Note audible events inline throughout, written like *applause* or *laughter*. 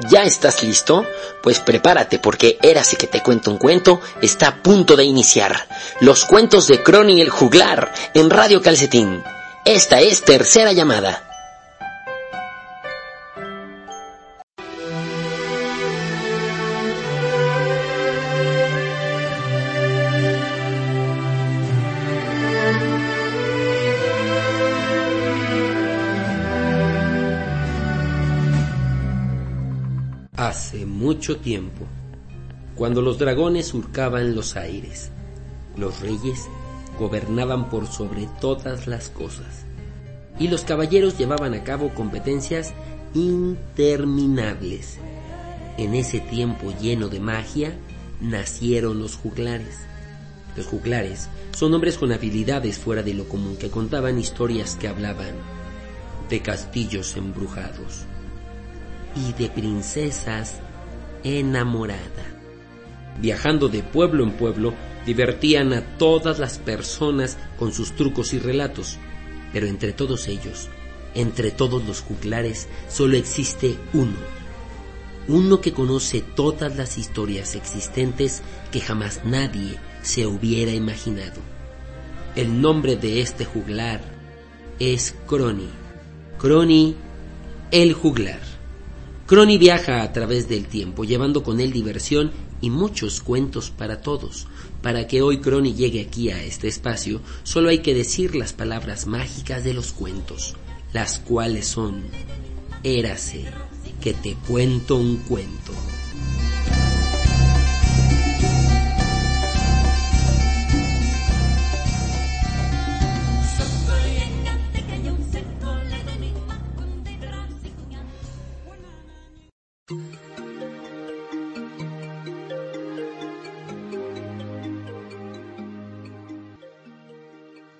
¿Ya estás listo? Pues prepárate porque Érase que te cuento un cuento está a punto de iniciar. Los cuentos de Crony el juglar en Radio Calcetín. Esta es tercera llamada. Tiempo, cuando los dragones surcaban los aires, los reyes gobernaban por sobre todas las cosas y los caballeros llevaban a cabo competencias interminables. En ese tiempo lleno de magia nacieron los juglares. Los juglares son hombres con habilidades fuera de lo común que contaban historias que hablaban de castillos embrujados y de princesas enamoradas. Viajando de pueblo en pueblo, divertían a todas las personas con sus trucos y relatos, pero entre todos ellos, entre todos los juglares, solo existe uno, uno que conoce todas las historias existentes que jamás nadie se hubiera imaginado. El nombre de este juglar es Crony. Crony el juglar. Crony viaja a través del tiempo, llevando con él diversión y muchos cuentos para todos. Para que hoy Crony llegue aquí a este espacio, solo hay que decir las palabras mágicas de los cuentos, las cuales son Érase, que te cuento un cuento.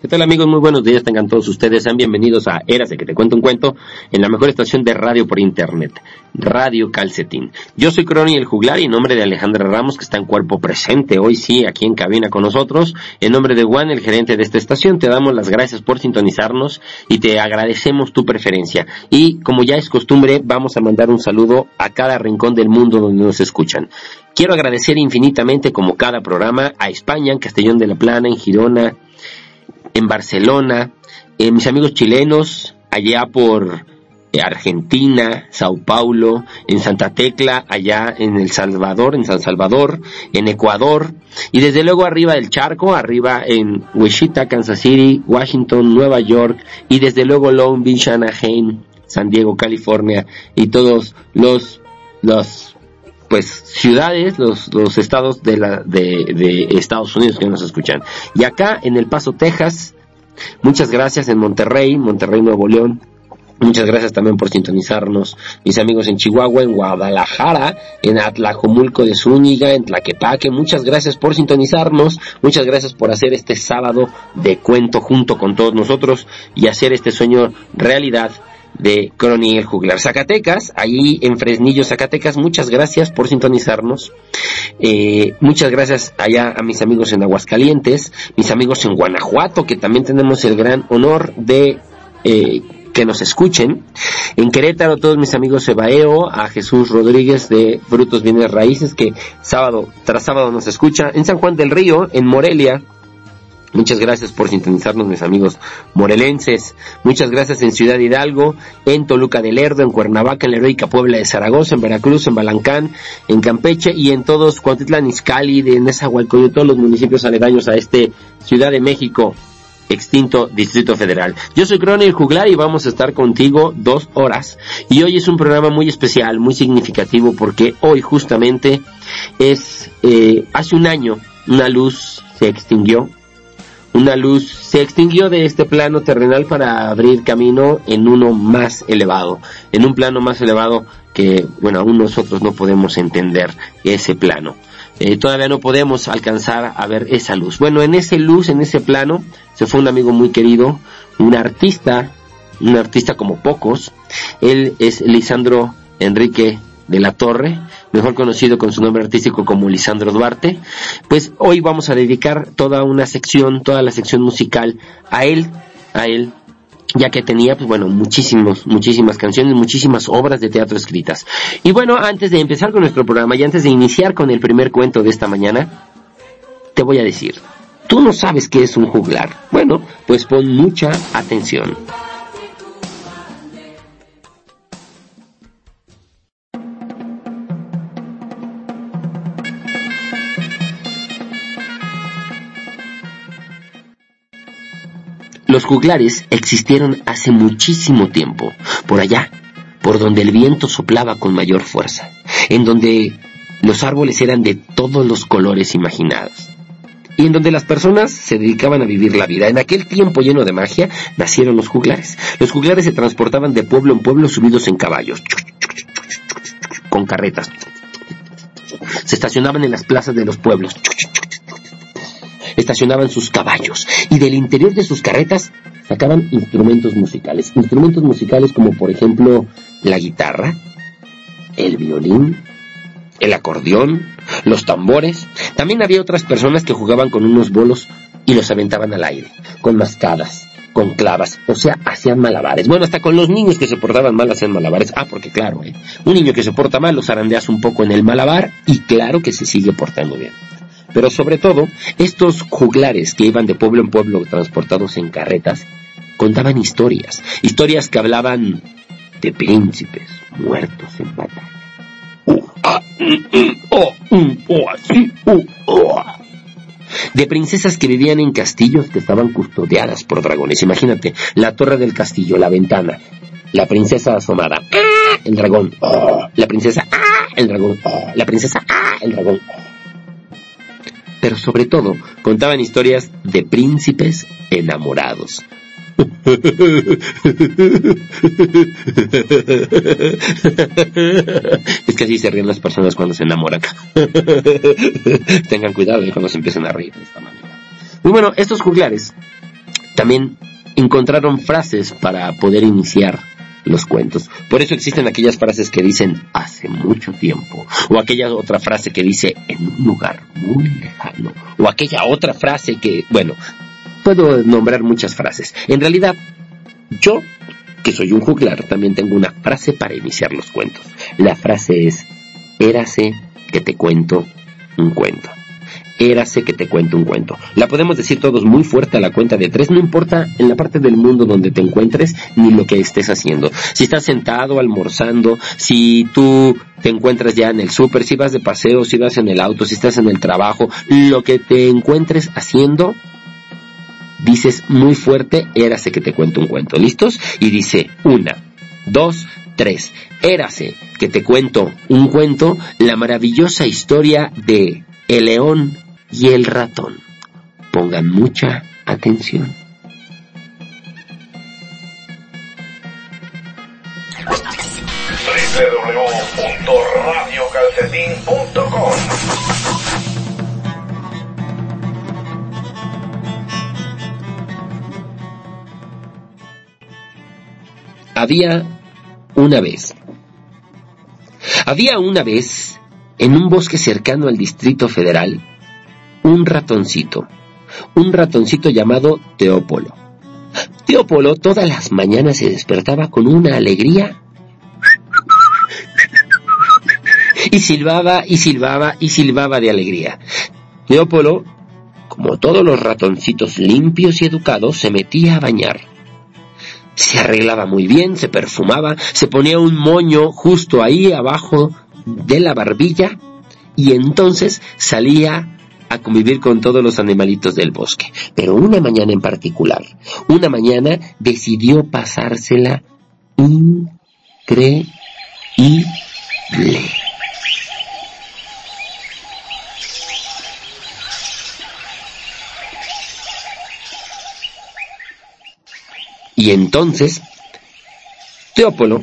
¿Qué tal amigos? Muy buenos días, tengan todos ustedes. Sean bienvenidos a Érase que te cuento un cuento en la mejor estación de radio por internet, Radio Calcetín. Yo soy Crony el Juglar y en nombre de Alejandra Ramos que está en cuerpo presente hoy sí aquí en cabina con nosotros, en nombre de Juan, el gerente de esta estación, te damos las gracias por sintonizarnos y te agradecemos tu preferencia. Y como ya es costumbre, vamos a mandar un saludo a cada rincón del mundo donde nos escuchan. Quiero agradecer infinitamente como cada programa a España, en Castellón de la Plana, en Girona, en Barcelona, eh, mis amigos chilenos, allá por eh, Argentina, Sao Paulo, en Santa Tecla, allá en El Salvador, en San Salvador, en Ecuador, y desde luego arriba del charco, arriba en Wichita, Kansas City, Washington, Nueva York, y desde luego Long Beach, Anaheim, San Diego, California, y todos los, los pues ciudades, los, los estados de, la, de, Estados Unidos que nos escuchan. Y acá en El Paso, Texas, muchas gracias en Monterrey, Monterrey, Nuevo León. Muchas gracias también por sintonizarnos, mis amigos en Chihuahua, en Guadalajara, en Atlacomulco de Zúñiga, en Tlaquepaque. Muchas gracias por sintonizarnos, muchas gracias por hacer este sábado de cuento junto con todos nosotros y hacer este sueño realidad de Crony el Juglar. Zacatecas, ahí en Fresnillo, Zacatecas, muchas gracias por sintonizarnos. Eh, muchas gracias allá a mis amigos en Aguascalientes, mis amigos en Guanajuato, que también tenemos el gran honor de eh, que nos escuchen. En Querétaro, todos mis amigos Ebaeo, a Jesús Rodríguez de Frutos Bienes Raíces, que sábado tras sábado nos escucha. En San Juan del Río, en Morelia, Muchas gracias por sintonizarnos, mis amigos morelenses. Muchas gracias en Ciudad Hidalgo, en Toluca del Lerdo, en Cuernavaca, en la heroica Puebla de Zaragoza, en Veracruz, en Balancán, en Campeche y en todos Cuautitlán, Izcalli, de Nezahualcóyotl, todos los municipios aledaños a este Ciudad de México extinto Distrito Federal. Yo soy Cronel Juglar y vamos a estar contigo dos horas. Y hoy es un programa muy especial, muy significativo, porque hoy justamente es, eh, hace un año, una luz se extinguió una luz se extinguió de este plano terrenal para abrir camino en uno más elevado, en un plano más elevado que, bueno, aún nosotros no podemos entender ese plano. Eh, todavía no podemos alcanzar a ver esa luz. Bueno, en ese luz, en ese plano, se fue un amigo muy querido, un artista, un artista como pocos. Él es Lisandro Enrique de la Torre, mejor conocido con su nombre artístico como Lisandro Duarte, pues hoy vamos a dedicar toda una sección, toda la sección musical a él, a él, ya que tenía, pues bueno, muchísimos, muchísimas canciones, muchísimas obras de teatro escritas. Y bueno, antes de empezar con nuestro programa y antes de iniciar con el primer cuento de esta mañana, te voy a decir, tú no sabes qué es un juglar. Bueno, pues pon mucha atención. Los juglares existieron hace muchísimo tiempo, por allá, por donde el viento soplaba con mayor fuerza, en donde los árboles eran de todos los colores imaginados, y en donde las personas se dedicaban a vivir la vida. En aquel tiempo lleno de magia nacieron los juglares. Los juglares se transportaban de pueblo en pueblo subidos en caballos, con carretas. Se estacionaban en las plazas de los pueblos estacionaban sus caballos y del interior de sus carretas sacaban instrumentos musicales. Instrumentos musicales como por ejemplo la guitarra, el violín, el acordeón, los tambores. También había otras personas que jugaban con unos bolos y los aventaban al aire, con mascadas, con clavas, o sea, hacían malabares. Bueno, hasta con los niños que se portaban mal hacían malabares. Ah, porque claro, ¿eh? un niño que se porta mal los zarandeas un poco en el malabar y claro que se sigue portando bien. Pero sobre todo, estos juglares que iban de pueblo en pueblo transportados en carretas, contaban historias, historias que hablaban de príncipes muertos en batalla. De princesas que vivían en castillos que estaban custodiadas por dragones. Imagínate, la torre del castillo, la ventana, la princesa asomada, el dragón, la princesa, el dragón, la princesa, el dragón pero sobre todo contaban historias de príncipes enamorados. es que así se ríen las personas cuando se enamoran. Tengan cuidado cuando se empiecen a reír de esta manera. Y bueno, estos juglares también encontraron frases para poder iniciar los cuentos. Por eso existen aquellas frases que dicen hace mucho tiempo, o aquella otra frase que dice en un lugar muy lejano, o aquella otra frase que, bueno, puedo nombrar muchas frases. En realidad, yo, que soy un juglar, también tengo una frase para iniciar los cuentos. La frase es, érase que te cuento un cuento érase que te cuento un cuento. La podemos decir todos muy fuerte a la cuenta de tres, no importa en la parte del mundo donde te encuentres ni lo que estés haciendo. Si estás sentado, almorzando, si tú te encuentras ya en el súper, si vas de paseo, si vas en el auto, si estás en el trabajo, lo que te encuentres haciendo, dices muy fuerte, érase que te cuento un cuento. ¿Listos? Y dice una, dos, tres. Érase que te cuento un cuento, la maravillosa historia de el león y el ratón. Pongan mucha atención. www.radiocalcetín.com Había una vez. Había una vez, en un bosque cercano al Distrito Federal, un ratoncito, un ratoncito llamado Teópolo. Teópolo todas las mañanas se despertaba con una alegría y silbaba y silbaba y silbaba de alegría. Teópolo, como todos los ratoncitos limpios y educados, se metía a bañar. Se arreglaba muy bien, se perfumaba, se ponía un moño justo ahí abajo de la barbilla y entonces salía a convivir con todos los animalitos del bosque. Pero una mañana en particular, una mañana decidió pasársela increíble. Y entonces, Teópolo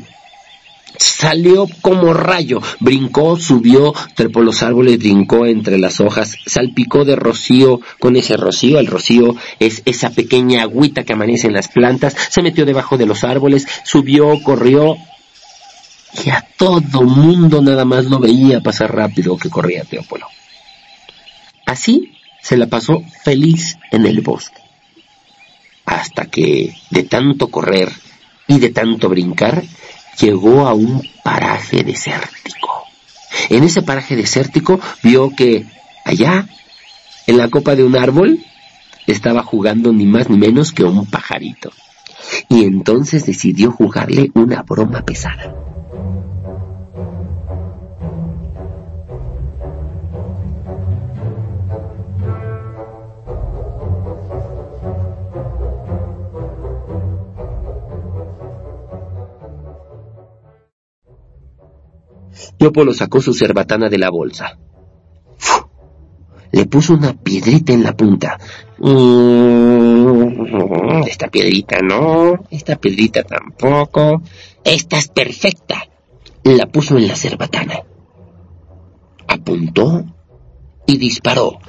salió como rayo, brincó, subió, trepó los árboles, brincó entre las hojas, salpicó de rocío con ese rocío, el rocío es esa pequeña agüita que amanece en las plantas, se metió debajo de los árboles, subió, corrió, y a todo mundo nada más lo veía pasar rápido que corría Teópolo. Así se la pasó feliz en el bosque. hasta que, de tanto correr y de tanto brincar, llegó a un paraje desértico. En ese paraje desértico vio que allá, en la copa de un árbol, estaba jugando ni más ni menos que un pajarito. Y entonces decidió jugarle una broma pesada. Sacó su cerbatana de la bolsa. Le puso una piedrita en la punta. Mm, esta piedrita no, esta piedrita tampoco. Esta es perfecta. La puso en la cerbatana. Apuntó y disparó.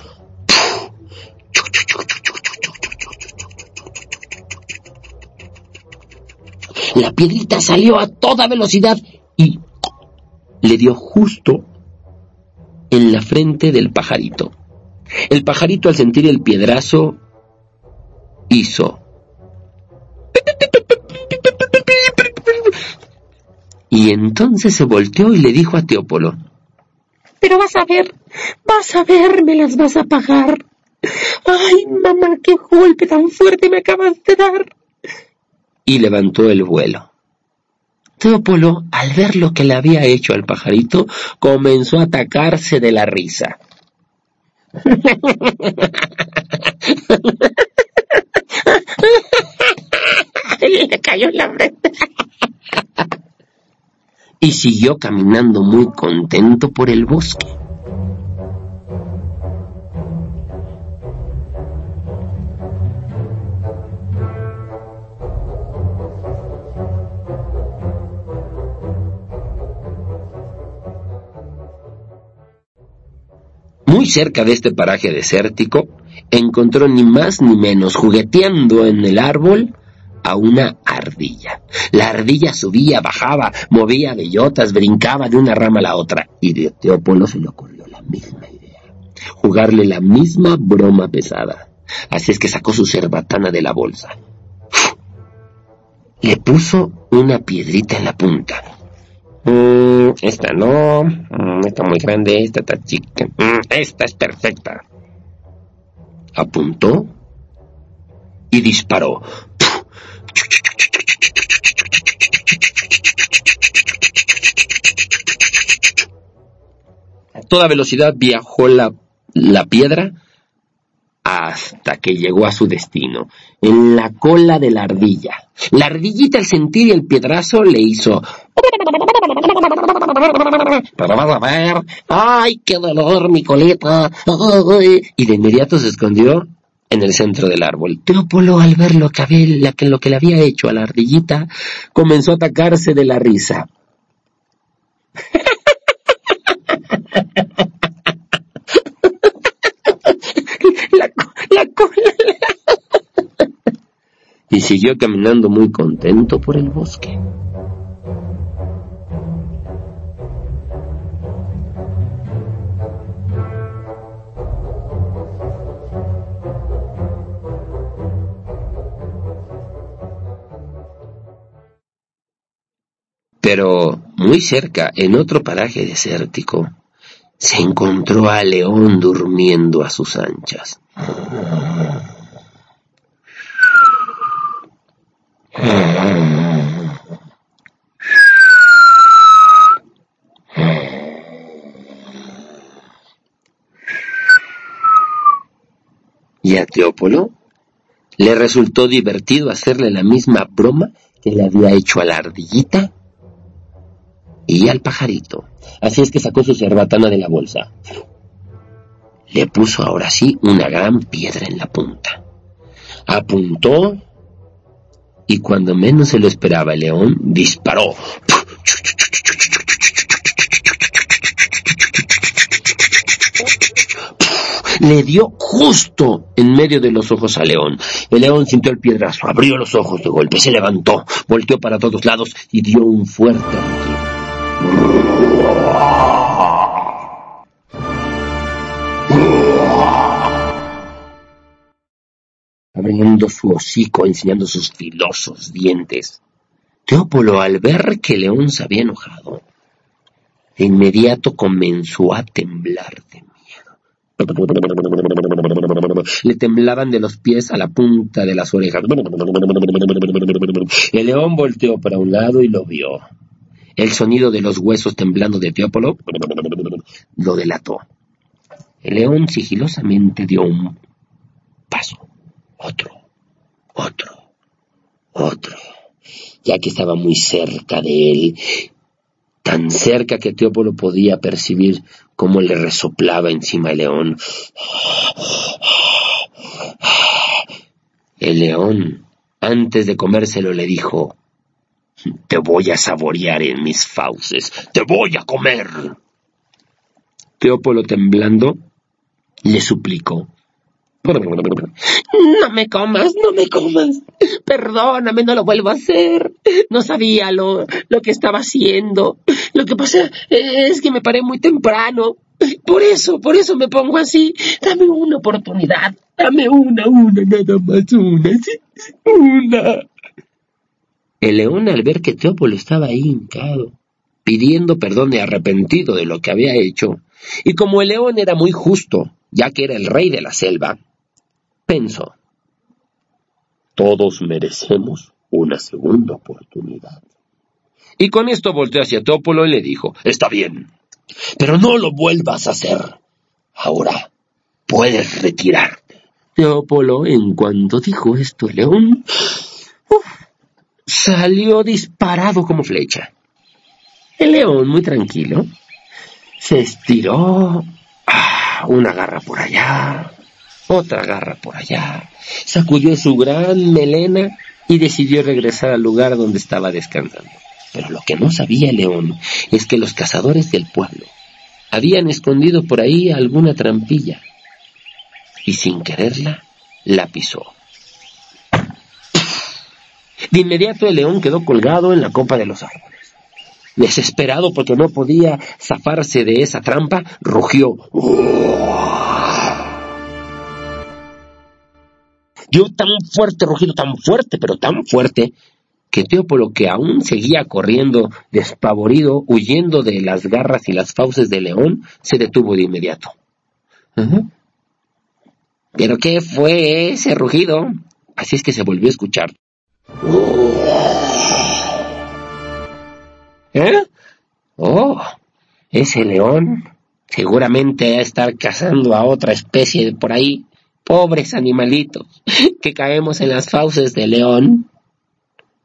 La piedrita salió a toda velocidad y le dio justo en la frente del pajarito. El pajarito al sentir el piedrazo hizo... Y entonces se volteó y le dijo a Teópolo, Pero vas a ver, vas a ver, me las vas a pagar. Ay, mamá, qué golpe tan fuerte me acabas de dar. Y levantó el vuelo. Teópolo, al ver lo que le había hecho al pajarito, comenzó a atacarse de la risa. *laughs* le cayó en la frente. y siguió caminando muy contento por el bosque. Muy cerca de este paraje desértico, encontró ni más ni menos jugueteando en el árbol a una ardilla. La ardilla subía, bajaba, movía bellotas, brincaba de una rama a la otra, y de Teópolo se le ocurrió la misma idea, jugarle la misma broma pesada. Así es que sacó su cerbatana de la bolsa. Le puso una piedrita en la punta Mm, esta no. Mm, está muy grande. Esta está chica. Mm, esta es perfecta. Apuntó y disparó. A toda velocidad viajó la, la piedra hasta que llegó a su destino, en la cola de la ardilla. La ardillita al sentir el piedrazo le hizo... Pero vas a ver, ¡ay, qué dolor mi coleta! Y de inmediato se escondió en el centro del árbol. Teópolo, al ver lo que, lo que le había hecho a la ardillita, comenzó a atacarse de la risa. Y siguió caminando muy contento por el bosque. Pero muy cerca, en otro paraje desértico, se encontró a León durmiendo a sus anchas. Teópolo le resultó divertido hacerle la misma broma que le había hecho a la ardillita y al pajarito. Así es que sacó su cerbatana de la bolsa. Le puso ahora sí una gran piedra en la punta. Apuntó y cuando menos se lo esperaba el león, disparó. Le dio justo en medio de los ojos al león. El león sintió el piedrazo, abrió los ojos de golpe, se levantó, volteó para todos lados y dio un fuerte abriendo su hocico, enseñando sus filosos dientes. Teópolo, al ver que León se había enojado, de inmediato comenzó a temblar miedo. Le temblaban de los pies a la punta de las orejas. El león volteó para un lado y lo vio. El sonido de los huesos temblando de Teópolo lo delató. El león sigilosamente dio un paso, otro, otro, otro, ya que estaba muy cerca de él, tan cerca que Teópolo podía percibir cómo le resoplaba encima el león. El león, antes de comérselo, le dijo, te voy a saborear en mis fauces, te voy a comer. Teópolo temblando le suplicó. No me comas, no me comas. Perdóname, no lo vuelvo a hacer. No sabía lo, lo que estaba haciendo. Lo que pasa es que me paré muy temprano. Por eso, por eso me pongo así. Dame una oportunidad. Dame una, una, nada más una. Sí, una. El león al ver que Teópolo estaba ahí hincado, pidiendo perdón y arrepentido de lo que había hecho, y como el león era muy justo, ya que era el rey de la selva, pensó, todos merecemos una segunda oportunidad. Y con esto volteó hacia Teópolo y le dijo, está bien, pero no lo vuelvas a hacer. Ahora puedes retirarte. Teópolo, en cuanto dijo esto, el león salió disparado como flecha. El león, muy tranquilo, se estiró, ah, una garra por allá, otra garra por allá, sacudió su gran melena y decidió regresar al lugar donde estaba descansando. Pero lo que no sabía león es que los cazadores del pueblo habían escondido por ahí alguna trampilla y sin quererla la pisó. De inmediato el león quedó colgado en la copa de los árboles. Desesperado porque no podía zafarse de esa trampa, rugió. Dio tan fuerte rugido, tan fuerte, pero tan fuerte, que Teópolo, que aún seguía corriendo despavorido, huyendo de las garras y las fauces del león, se detuvo de inmediato. ¿Pero qué fue ese rugido? Así es que se volvió a escuchar. ¿Eh? Oh, ese león seguramente a estar cazando a otra especie por ahí. Pobres animalitos que caemos en las fauces del león.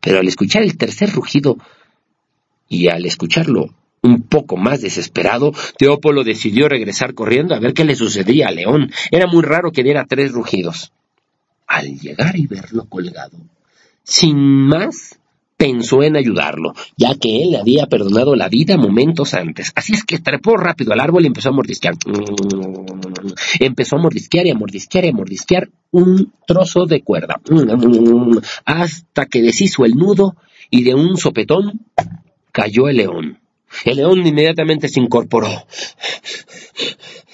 Pero al escuchar el tercer rugido y al escucharlo un poco más desesperado, Teópolo decidió regresar corriendo a ver qué le sucedía al león. Era muy raro que diera tres rugidos. Al llegar y verlo colgado, sin más, pensó en ayudarlo, ya que él le había perdonado la vida momentos antes. Así es que trepó rápido al árbol y empezó a mordisquear. Empezó a mordisquear y a mordisquear y a mordisquear un trozo de cuerda. Hasta que deshizo el nudo y de un sopetón cayó el león. El león inmediatamente se incorporó.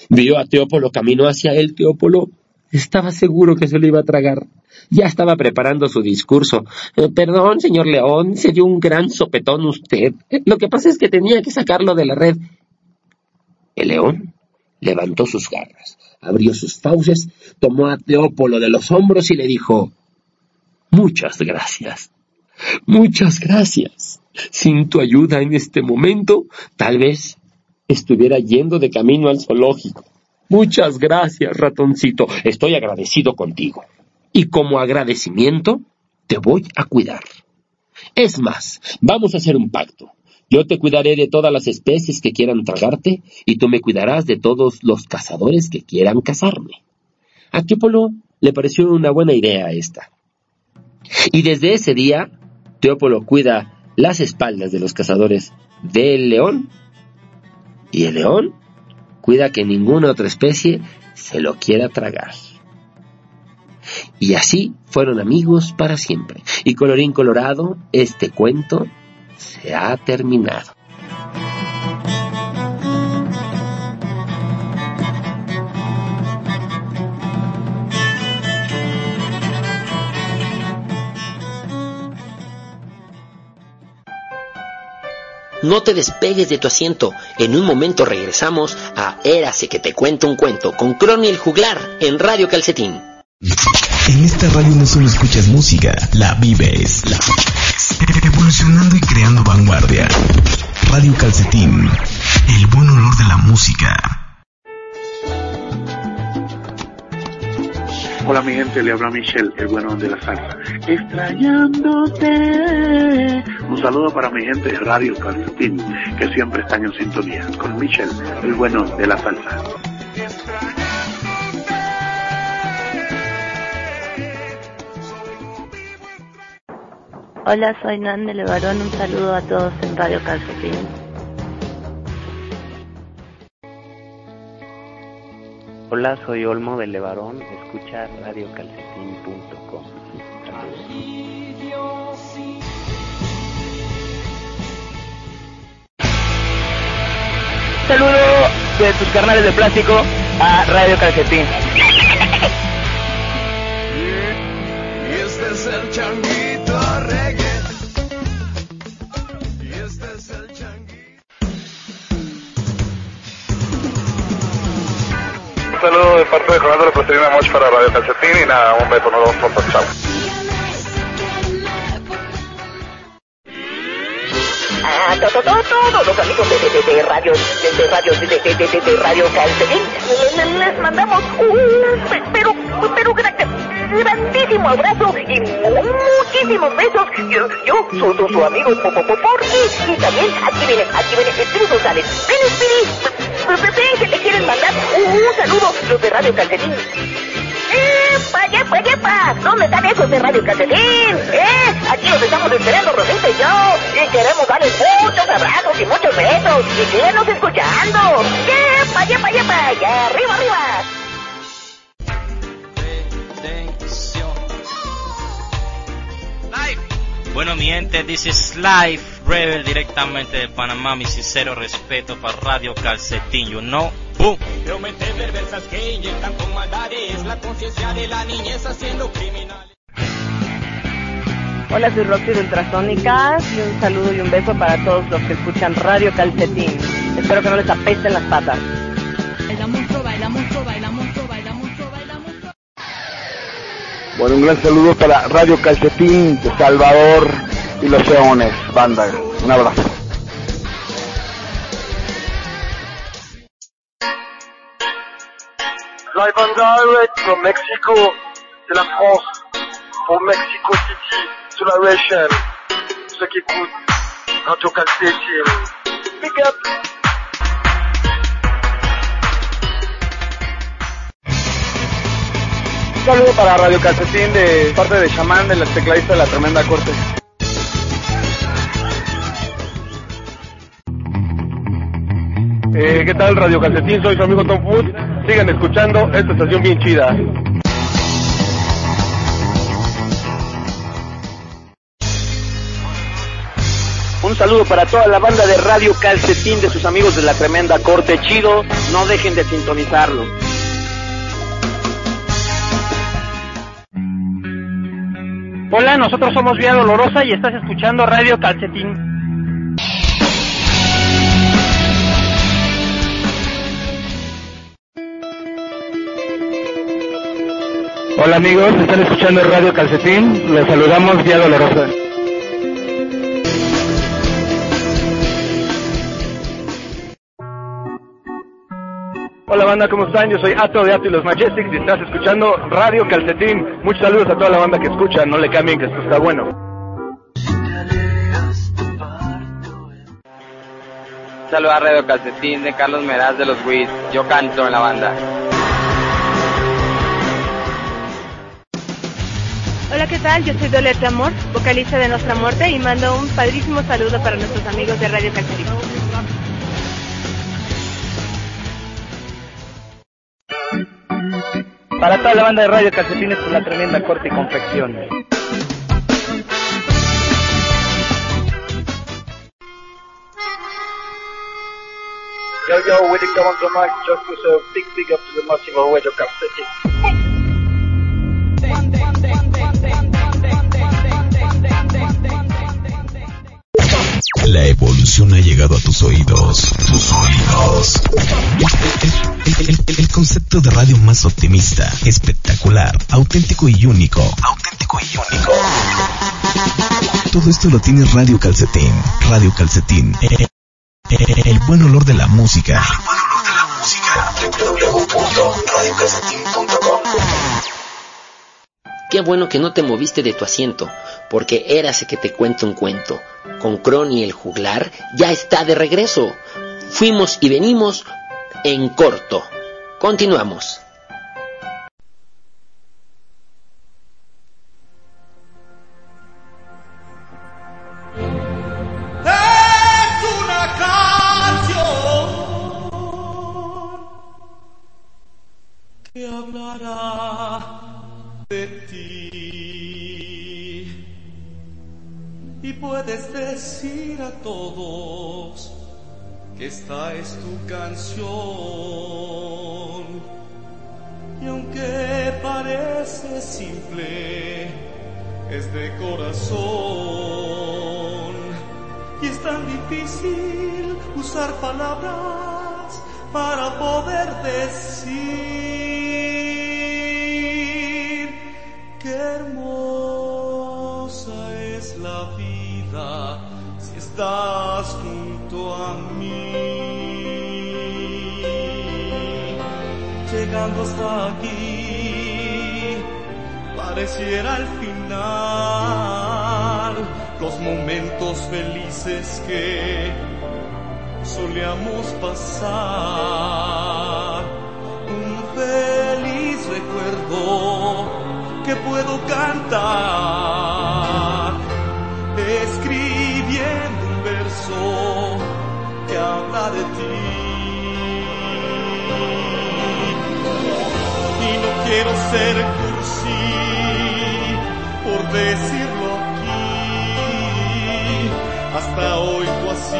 Vio a Teópolo, caminó hacia él. Teópolo estaba seguro que se lo iba a tragar. Ya estaba preparando su discurso. Eh, perdón, señor León, se dio un gran sopetón usted. Lo que pasa es que tenía que sacarlo de la red. El león levantó sus garras, abrió sus fauces, tomó a Teópolo de los hombros y le dijo Muchas gracias. Muchas gracias. Sin tu ayuda en este momento, tal vez estuviera yendo de camino al zoológico. Muchas gracias, ratoncito. Estoy agradecido contigo. Y como agradecimiento, te voy a cuidar. Es más, vamos a hacer un pacto. Yo te cuidaré de todas las especies que quieran tragarte y tú me cuidarás de todos los cazadores que quieran cazarme. A Teópolo le pareció una buena idea esta. Y desde ese día, Teópolo cuida las espaldas de los cazadores del león y el león cuida que ninguna otra especie se lo quiera tragar. Y así fueron amigos para siempre. Y colorín colorado, este cuento se ha terminado. No te despegues de tu asiento. En un momento regresamos a Érase que te cuento un cuento con Crony el Juglar en Radio Calcetín. En esta radio no solo escuchas música, la vives. La Evolucionando y creando vanguardia. Radio Calcetín, el buen olor de la música. Hola mi gente, le habla Michelle, el bueno de la salsa. Extrañándote. Un saludo para mi gente de Radio Calcetín, que siempre están en sintonía. Con Michelle, el bueno de la salsa. Hola, soy Nan de Levarón. Un saludo a todos en Radio Calcetín. Hola, soy Olmo de Levarón. Escucha radiocalcetín.com. Saludo de tus carnales de plástico a Radio Calcetín. Y este es el changuito reggae. Saludo de parte de Fernando Costerina Moch para Radio Calcetín y nada, un beso, nos vemos pronto, chao. a to- todos los amigos de, de, de, de radio, de, de radio, de, de, de, de, radio Calcetín, le- le- les mandamos un pe- pero, pero grandísimo abrazo y muchísimos besos. Yo, yo soy su, su amigo Po- Po- Po- Porky y también aquí viene, aquí viene Espíritu González. Ven, Espíritu, ven que te quieren mandar un saludo los de Radio Calcetín. ¡Epa, yepa, yepa! ¿Dónde están esos de Radio Calcetín? ¿Eh? Aquí los estamos esperando, Rosita y yo. Y queremos darles muchos abrazos y muchos besos. Y síganos escuchando. ¡Yepa, yepa, yepa! ¡Ya, arriba, arriba! Bueno, mi gente, this is Live Rebel directamente de Panamá. Mi sincero respeto para Radio Calcetín, you know. Boom. Veo mentes perversas que inyectan con maldades la conciencia de la niñez haciendo criminales. Hola, soy Roxy de Ultrasónicas y un saludo y un beso para todos los que escuchan Radio Calcetín. Espero que no les apesten las patas. Bueno, un gran saludo para Radio Calcetín de Salvador y los Leones, banda. Un abrazo. Live and direct from Mexico, de la France, pour Mexico City, Sulawesi, ceux qui écoutent Radio Calcetín. Big up! Saludo para Radio Calcetín de parte de Shaman, de la tecladista de la Tremenda Corte. Eh, ¿Qué tal Radio Calcetín? Soy su amigo Tom Food. Sigan escuchando esta estación bien chida. Un saludo para toda la banda de Radio Calcetín de sus amigos de la Tremenda Corte. Chido, no dejen de sintonizarlo. Hola, nosotros somos Vía Dolorosa y estás escuchando Radio Calcetín. Hola amigos, están escuchando Radio Calcetín. Les saludamos Vía Dolorosa. Hola banda, ¿cómo están? Yo soy Ato de Ato y los Majestics y estás escuchando Radio Calcetín. Muchos saludos a toda la banda que escucha, no le cambien que esto está bueno. Saludos a Radio Calcetín de Carlos Meraz de los Wiz. Yo canto en la banda. Hola, ¿qué tal? Yo soy Dolerte Amor, vocalista de Nuestra Muerte y mando un padrísimo saludo para nuestros amigos de Radio Calcetín. Para toda la banda de Radio Calcetines por la tremenda corte y confección. Yo, yo, Willie come on the mic just a big, big up to the massive Radio Calcetín. La evolución ha llegado a tus oídos. Tus oídos. El, concepto de radio más optimista, espectacular, auténtico y único. Auténtico y único. Todo esto lo tiene Radio Calcetín. Radio Calcetín. El, buen olor de la música. El buen olor de la música. www.radiocalcetín.com Qué bueno que no te moviste de tu asiento, porque érase que te cuento un cuento. Con Crony el juglar ya está de regreso. Fuimos y venimos en corto. Continuamos. Hablará de puedes decir a todos que esta es tu canción. Y aunque parece simple es de corazón. Y es tan difícil usar palabras para poder decir qué hermosa es la si estás junto a mí. Llegando hasta aquí, pareciera el final, los momentos felices que solíamos pasar. Un feliz recuerdo que puedo cantar, quiero ser cursi por decirlo aquí. Hasta hoy tú has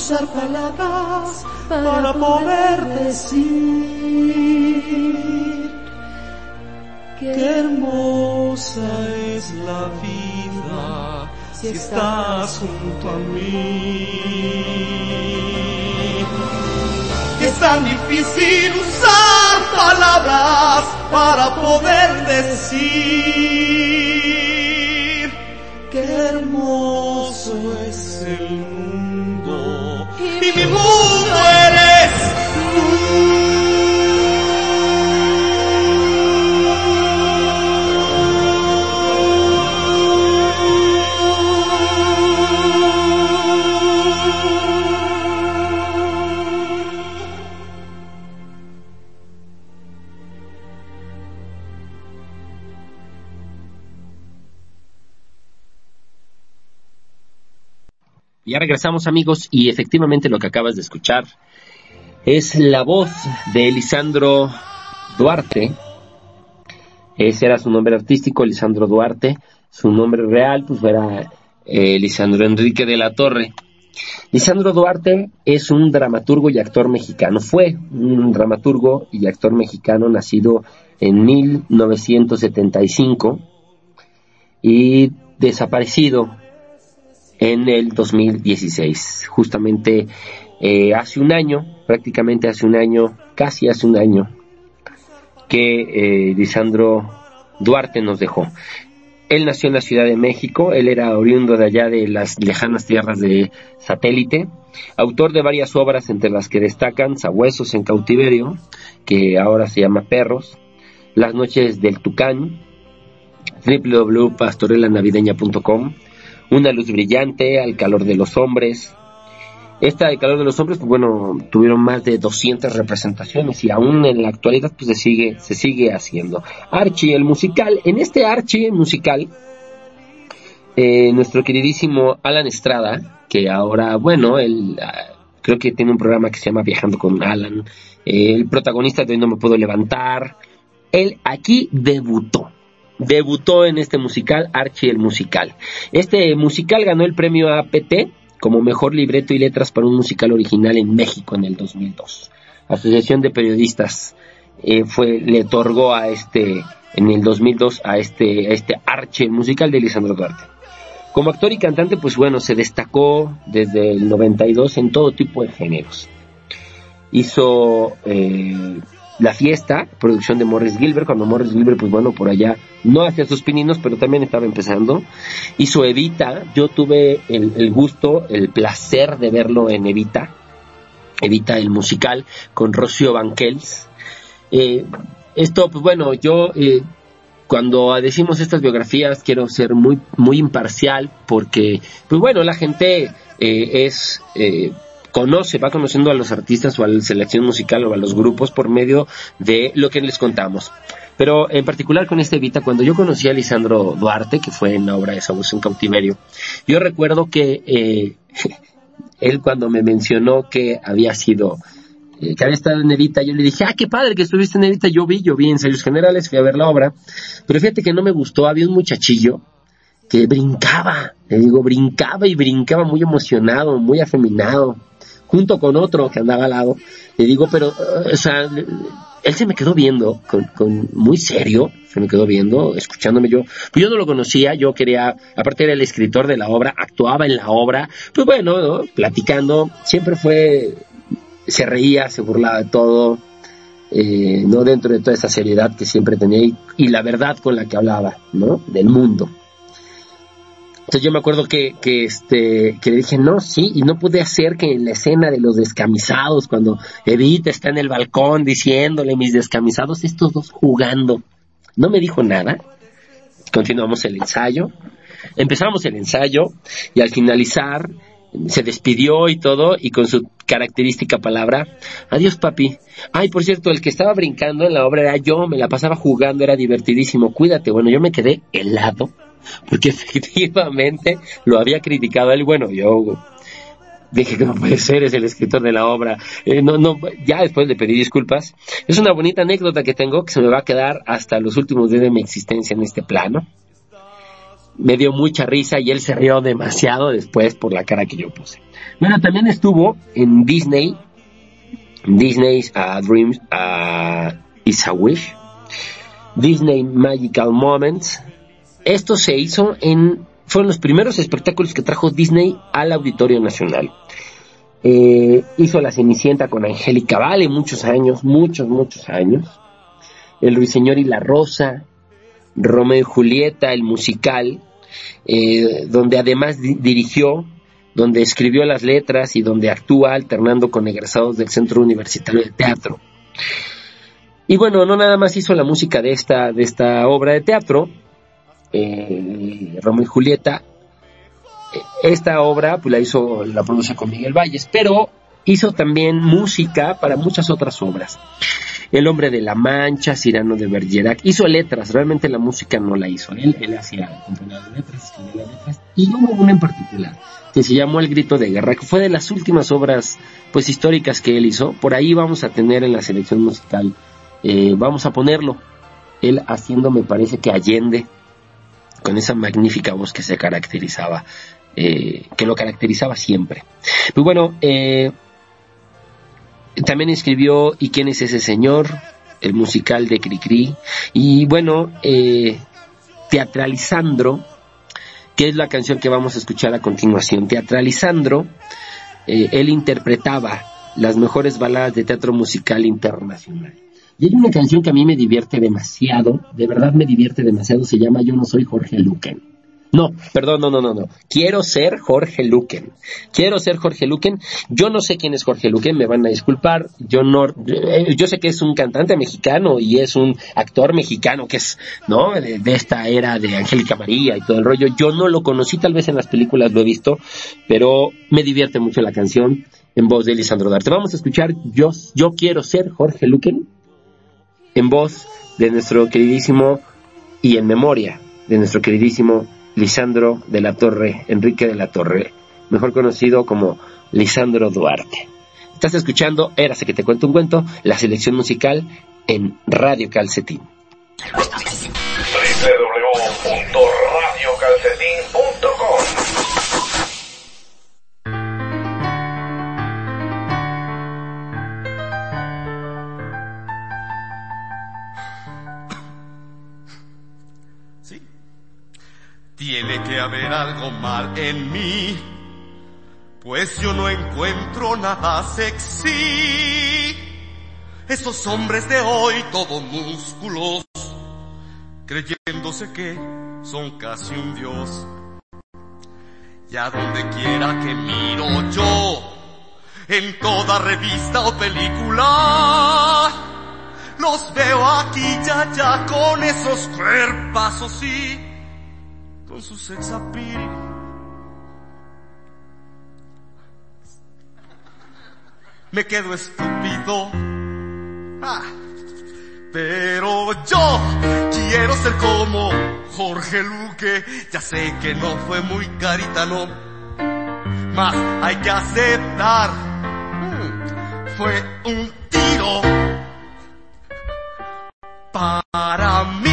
usar palabras para poder decir qué hermosa es la vida si estás junto a mí. Es tan difícil usar palabras para poder decir regresamos amigos y efectivamente lo que acabas de escuchar es la voz de Elisandro Duarte. Ese era su nombre artístico, Elisandro Duarte. Su nombre real pues era eh, Lisandro Enrique de la Torre. Lisandro Duarte es un dramaturgo y actor mexicano. Fue un dramaturgo y actor mexicano nacido en 1975 y desaparecido en el 2016. Justamente eh, hace un año, prácticamente hace un año, casi hace un año, que eh, Lisandro Duarte nos dejó. Él nació en la Ciudad de México, él era oriundo de allá de las lejanas tierras de satélite, autor de varias obras entre las que destacan Sabuesos en cautiverio, que ahora se llama Perros, Las noches del Tucán, www.pastorelanavideña.com, Una luz brillante, Al calor de los hombres. Esta de calor de los hombres, pues bueno, tuvieron más de 200 representaciones y aún en la actualidad pues se sigue, se sigue haciendo. Archie, el musical, en este Archie musical, eh, nuestro queridísimo Alan Estrada, que ahora, bueno, él ah, creo que tiene un programa que se llama Viajando con Alan, el protagonista de Hoy No Me Puedo Levantar, él aquí debutó debutó en este musical, Archie el Musical. Este musical ganó el premio APT como mejor libreto y letras para un musical original en México en el 2002. Asociación de Periodistas eh, fue, le otorgó a este, en el 2002 a este, a este Archie el musical de Lisandro Duarte. Como actor y cantante, pues bueno, se destacó desde el 92 en todo tipo de géneros. Hizo eh, la Fiesta, producción de Morris Gilbert, cuando Morris Gilbert, pues bueno, por allá no hacía sus pininos, pero también estaba empezando. Hizo Evita, yo tuve el, gusto, el placer de verlo en Evita, Evita el musical, con Rocío Banquels. Eh, esto, pues bueno, yo eh, cuando decimos estas biografías quiero ser muy, muy imparcial porque, pues bueno, la gente eh, es conoce, va conociendo a los artistas o a la selección musical o a los grupos por medio de lo que les contamos. Pero en particular con este Evita, cuando yo conocí a Lisandro Duarte, que fue en la obra de Sabueso en Cautiverio, yo recuerdo que eh, *laughs* él cuando me mencionó que había sido, eh, que había estado en Evita, yo le dije, ah, qué padre que estuviste en Evita, yo vi, yo vi ensayos generales, fui a ver la obra, pero fíjate que no me gustó, había un muchachillo que brincaba, le digo, brincaba y brincaba muy emocionado, muy afeminado, junto con otro que andaba al lado. Le digo, pero, o sea, él se me quedó viendo, con, muy serio, se me quedó viendo, escuchándome yo. Pues yo no lo conocía, yo quería, aparte era el escritor de la obra, actuaba en la obra, pues bueno, platicando, siempre fue, se reía, se burlaba de todo, eh, no dentro de toda esa seriedad que siempre tenía y, y, la verdad con la que hablaba, ¿no? Del mundo. Entonces yo me acuerdo que, que, este, que le dije, no, sí, y no pude hacer que en la escena de los descamisados, cuando Edith está en el balcón diciéndole mis descamisados, estos dos jugando. No me dijo nada. Continuamos el ensayo. Empezamos el ensayo y al finalizar se despidió y todo y con su característica palabra, adiós papi. Ay, por cierto, el que estaba brincando en la obra era yo, me la pasaba jugando, era divertidísimo, cuídate. Bueno, yo me quedé helado porque *laughs* efectivamente lo había criticado él. Bueno, yo dije que no puede ser, es el escritor de la obra. Eh, no, no, ya después le pedí disculpas. Es una bonita anécdota que tengo que se me va a quedar hasta los últimos días de mi existencia en este plano. Me dio mucha risa y él se rió demasiado después por la cara que yo puse. Bueno, también estuvo en Disney, Disney's Dreams is a Wish, Disney Magical Moments, esto se hizo en, fueron los primeros espectáculos que trajo Disney al Auditorio Nacional. Eh, hizo La Cenicienta con Angélica Vale muchos años, muchos, muchos años. El Ruiseñor y la Rosa, Romeo y Julieta, el musical, eh, donde además dirigió, donde escribió las letras y donde actúa alternando con egresados del Centro Universitario de Teatro. Y bueno, no nada más hizo la música de esta, de esta obra de teatro, eh, Romeo y Julieta. Esta obra pues, la hizo, la produce con Miguel Valles, pero hizo también música para muchas otras obras. El hombre de la Mancha, Cirano de Bergerac, hizo letras, realmente la música no la hizo él, él hacía letras, letras, y hubo una en particular, que se llamó El Grito de Guerra, que fue de las últimas obras pues históricas que él hizo, por ahí vamos a tener en la selección musical, eh, vamos a ponerlo, él haciendo me parece que Allende, con esa magnífica voz que se caracterizaba, eh, que lo caracterizaba siempre. Pues bueno, eh, también escribió ¿Y quién es ese señor? El musical de Cricri. Y bueno, eh, Teatralizandro, que es la canción que vamos a escuchar a continuación. Teatralizandro, él interpretaba las mejores baladas de teatro musical internacional. Y hay una canción que a mí me divierte demasiado, de verdad me divierte demasiado, se llama Yo no soy Jorge Luquen. No, perdón, no, no, no, no. Quiero ser Jorge Luquen. Quiero ser Jorge Luquen. Yo no sé quién es Jorge Luquen, me van a disculpar. Yo no, eh, yo sé que es un cantante mexicano y es un actor mexicano que es, ¿no? De, de esta era de Angélica María y todo el rollo. Yo no lo conocí, tal vez en las películas lo he visto, pero me divierte mucho la canción en voz de Lisandro Darte. Vamos a escuchar Yo, yo quiero ser Jorge Luquen en voz de nuestro queridísimo y en memoria de nuestro queridísimo Lisandro de la Torre, Enrique de la Torre, mejor conocido como Lisandro Duarte. Estás escuchando Érase que te cuento un cuento, la selección musical en Radio Calcetín. www.radiocalcetín.com Tiene que haber algo mal en mí, pues yo no encuentro nada sexy. Esos hombres de hoy, todos músculos, creyéndose que son casi un dios. Y a donde quiera que miro yo, en toda revista o película, los veo aquí ya ya con esos cuerpazos y con su sex appeal. Me quedo estúpido. Ah, pero yo quiero ser como Jorge Luque. Ya sé que no fue muy caritano. Mas hay que aceptar. mm, Fue un tiro. Para mí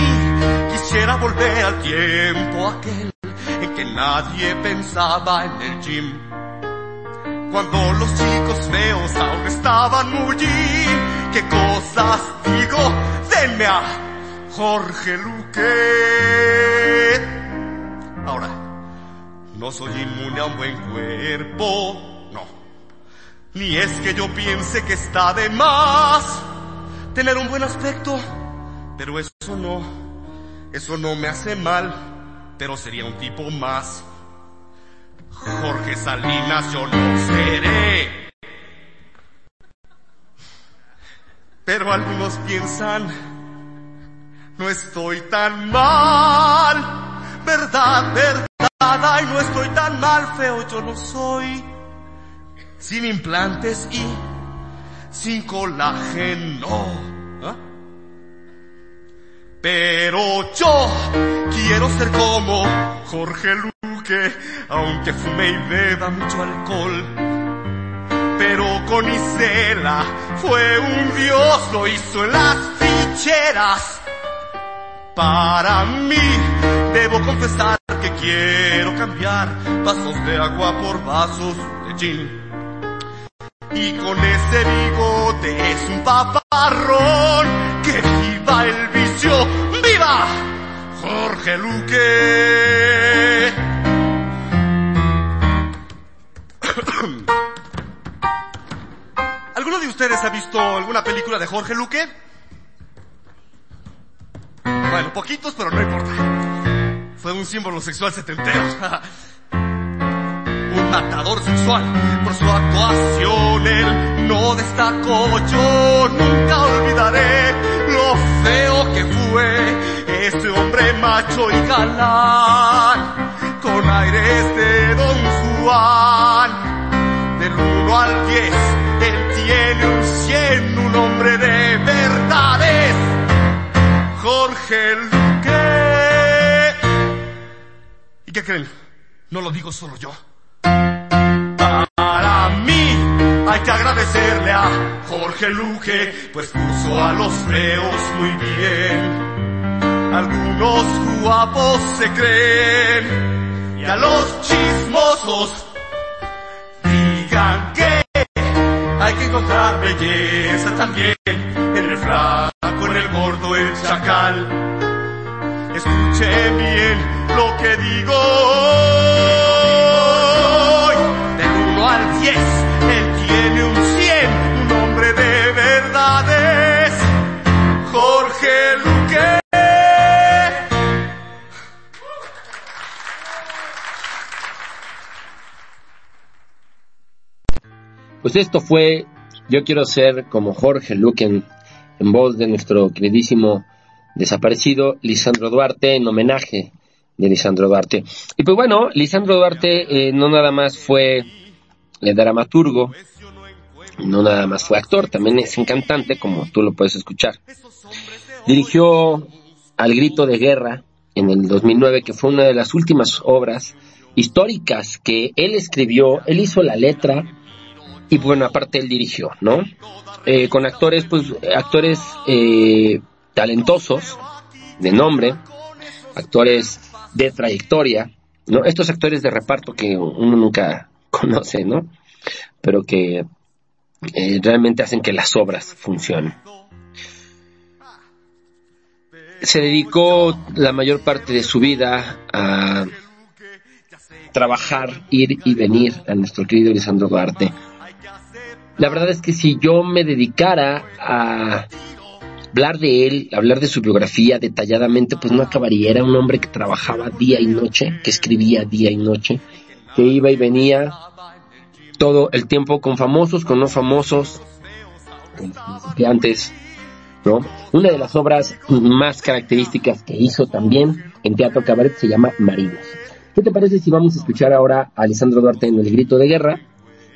quisiera volver al tiempo aquel en que nadie pensaba en el gym. Cuando los chicos feos aún estaban muy. ¿Qué cosas digo? Denme a Jorge Luque. Ahora, no soy inmune a un buen cuerpo, no. Ni es que yo piense que está de más tener un buen aspecto, pero eso no, eso no me hace mal, pero sería un tipo más. Jorge Salinas yo no seré. Pero algunos piensan, no estoy tan mal, verdad, verdad, ay, no estoy tan mal, feo yo no soy. Sin implantes y sin colágeno. Pero yo quiero ser como Jorge Luque, aunque fume y beba mucho alcohol. Pero con Isela fue un dios, lo hizo en las ficheras. Para mí, debo confesar que quiero cambiar vasos de agua por vasos de gin. Y con ese bigote es un paparrón. ¡Que viva el vicio! ¡Viva! Jorge Luque. ¿Alguno de ustedes ha visto alguna película de Jorge Luque? Bueno, poquitos, pero no importa. Fue un símbolo sexual setentero. Matador sexual. Por su actuación él no destacó. Yo nunca olvidaré lo feo que fue ese hombre macho y galán. Con aires de Don Juan. Del 1 al 10, él tiene un 100, un hombre de verdades. Jorge Luque. ¿Y qué creen? No lo digo solo yo. Para mí hay que agradecerle a Jorge Luque, pues puso a los feos muy bien. Algunos guapos se creen y a los chismosos digan que hay que encontrar belleza también en el flaco, en el gordo, el chacal. Escuche bien lo que digo él tiene un cien, un hombre de verdades, Jorge Luque. Pues esto fue Yo quiero ser como Jorge Luquen, en voz de nuestro queridísimo desaparecido Lisandro Duarte, en homenaje de Lisandro Duarte. Y pues bueno, Lisandro Duarte eh, no nada más fue el dramaturgo, no nada más fue actor, también es un cantante, como tú lo puedes escuchar. Dirigió Al Grito de Guerra en el 2009, que fue una de las últimas obras históricas que él escribió, él hizo la letra y bueno, aparte él dirigió, ¿no? Eh, con actores, pues, actores eh, talentosos, de nombre, actores de trayectoria, ¿no? Estos actores de reparto que uno nunca *laughs* conoce, ¿no? Pero que eh, realmente hacen que las obras funcionen. Se dedicó la mayor parte de su vida a trabajar, ir y venir a nuestro querido Lisandro Duarte. La verdad es que si yo me dedicara a hablar de él, hablar de su biografía detalladamente, pues no acabaría. Era un hombre que trabajaba día y noche, que escribía día y noche, que iba y venía todo el tiempo con famosos, con no famosos, con principiantes, ¿no? Una de las obras más características que hizo también en Teatro Cabaret se llama Marinos. ¿Qué te parece si vamos a escuchar ahora a Alessandro Duarte en El Grito de Guerra,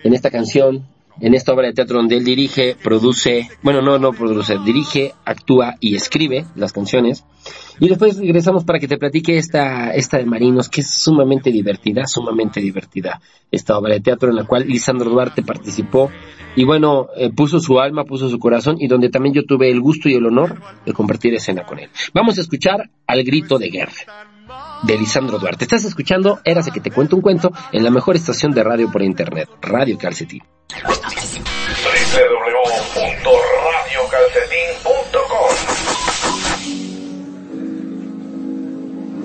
en esta canción en esta obra de teatro donde él dirige, produce, bueno, no, no produce, dirige, actúa y escribe las canciones. Y después regresamos para que te platique esta, esta de Marinos, que es sumamente divertida, sumamente divertida. Esta obra de teatro en la cual Lisandro Duarte participó y bueno, eh, puso su alma, puso su corazón y donde también yo tuve el gusto y el honor de compartir escena con él. Vamos a escuchar Al Grito de Guerra de Lisandro Duarte. Estás escuchando Érase que te cuento un cuento en la mejor estación de radio por internet, Radio Calcetín www.radiocalcetín.com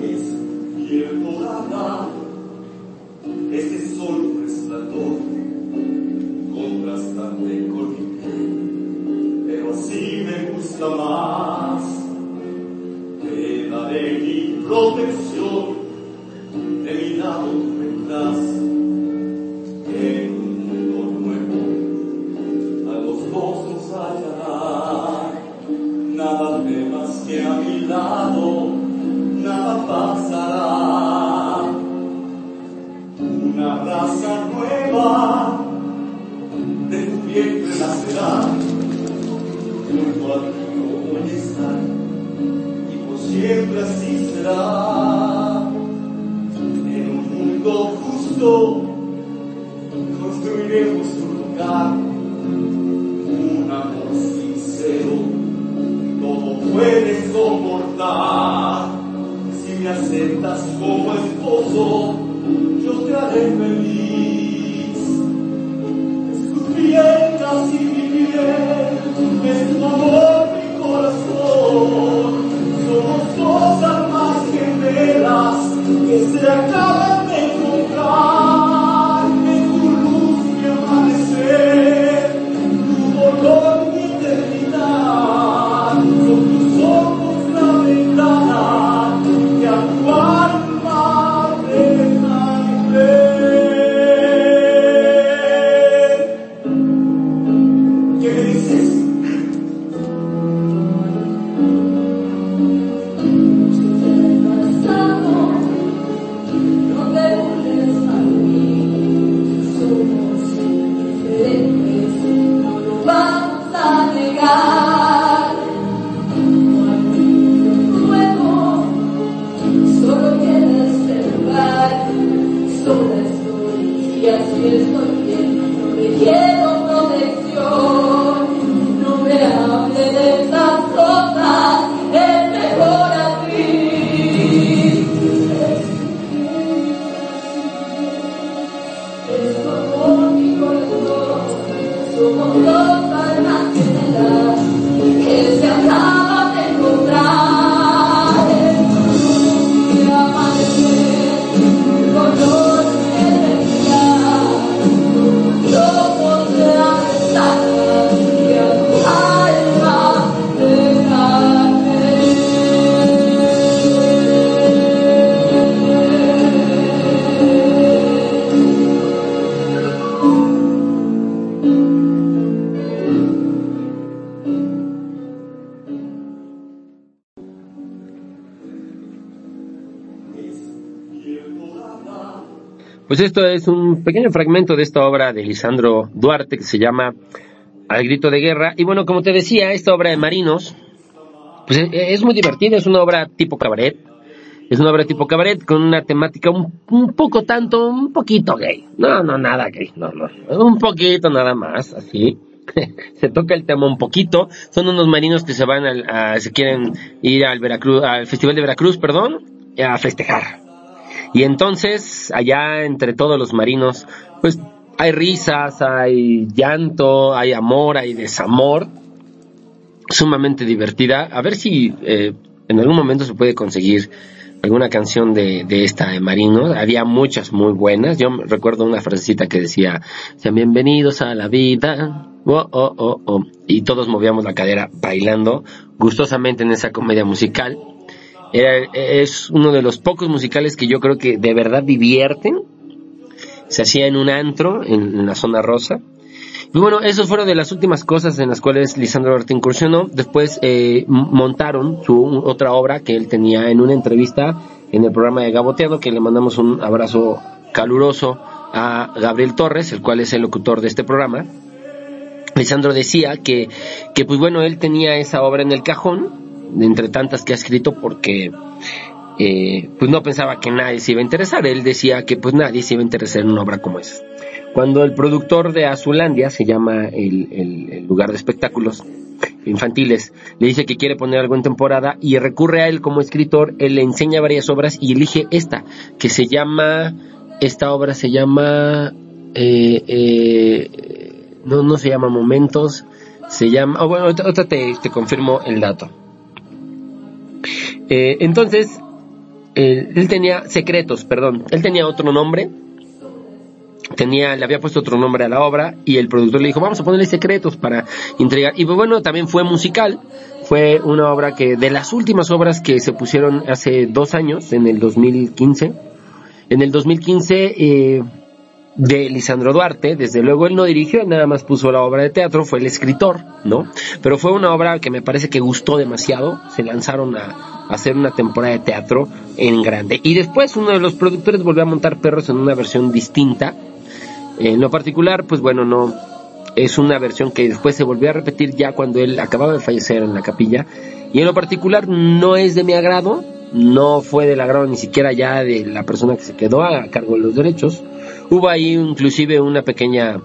Es piel dorada, ese sol resplandor, contrastante con mi piel, pero así me gusta más. Te daré mi protección, de mi lado vendrás. En un mundo nuevo, a los dos nos hallará. Nada temas que a mi lado, nada pasará. Una raza nueva de tu vientre nacerá, junto a ti siempre así será. En un mundo justo construiremos un lugar, un amor sincero, todo puedes soportar. Si me aceptas como esposo, yo te haré feliz. Es tu piel, casi mi piel, es tu amor, gemelas que Pues esto es un pequeño fragmento de esta obra de Lisandro Duarte que se llama Al grito de guerra. Y bueno, como te decía, esta obra de Marinos, pues es, es muy divertida, es una obra tipo cabaret. Es una obra tipo cabaret con una temática un, un poco tanto, un poquito gay. No, no, nada gay, no, no. Un poquito nada más, así. *laughs* se toca el tema un poquito. Son unos marinos que se van al, a, se quieren ir al Veracruz, al Festival de Veracruz, perdón, a festejar. Y entonces, allá entre todos los marinos, pues hay risas, hay llanto, hay amor, hay desamor. Sumamente divertida. A ver si eh, en algún momento se puede conseguir alguna canción de, de esta de Marino. Había muchas muy buenas. Yo recuerdo una frasecita que decía, sean bienvenidos a la vida. Oh, oh, oh, oh. Y todos movíamos la cadera bailando gustosamente en esa comedia musical. Es uno de los pocos musicales que yo creo que de verdad divierten. Se hacía en un antro, en, la zona rosa. Y bueno, esas fueron de las últimas cosas en las cuales Lisandro Duarte incursionó. Después eh, montaron su otra obra que él tenía en una entrevista en el programa de Gaboteado, que le mandamos un abrazo caluroso a Gabriel Torres, el cual es el locutor de este programa. Lisandro decía que, que pues bueno, él tenía esa obra en el cajón, entre tantas que ha escrito, porque eh, pues no pensaba que nadie se iba a interesar. Él decía que pues nadie se iba a interesar en una obra como esa. Cuando el productor de Azulandia, se llama el, el, lugar de espectáculos infantiles, le dice que quiere poner algo en temporada y recurre a él como escritor, él le enseña varias obras y elige esta, que se llama, esta obra se llama, eh, eh, no, no se llama Momentos, se llama, oh, otra te, te confirmo el dato. Eh, entonces, él tenía secretos, perdón, él tenía otro nombre, tenía, le había puesto otro nombre a la obra y el productor le dijo, vamos a ponerle secretos para entregar. Y bueno, también fue musical, fue una obra que de las últimas obras que se pusieron hace dos años, en el 2015, en el 2015 eh, de Lisandro Duarte, desde luego él no dirigió, nada más puso la obra de teatro, fue el escritor, ¿no? Pero fue una obra que me parece que gustó demasiado, se lanzaron a, a hacer una temporada de teatro en grande. Y después uno de los productores volvió a montar Perros en una versión distinta, en lo particular, pues bueno, no es una versión que después se volvió a repetir ya cuando él acababa de fallecer en la capilla. Y en lo particular no es de mi agrado, no fue del agrado ni siquiera ya de la persona que se quedó a cargo de los derechos. Hubo ahí inclusive una pequeña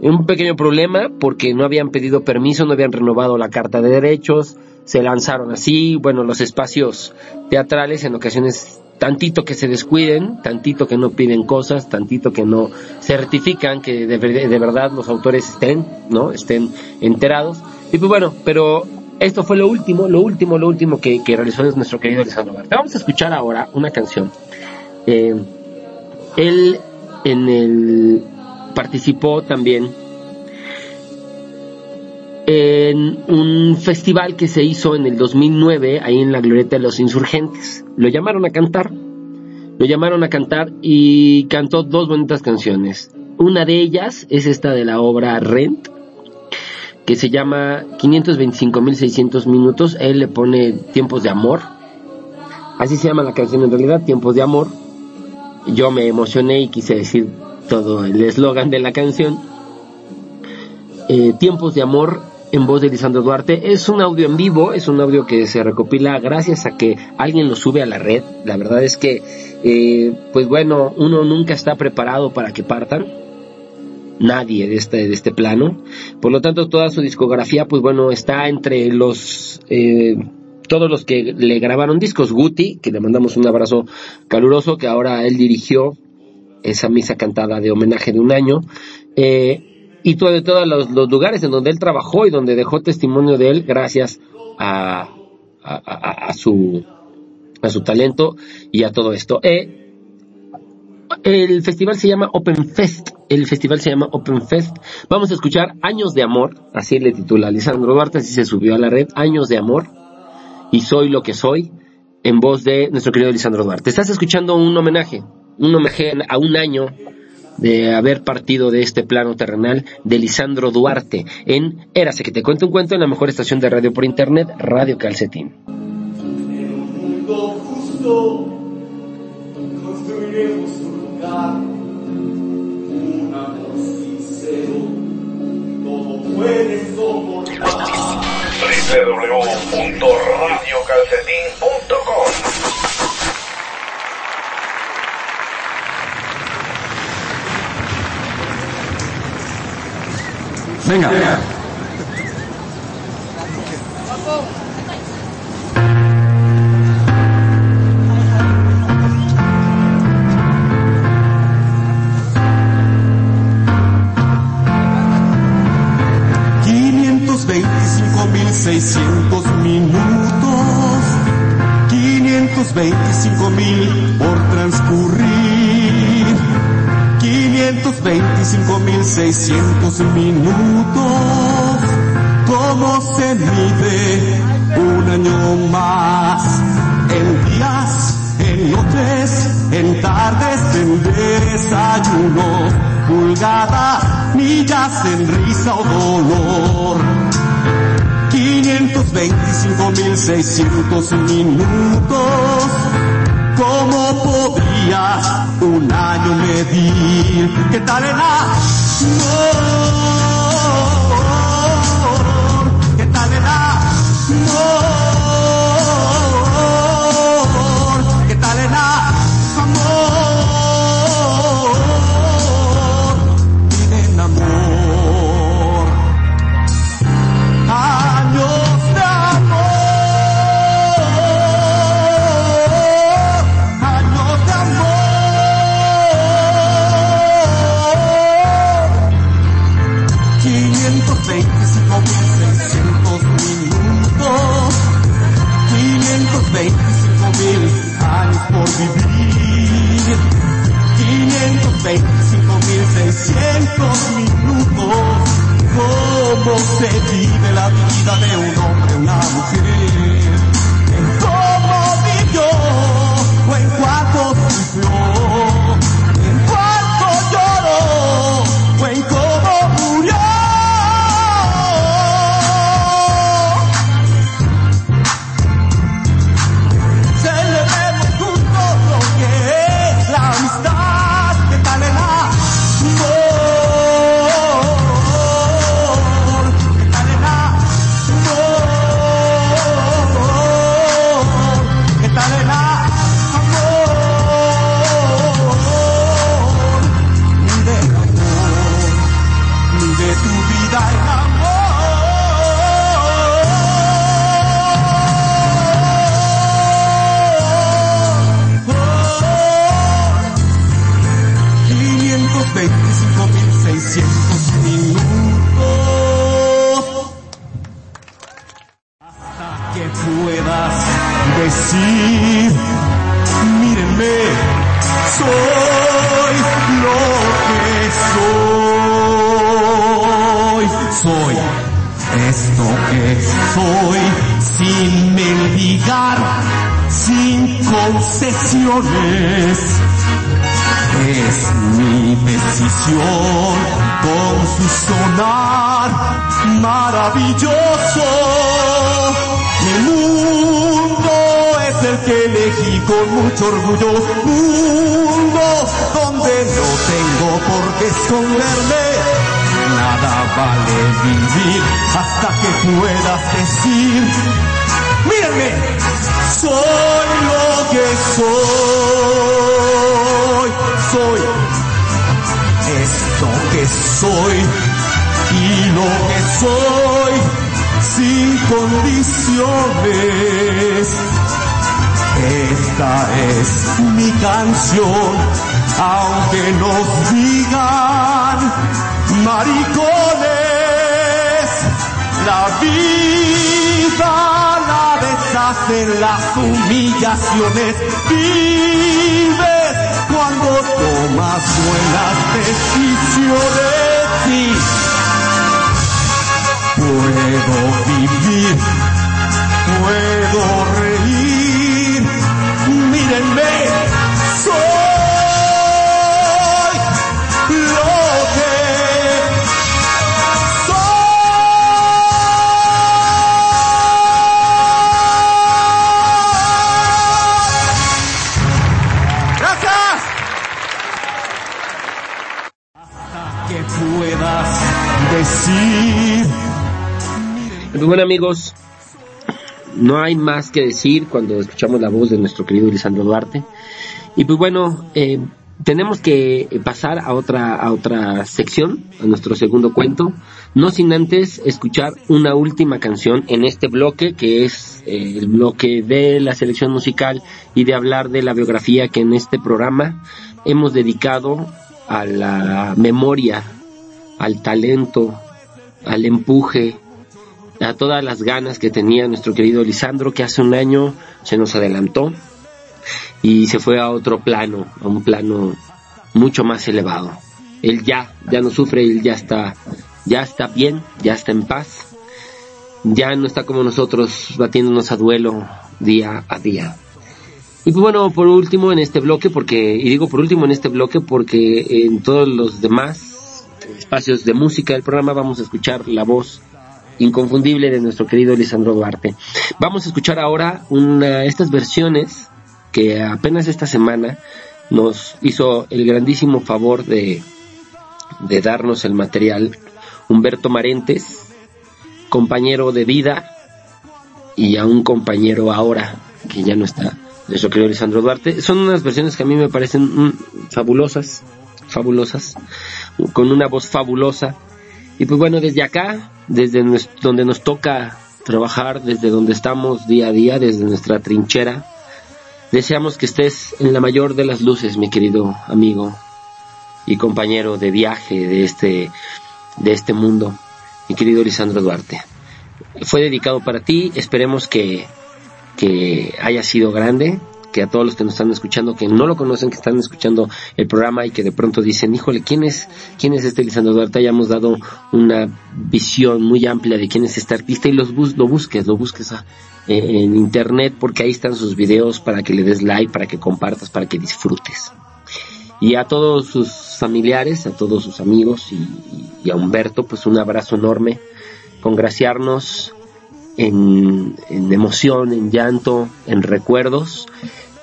un pequeño problema porque no habían pedido permiso, no habían renovado la carta de derechos, se lanzaron así, bueno, los espacios teatrales en ocasiones tantito que se descuiden, tantito que no piden cosas, tantito que no certifican que de, de, verdad los autores estén, ¿no? Estén enterados. Y pues bueno, pero esto fue lo último, lo último, lo último que, que realizó nuestro querido Alessandro Barta. Vamos a escuchar ahora una canción. Eh, en el participó también en un festival que se hizo en el 2009 ahí en la Glorieta de los Insurgentes. Lo llamaron a cantar, lo llamaron a cantar y cantó dos bonitas canciones. Una de ellas es esta de la obra Rent, que se llama 525.600 minutos. Él le pone tiempos de amor. Así se llama la canción en realidad, tiempos de amor. Yo me emocioné y quise decir todo el eslogan de la canción. Eh, tiempos de amor en voz de Lisandro Duarte. Es un audio en vivo, es un audio que se recopila gracias a que alguien lo sube a la red. La verdad es que, eh, pues bueno, uno nunca está preparado para que partan. Nadie de este, de este plano. Por lo tanto, toda su discografía, pues bueno, está entre los, eh, todos los que le grabaron discos. Guti, que le mandamos un abrazo caluroso, que ahora él dirigió esa misa cantada de homenaje de un año. Eh, y todo, de todos los, los, lugares en donde él trabajó y donde dejó testimonio de él gracias a, a, a, a su, a su talento y a todo esto. Eh, el festival se llama Open Fest. El festival se llama Open Fest. Vamos a escuchar Años de Amor, así le titula Lisandro Duarte, así se subió a la red, Años de Amor y Soy lo que soy, en voz de nuestro querido Lisandro Duarte. Estás escuchando un homenaje, un homenaje a un año de haber partido de este plano terrenal de Lisandro Duarte en Érase que te cuento un cuento en la mejor estación de radio por internet, Radio Calcetín. En un mundo justo construiremos un lugar, un amor sincero, puede soportar www.radiocalcetín.com Venga, venga. 5.600 minutos, 525 mil por transcurrir, 525.600 minutos, ¿cómo se mide un año más? En días, en noches, en tardes, en desayuno, pulgadas, millas en risa o dolor 525.600 minutos. ¿Cómo podría un año medir? ¿Qué tal el amor? 525.600 minutos. ¿Cómo se vive la vida de un hombre, una mujer? En cómo vivió o en cuánto sufrió, soy, esto que soy, sin mendigar, sin concesiones es mi decisión con su sonar maravilloso. Mi mundo es el que elegí con mucho orgullo, mundo donde no tengo por qué esconderme. Nada vale vivir hasta que puedas decir, mírenme, soy lo que soy, soy esto que soy y lo que soy sin condiciones. Esta es mi canción, aunque nos digan maricones, la vida la deshacen las humillaciones. Vives cuando tomas buenas decisiones. Puedo vivir, puedo decir. Pues bueno amigos, no hay más que decir cuando escuchamos la voz de nuestro querido Lisandro Duarte. Y pues bueno, eh, tenemos que pasar a otra, a otra sección, a nuestro segundo cuento, no sin antes escuchar una última canción en este bloque, que es eh, el bloque de la selección musical y de hablar de la biografía que en este programa hemos dedicado a la memoria, al talento, al empuje, a todas las ganas que tenía nuestro querido Lisandro, que hace un año se nos adelantó y se fue a otro plano, a un plano mucho más elevado. Él ya, ya no sufre, él ya está, ya está bien, ya está en paz, ya no está como nosotros batiéndonos a duelo día a día. Y pues bueno, por último en este bloque, porque, y digo por último en este bloque porque en todos los demás espacios de música del programa vamos a escuchar la voz inconfundible de nuestro querido Lisandro Duarte. Vamos a escuchar ahora una, estas versiones que apenas esta semana nos hizo el grandísimo favor de, de darnos el material Humberto Marentes, compañero de vida y a un compañero ahora que ya no está, nuestro querido Lisandro Duarte. Son unas versiones que a mí me parecen mm, fabulosas, fabulosas, con una voz fabulosa. Y pues bueno, desde acá, desde donde nos toca trabajar, desde donde estamos día a día, desde nuestra trinchera, Deseamos que estés en la mayor de las luces, mi querido amigo y compañero de viaje de este, de este mundo, mi querido Lisandro Duarte. Fue dedicado para ti, esperemos que, que haya sido grande, que a todos los que nos están escuchando, que no lo conocen, que están escuchando el programa y que de pronto dicen, híjole, ¿quién es, quién es este Lisandro Duarte? Hayamos dado una visión muy amplia de quién es este artista y los bus lo busques, lo busques a, eh, en internet porque ahí están sus videos para que le des like, para que compartas, para que disfrutes. Y a todos sus familiares, a todos sus amigos y, y a Humberto, pues un abrazo enorme, congraciarnos en, en emoción, en llanto, en recuerdos.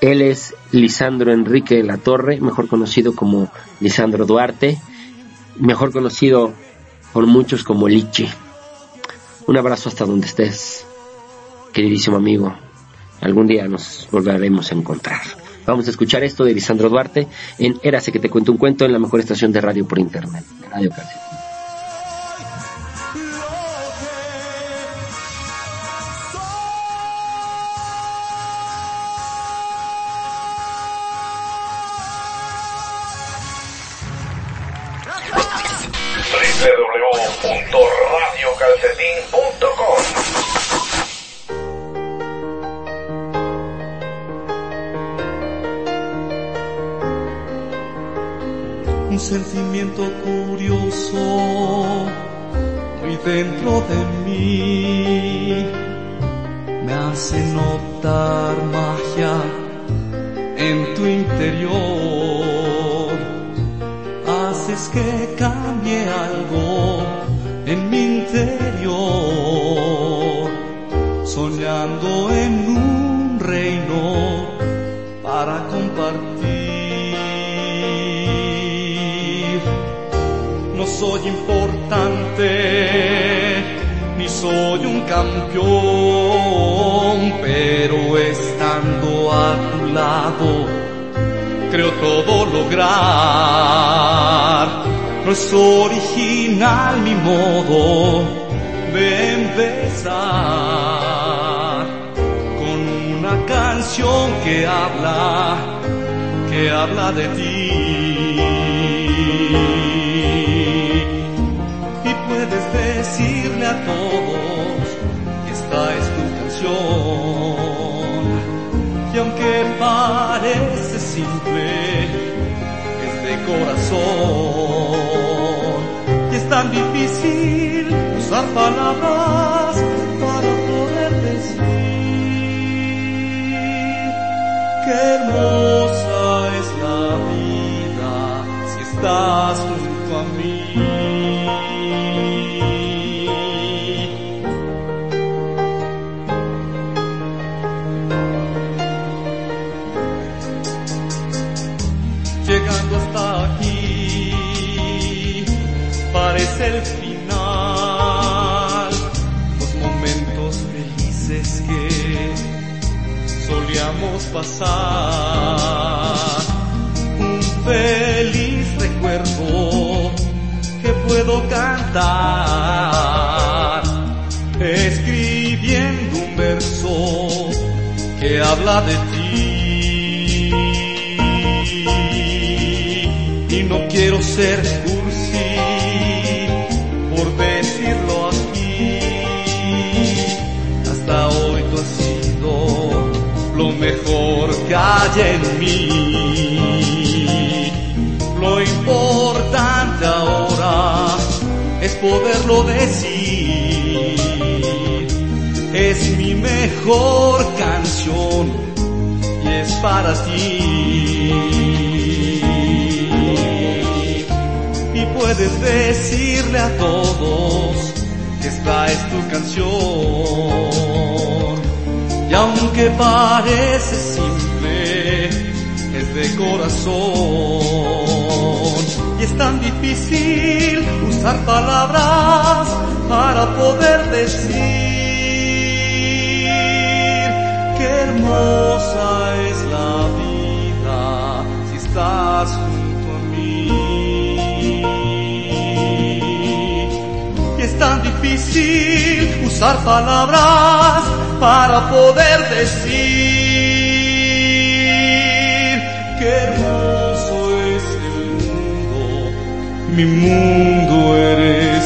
Él es Lisandro Enrique de la Torre, mejor conocido como Lisandro Duarte, mejor conocido por muchos como Lichi. Un abrazo hasta donde estés, queridísimo amigo. Algún día nos volveremos a encontrar. Vamos a escuchar esto de Lisandro Duarte en Érase que te cuento un cuento en la mejor estación de radio por internet, Radio Cárcel. Cambie algo en mi interior soñando en un reino para compartir no soy importante, ni soy un campeón, pero estando a tu lado, creo todo lograr. No es original mi modo de empezar con una canción que habla, que habla de ti y puedes decirle a todos que esta es tu canción. Y aunque parece simple, corazón. Y es tan difícil usar palabras para poder decir qué hermosa es la vida si estás un feliz recuerdo que puedo cantar escribiendo un verso que habla de ti. Y no quiero ser hay en mí lo importante ahora es poderlo decir es mi mejor canción y es para ti. Y puedes decirle a todos que esta es tu canción. Y aunque parece simple, corazón. Y es tan difícil usar palabras para poder decir qué hermosa es la vida si estás junto a mí. Y es tan difícil usar palabras para poder decir mi mundo eres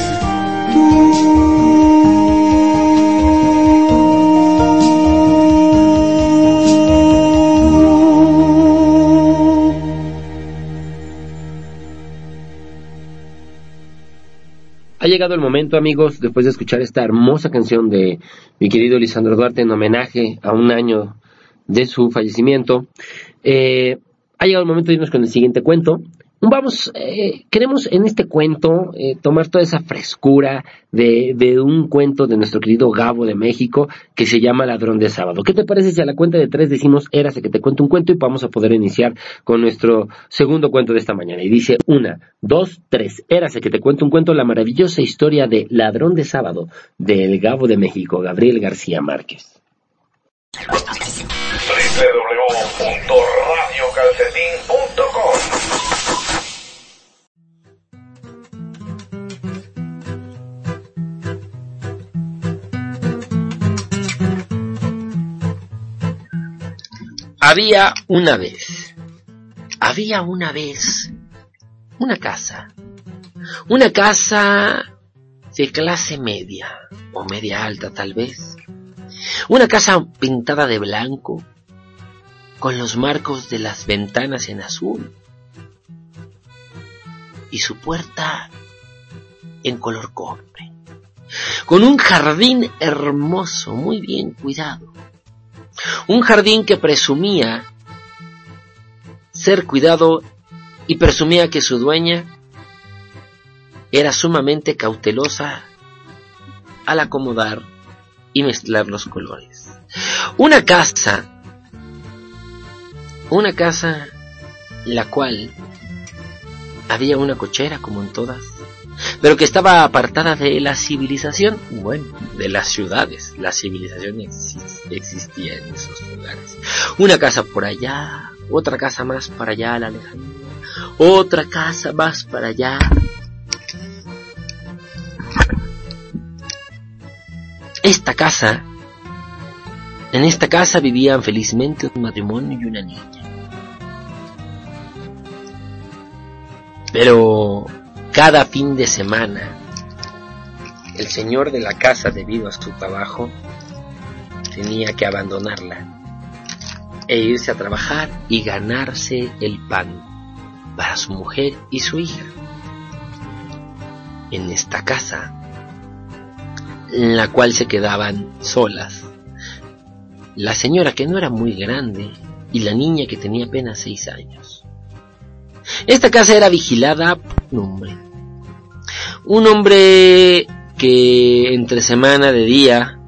Ha llegado el momento, amigos, después de escuchar esta hermosa canción de mi querido Lisandro Duarte en homenaje a un año de su fallecimiento. Eh, ha llegado el momento de irnos con el siguiente cuento. Vamos, eh, queremos en este cuento eh, tomar toda esa frescura de, un cuento de nuestro querido Gabo de México que se llama Ladrón de Sábado. ¿Qué te parece si a la cuenta de tres decimos Érase que te cuento un cuento y vamos a poder iniciar con nuestro segundo cuento de esta mañana? Y dice una, dos, tres. Érase que te cuento un cuento, la maravillosa historia de Ladrón de Sábado del Gabo de México, Gabriel García Márquez. www.radiocalcetín.com Había una vez, había una vez una casa, una casa de clase media o media alta tal vez, una casa pintada de blanco, con los marcos de las ventanas en azul y su puerta en color cobre, con un jardín hermoso, muy bien cuidado, un jardín que presumía ser cuidado y presumía que su dueña era sumamente cautelosa al acomodar y mezclar los colores. Una casa, una casa la cual había una cochera como en todas, pero que estaba apartada de la civilización, bueno, de las ciudades. La civilización exis- existía en esos lugares. Una casa por allá, otra casa más para allá a la lejanía, otra casa más para allá. Esta casa, en esta casa vivían felizmente un matrimonio y una niña. Pero cada fin de semana, el señor de la casa, debido a su trabajo, tenía que abandonarla e irse a trabajar y ganarse el pan para su mujer y su hija. En esta casa, en la cual se quedaban solas, la señora que no era muy grande y la niña que tenía apenas seis años. Esta casa era vigilada por un hombre. Un hombre que entre semana de día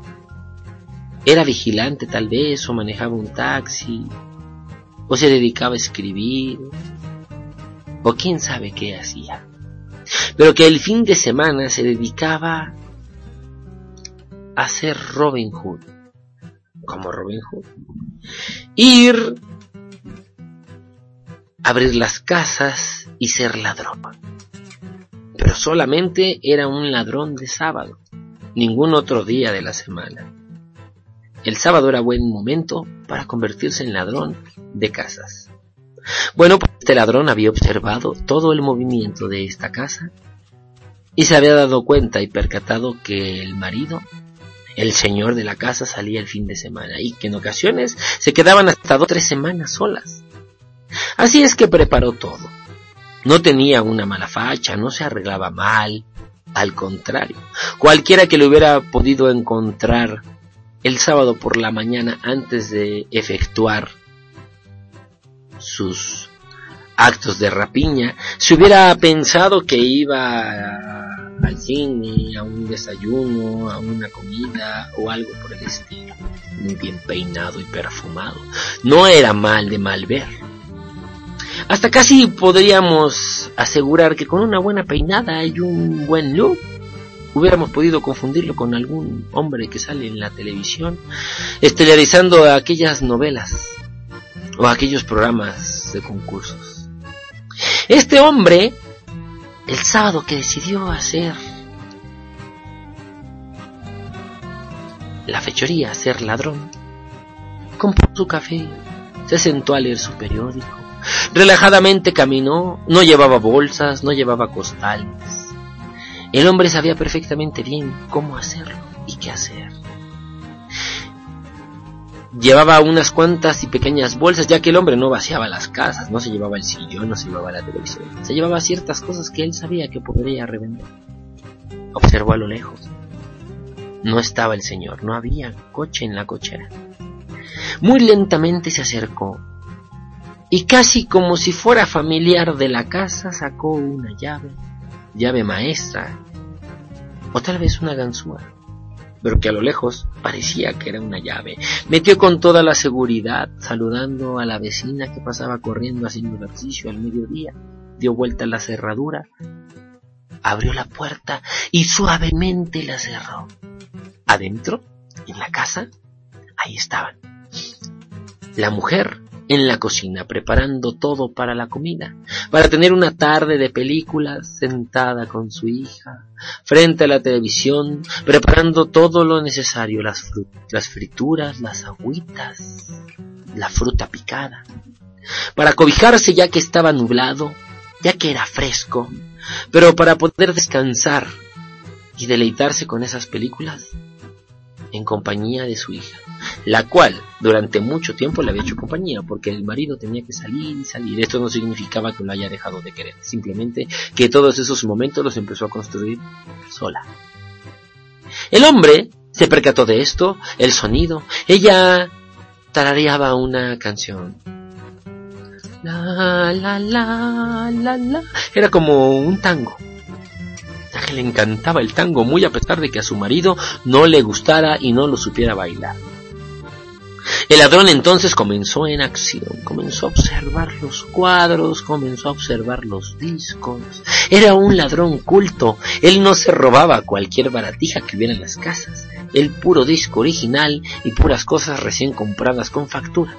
era vigilante tal vez, o manejaba un taxi, o se dedicaba a escribir, o quién sabe qué hacía. Pero que el fin de semana se dedicaba a ser Robin Hood. como Robin Hood. Ir, abrir las casas y ser ladrón. Pero solamente era un ladrón de sábado, ningún otro día de la semana. El sábado era buen momento para convertirse en ladrón de casas. Bueno, pues este ladrón había observado todo el movimiento de esta casa y se había dado cuenta y percatado que el marido, el señor de la casa, salía el fin de semana y que en ocasiones se quedaban hasta dos o tres semanas solas. Así es que preparó todo. No tenía una mala facha, no se arreglaba mal, al contrario, cualquiera que lo hubiera podido encontrar el sábado por la mañana antes de efectuar sus actos de rapiña, se hubiera pensado que iba al cine, a un desayuno, a una comida o algo por el estilo. Muy bien peinado y perfumado. No era mal de mal ver. Hasta casi podríamos asegurar que con una buena peinada y un buen look hubiéramos podido confundirlo con algún hombre que sale en la televisión estelarizando aquellas novelas o aquellos programas de concursos. Este hombre, el sábado que decidió hacer la fechoría, ser ladrón, compró su café, se sentó a leer su periódico, relajadamente caminó, no llevaba bolsas, no llevaba costales. El hombre sabía perfectamente bien cómo hacerlo y qué hacer. Llevaba unas cuantas y pequeñas bolsas, ya que el hombre no vaciaba las casas, no se llevaba el sillón, no se llevaba la televisión, se llevaba ciertas cosas que él sabía que podría revender. Observó a lo lejos. No estaba el señor, no había coche en la cochera. Muy lentamente se acercó y casi como si fuera familiar de la casa sacó una llave, llave maestra, o tal vez una ganzúa, pero que a lo lejos parecía que era una llave. Metió con toda la seguridad, saludando a la vecina que pasaba corriendo haciendo ejercicio al mediodía, dio vuelta a la cerradura, abrió la puerta y suavemente la cerró. Adentro, en la casa, ahí estaban. La mujer en la cocina preparando todo para la comida, para tener una tarde de películas sentada con su hija, frente a la televisión, preparando todo lo necesario, las, las frituras, las agüitas, la fruta picada, para cobijarse ya que estaba nublado, ya que era fresco, pero para poder descansar y deleitarse con esas películas en compañía de su hija, la cual durante mucho tiempo le había hecho compañía, porque el marido tenía que salir y salir. Esto no significaba que lo haya dejado de querer, simplemente que todos esos momentos los empezó a construir sola. El hombre se percató de esto, el sonido, ella tarareaba una canción. La, la, la, la, la. Era como un tango le encantaba el tango muy a pesar de que a su marido no le gustara y no lo supiera bailar. El ladrón entonces comenzó en acción, comenzó a observar los cuadros, comenzó a observar los discos. Era un ladrón culto, él no se robaba cualquier baratija que hubiera en las casas, el puro disco original y puras cosas recién compradas con factura.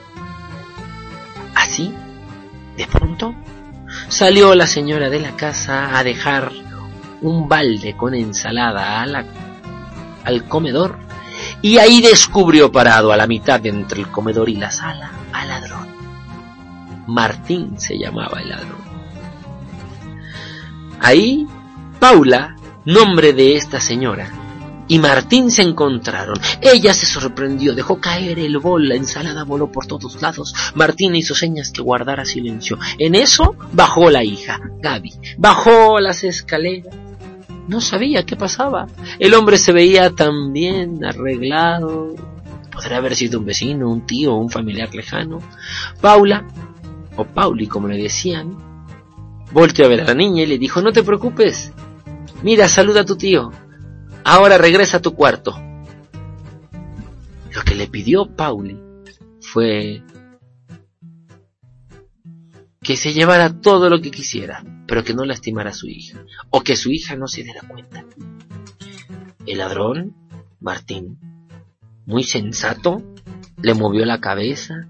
Así, de pronto, salió la señora de la casa a dejar un balde con ensalada al comedor y ahí descubrió parado a la mitad entre el comedor y la sala al ladrón. Martín se llamaba el ladrón. Ahí, Paula, nombre de esta señora, y Martín se encontraron. Ella se sorprendió, dejó caer el bol, la ensalada voló por todos lados. Martín hizo señas que guardara silencio. En eso bajó la hija, Gaby. Bajó las escaleras. No sabía qué pasaba. El hombre se veía tan bien arreglado. Podría haber sido un vecino, un tío, un familiar lejano. Paula, o Pauli como le decían, volteó a ver a la niña y le dijo, no te preocupes. Mira, saluda a tu tío. Ahora regresa a tu cuarto. Lo que le pidió Pauli fue que se llevara todo lo que quisiera, pero que no lastimara a su hija, o que su hija no se diera cuenta. El ladrón, Martín, muy sensato, le movió la cabeza,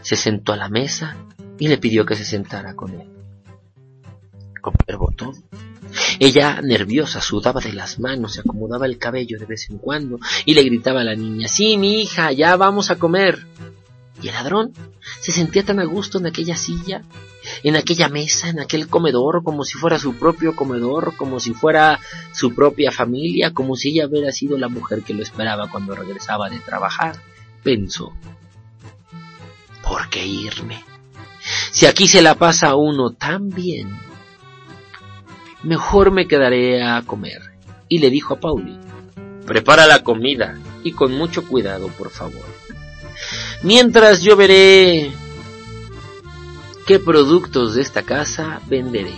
se sentó a la mesa y le pidió que se sentara con él. Todo. Ella, nerviosa, sudaba de las manos, se acomodaba el cabello de vez en cuando y le gritaba a la niña, sí, mi hija, ya vamos a comer. Y el ladrón se sentía tan a gusto en aquella silla, en aquella mesa, en aquel comedor, como si fuera su propio comedor, como si fuera su propia familia, como si ella hubiera sido la mujer que lo esperaba cuando regresaba de trabajar. Pensó, ¿por qué irme? Si aquí se la pasa a uno tan bien, mejor me quedaré a comer. Y le dijo a Pauli, prepara la comida y con mucho cuidado, por favor. Mientras yo veré qué productos de esta casa venderé.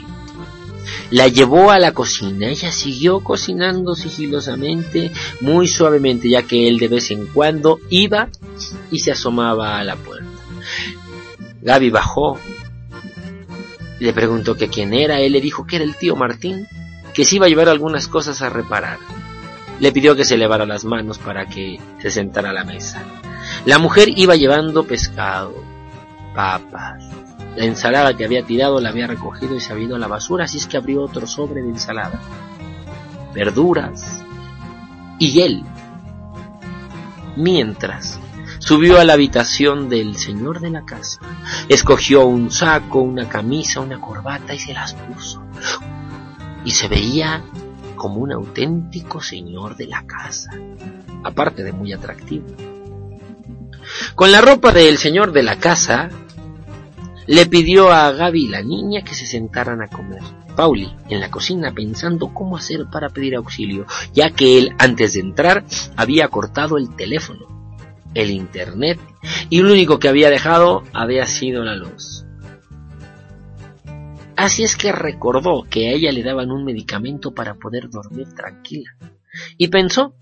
La llevó a la cocina, ella siguió cocinando sigilosamente, muy suavemente, ya que él de vez en cuando iba y se asomaba a la puerta. Gaby bajó, le preguntó que quién era, él le dijo que era el tío Martín, que se iba a llevar algunas cosas a reparar. Le pidió que se levara las manos para que se sentara a la mesa. La mujer iba llevando pescado, papas. La ensalada que había tirado la había recogido y se había ido a la basura, así es que abrió otro sobre de ensalada. Verduras. Y él, mientras, subió a la habitación del señor de la casa, escogió un saco, una camisa, una corbata y se las puso. Y se veía como un auténtico señor de la casa, aparte de muy atractivo. Con la ropa del señor de la casa, le pidió a Gaby la niña que se sentaran a comer. Pauli, en la cocina, pensando cómo hacer para pedir auxilio, ya que él, antes de entrar, había cortado el teléfono, el internet, y lo único que había dejado había sido la luz. Así es que recordó que a ella le daban un medicamento para poder dormir tranquila, y pensó,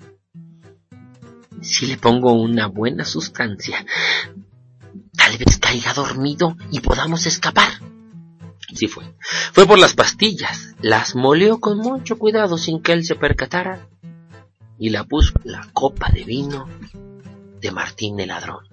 si le pongo una buena sustancia, tal vez caiga dormido y podamos escapar. Sí fue. Fue por las pastillas, las molió con mucho cuidado sin que él se percatara y la puso la copa de vino de Martín el ladrón.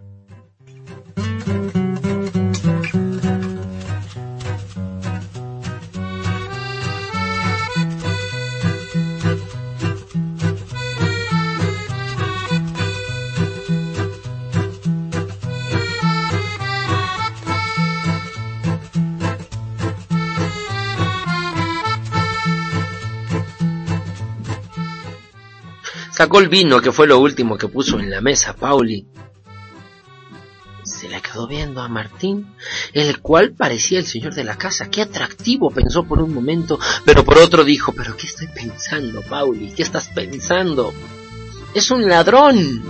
Sacó el vino, que fue lo último que puso en la mesa Pauli. Se le quedó viendo a Martín, el cual parecía el señor de la casa. Qué atractivo, pensó por un momento, pero por otro dijo, pero ¿qué estoy pensando, Pauli? ¿Qué estás pensando? Es un ladrón.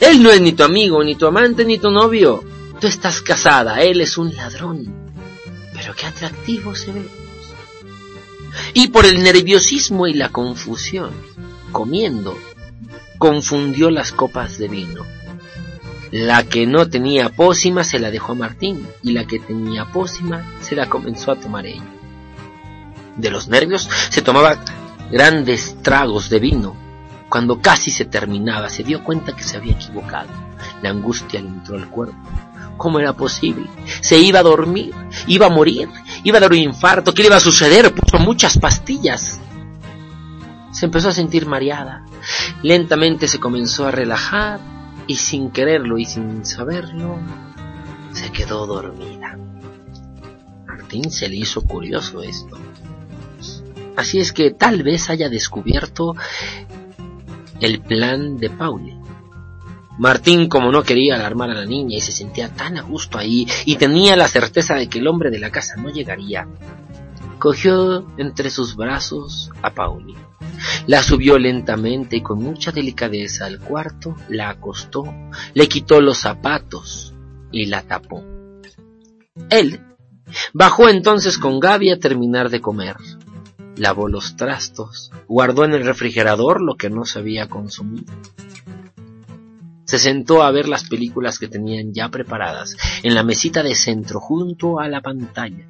Él no es ni tu amigo, ni tu amante, ni tu novio. Tú estás casada, él es un ladrón. Pero qué atractivo se ve. Y por el nerviosismo y la confusión, comiendo, confundió las copas de vino. La que no tenía pócima se la dejó a Martín y la que tenía pócima se la comenzó a tomar ella. De los nervios se tomaba grandes tragos de vino. Cuando casi se terminaba se dio cuenta que se había equivocado. La angustia le entró al cuerpo. ¿Cómo era posible? Se iba a dormir, iba a morir, iba a dar un infarto. ¿Qué le iba a suceder? Puso muchas pastillas. Se empezó a sentir mareada. Lentamente se comenzó a relajar y sin quererlo y sin saberlo, se quedó dormida. Martín se le hizo curioso esto. Así es que tal vez haya descubierto el plan de Pauli. Martín, como no quería alarmar a la niña y se sentía tan a gusto ahí y tenía la certeza de que el hombre de la casa no llegaría, cogió entre sus brazos a Pauli. La subió lentamente y con mucha delicadeza al cuarto, la acostó, le quitó los zapatos y la tapó. Él bajó entonces con Gaby a terminar de comer. Lavó los trastos, guardó en el refrigerador lo que no se había consumido. Se sentó a ver las películas que tenían ya preparadas en la mesita de centro junto a la pantalla.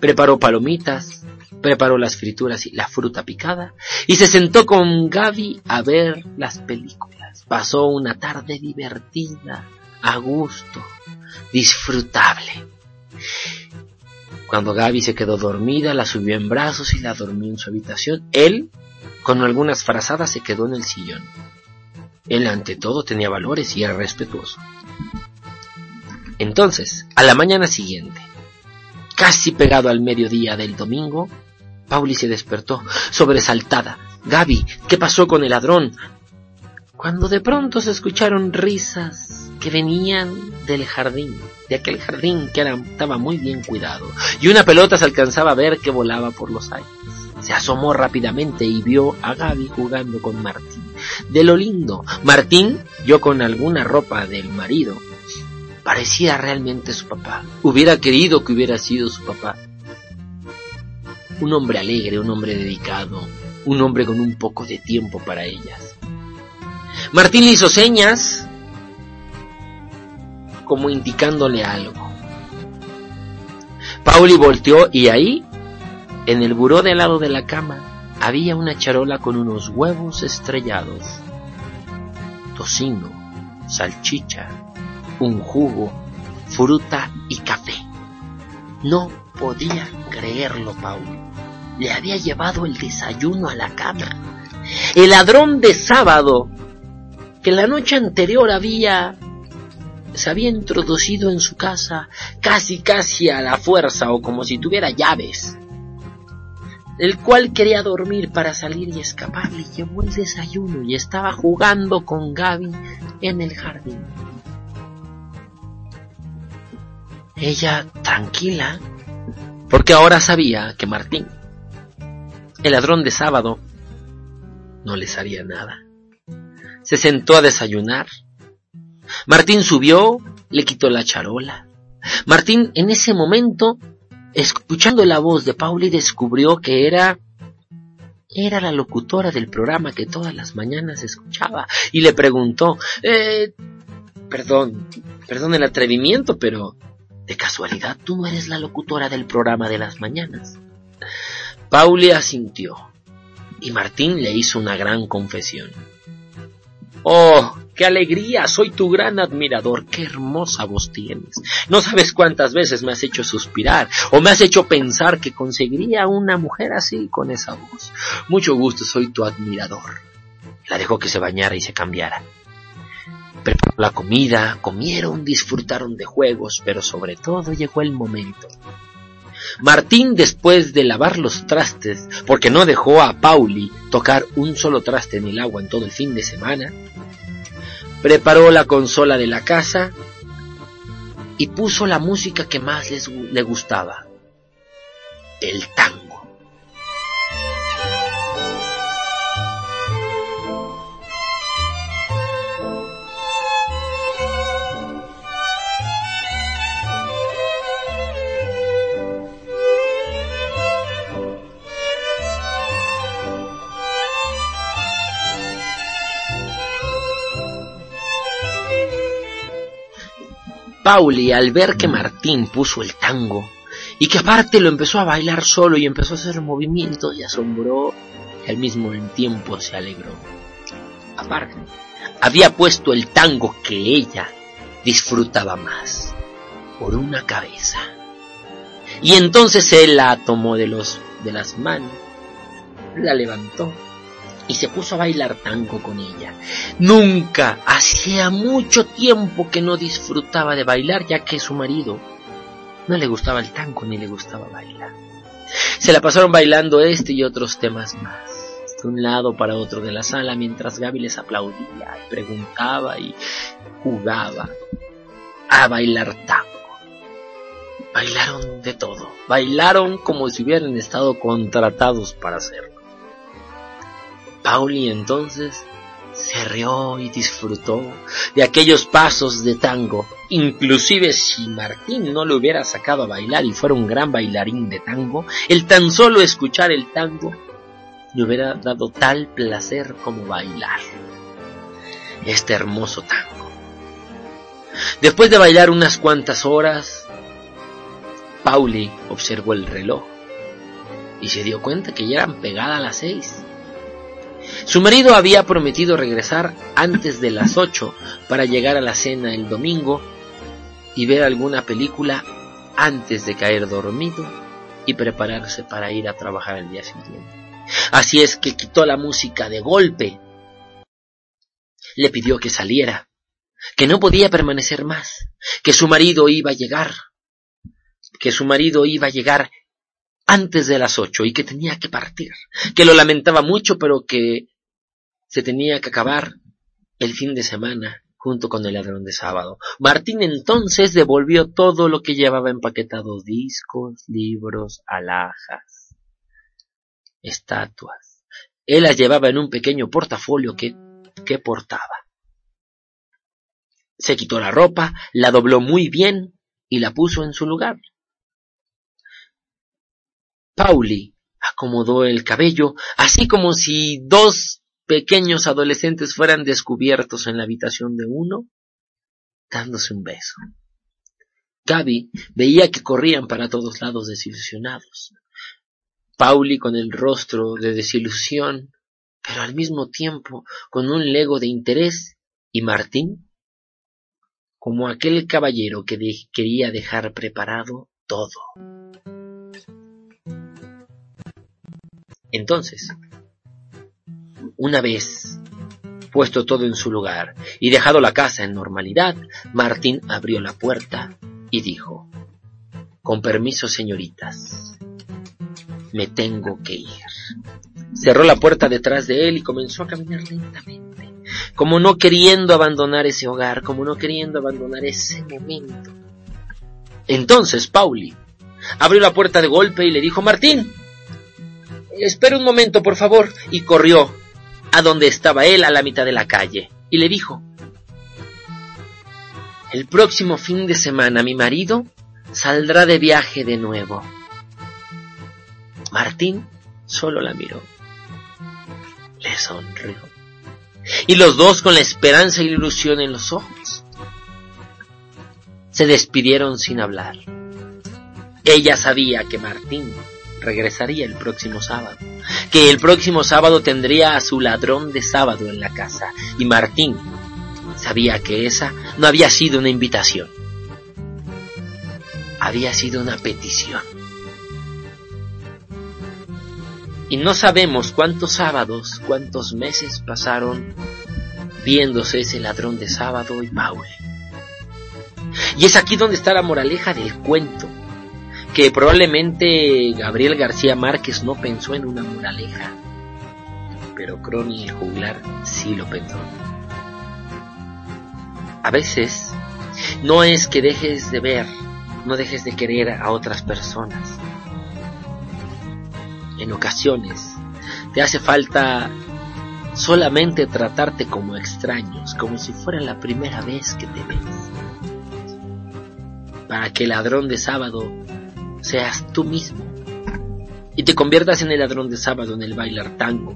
Preparó palomitas, preparó las frituras y la fruta picada y se sentó con Gaby a ver las películas. pasó una tarde divertida, a gusto, disfrutable. Cuando Gaby se quedó dormida, la subió en brazos y la dormió en su habitación. Él, con algunas frazadas, se quedó en el sillón. Él ante todo tenía valores y era respetuoso. Entonces, a la mañana siguiente, casi pegado al mediodía del domingo, Pauli se despertó, sobresaltada. Gaby, ¿qué pasó con el ladrón? Cuando de pronto se escucharon risas que venían del jardín, de aquel jardín que era, estaba muy bien cuidado, y una pelota se alcanzaba a ver que volaba por los aires. Se asomó rápidamente y vio a Gaby jugando con Martín. De lo lindo, Martín, yo con alguna ropa del marido, parecía realmente su papá. Hubiera querido que hubiera sido su papá. Un hombre alegre, un hombre dedicado, un hombre con un poco de tiempo para ellas. Martín le hizo señas como indicándole algo. Pauli volteó y ahí, en el buró del lado de la cama, había una charola con unos huevos estrellados, tocino, salchicha, un jugo, fruta y café. No podía creerlo, Pauli. Le había llevado el desayuno a la cama. El ladrón de sábado, que la noche anterior había se había introducido en su casa casi casi a la fuerza o como si tuviera llaves, el cual quería dormir para salir y escapar, le llevó el desayuno y estaba jugando con Gaby en el jardín. Ella tranquila, porque ahora sabía que Martín, el ladrón de sábado, no les haría nada. Se sentó a desayunar. Martín subió, le quitó la charola. Martín en ese momento, escuchando la voz de Pauli, descubrió que era era la locutora del programa que todas las mañanas escuchaba y le preguntó, eh, perdón, perdón el atrevimiento, pero de casualidad tú no eres la locutora del programa de las mañanas. Pauli asintió y Martín le hizo una gran confesión. Oh, qué alegría, soy tu gran admirador, qué hermosa voz tienes. No sabes cuántas veces me has hecho suspirar o me has hecho pensar que conseguiría una mujer así con esa voz. Mucho gusto, soy tu admirador. La dejó que se bañara y se cambiara. Preparó la comida, comieron, disfrutaron de juegos, pero sobre todo llegó el momento. Martín, después de lavar los trastes, porque no dejó a Pauli tocar un solo traste en el agua en todo el fin de semana, preparó la consola de la casa y puso la música que más les, le gustaba, el tango. Pauli, al ver que Martín puso el tango y que aparte lo empezó a bailar solo y empezó a hacer movimientos, se asombró y al mismo tiempo se alegró. Aparte, había puesto el tango que ella disfrutaba más por una cabeza. Y entonces él la tomó de los de las manos, la levantó y se puso a bailar tango con ella. Nunca, hacía mucho tiempo que no disfrutaba de bailar, ya que su marido no le gustaba el tango ni le gustaba bailar. Se la pasaron bailando este y otros temas más, de un lado para otro de la sala, mientras Gaby les aplaudía, y preguntaba y jugaba a bailar tango. Bailaron de todo, bailaron como si hubieran estado contratados para hacerlo. Pauli entonces se rió y disfrutó de aquellos pasos de tango. Inclusive si Martín no lo hubiera sacado a bailar y fuera un gran bailarín de tango, el tan solo escuchar el tango le hubiera dado tal placer como bailar este hermoso tango. Después de bailar unas cuantas horas, Pauli observó el reloj y se dio cuenta que ya eran pegadas las seis. Su marido había prometido regresar antes de las 8 para llegar a la cena el domingo y ver alguna película antes de caer dormido y prepararse para ir a trabajar el día siguiente. Así es que quitó la música de golpe. Le pidió que saliera, que no podía permanecer más, que su marido iba a llegar, que su marido iba a llegar antes de las ocho y que tenía que partir, que lo lamentaba mucho, pero que se tenía que acabar el fin de semana junto con el ladrón de sábado. Martín entonces devolvió todo lo que llevaba empaquetado, discos, libros, alhajas, estatuas. Él las llevaba en un pequeño portafolio que, que portaba. Se quitó la ropa, la dobló muy bien y la puso en su lugar. Pauli acomodó el cabello, así como si dos pequeños adolescentes fueran descubiertos en la habitación de uno, dándose un beso. Gaby veía que corrían para todos lados desilusionados. Pauli con el rostro de desilusión, pero al mismo tiempo con un lego de interés, y Martín como aquel caballero que quería dejar preparado todo. Entonces, una vez puesto todo en su lugar y dejado la casa en normalidad, Martín abrió la puerta y dijo, con permiso señoritas, me tengo que ir. Cerró la puerta detrás de él y comenzó a caminar lentamente, como no queriendo abandonar ese hogar, como no queriendo abandonar ese momento. Entonces Pauli abrió la puerta de golpe y le dijo, Martín, espera un momento, por favor, y corrió a donde estaba él a la mitad de la calle, y le dijo, el próximo fin de semana mi marido saldrá de viaje de nuevo. Martín solo la miró, le sonrió, y los dos con la esperanza y la ilusión en los ojos, se despidieron sin hablar. Ella sabía que Martín regresaría el próximo sábado, que el próximo sábado tendría a su ladrón de sábado en la casa, y Martín sabía que esa no había sido una invitación, había sido una petición. Y no sabemos cuántos sábados, cuántos meses pasaron viéndose ese ladrón de sábado y Paul. Y es aquí donde está la moraleja del cuento que probablemente Gabriel García Márquez no pensó en una moraleja, pero Crony el juglar sí lo pensó. A veces no es que dejes de ver, no dejes de querer a otras personas. En ocasiones te hace falta solamente tratarte como extraños, como si fuera la primera vez que te ves. Para que el ladrón de sábado seas tú mismo y te conviertas en el ladrón de sábado en el bailar tango.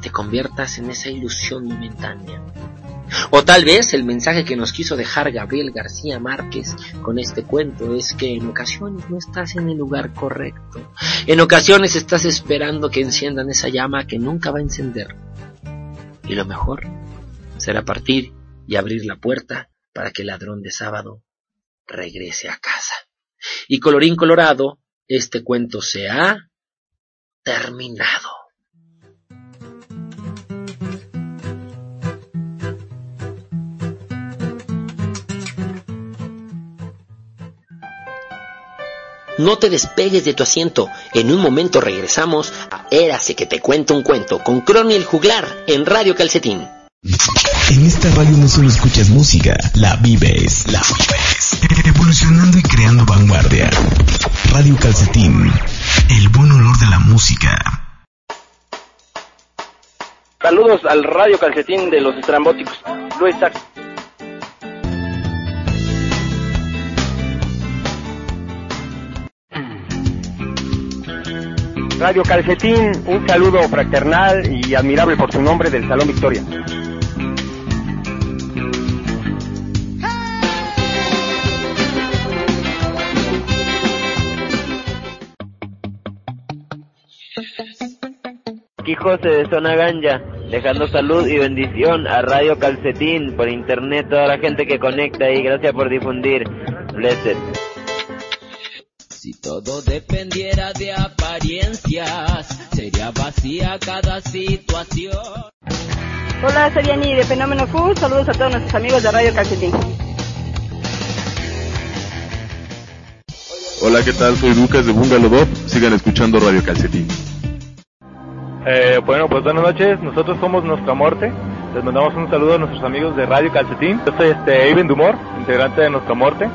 Te conviertas en esa ilusión momentánea. O tal vez el mensaje que nos quiso dejar Gabriel García Márquez con este cuento es que en ocasiones no estás en el lugar correcto. En ocasiones estás esperando que enciendan esa llama que nunca va a encender. Y lo mejor será partir y abrir la puerta para que el ladrón de sábado regrese a casa. Y colorín colorado, este cuento se ha terminado. No te despegues de tu asiento. En un momento regresamos a Érase que te cuento un cuento con Crony el Juglar en Radio Calcetín. En esta radio no solo escuchas música, la vives, la vives. Evolucionando y creando vanguardia. Radio Calcetín, el buen olor de la música. Saludos al Radio Calcetín de los Estrambóticos. Luis Sac. Radio Calcetín, un saludo fraternal y admirable por su nombre del Salón Victoria. Aquí José de Zona Ganja, dejando salud y bendición a Radio Calcetín por internet, toda la gente que conecta y gracias por difundir. Blessed. Si todo dependiera de apariencias, sería vacía cada situación. Hola, soy Yanni de Fenómeno Q. Saludos a todos nuestros amigos de Radio Calcetín. Hola, ¿qué tal? Soy Lucas de Bungalow Bob. Sigan escuchando Radio Calcetín. Eh, bueno, pues buenas noches. Nosotros somos Nuestra Muerte. Les mandamos un saludo a nuestros amigos de Radio Calcetín. Yo soy este Even Dumor, integrante de Nuestra Muerte.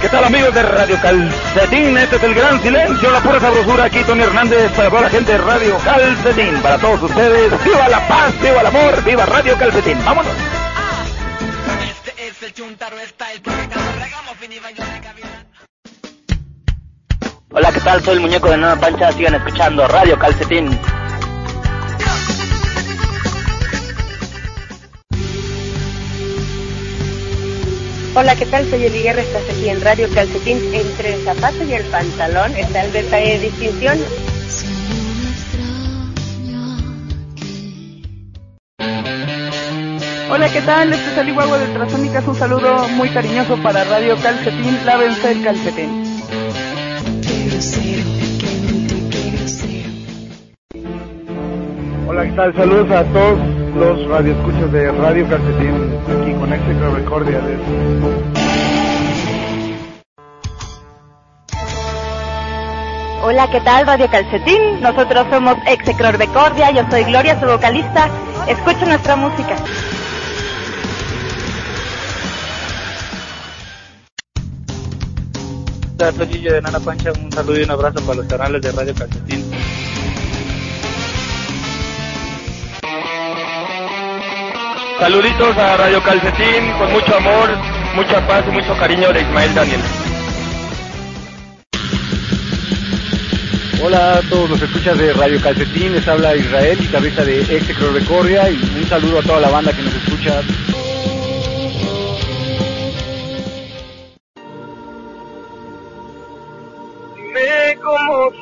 ¿Qué tal amigos de Radio Calcetín? Este es el gran silencio, la pura sabrosura. Aquí Tony Hernández para toda la gente de Radio Calcetín. Para todos ustedes, viva la paz, viva el amor, viva Radio Calcetín. Vámonos. Hola, ¿qué tal? Soy el muñeco de Nana Pancha. Sigan escuchando Radio Calcetín. Hola, ¿qué tal? Soy Eli Guerra, estás aquí en Radio Calcetín. Entre el zapato y el pantalón está el detalle de distinción. Hola, ¿qué tal? Este es Ali Guagua de Ultrasónicas. Un saludo muy cariñoso para Radio Calcetín. Lávense el calcetín. Hola, ¿qué tal? Saludos a todos los radioescuchas de Radio Calcetín, aquí con Éxito Recordiales. Hola, ¿qué tal? Radio Calcetín. Nosotros somos Execror de Cordia. Yo soy Gloria, su vocalista. Escucha nuestra música. Soy Gillo de Nana Pancha, un saludo y un abrazo para los canales de Radio Calcetín. Saluditos a Radio Calcetín, con mucho amor, mucha paz y mucho cariño de Ismael Daniel. Hola a todos los escuchas de Radio Calcetín, les habla Israel, guitarrista de Execro Recordia y un saludo a toda la banda que nos escucha.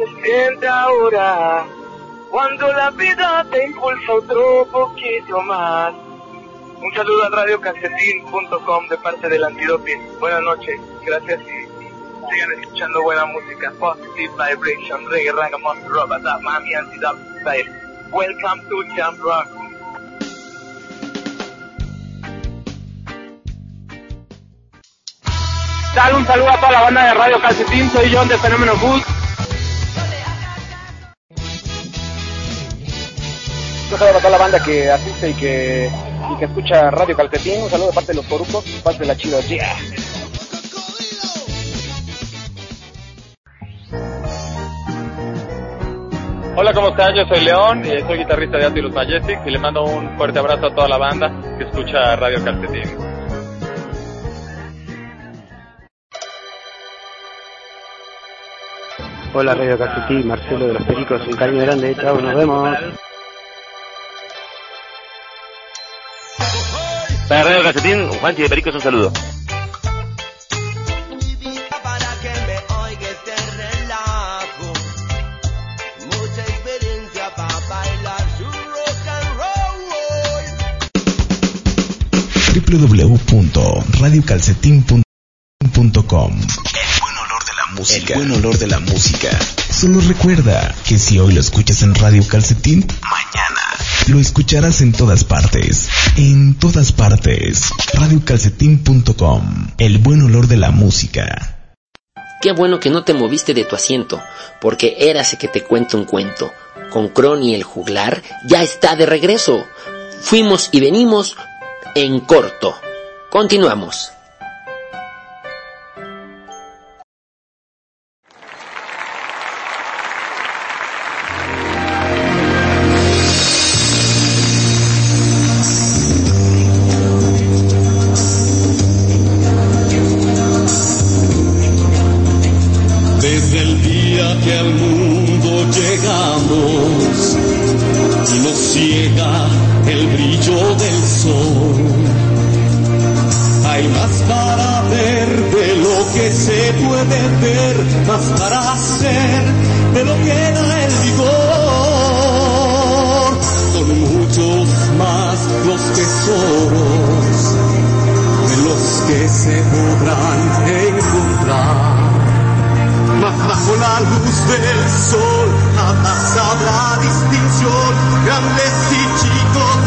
Se siente ahora cuando la vida te impulsa otro poquito más. Un saludo a radiocalcetín.com de parte del antidoping. Buenas noches, gracias y sigan escuchando buena música. Positive Vibration, Reggae, Ragamuffin, Adap, Mami, Antidop Style. Welcome to Jump Rock. Dale un saludo a toda la banda de Radio Calcetín, soy John de Fenómeno Food. Un saludo a toda la banda que asiste y que, y que escucha Radio Calcetín. Un saludo de parte de los corucos, de parte de la chido. Yeah. Hola, ¿cómo están? Yo soy León, y soy guitarrista de Anti Los Majestics y le mando un fuerte abrazo a toda la banda que escucha Radio Calcetín. Hola Radio Calcetín, Marcelo de los Pericos, un cariño grande, chao, nos vemos. Para Radio Calcetín, Juanchi de Pericos, un saludo. www.radiocalcetín.com El buen olor de la música. El buen olor de la música. Solo recuerda que si hoy lo escuchas en Radio Calcetín, mañana lo escucharás en todas partes. En todas partes. Radiocalcetín.com El buen olor de la música. Qué bueno que no te moviste de tu asiento, porque érase que te cuento un cuento. Con Crony el juglar ya está de regreso. Fuimos y venimos en corto. Continuamos. Ser de lo que da el vigor. Son muchos más los tesoros de los que se podrán encontrar. Mas bajo la luz del sol nada sabrá distinción, grandes y chicos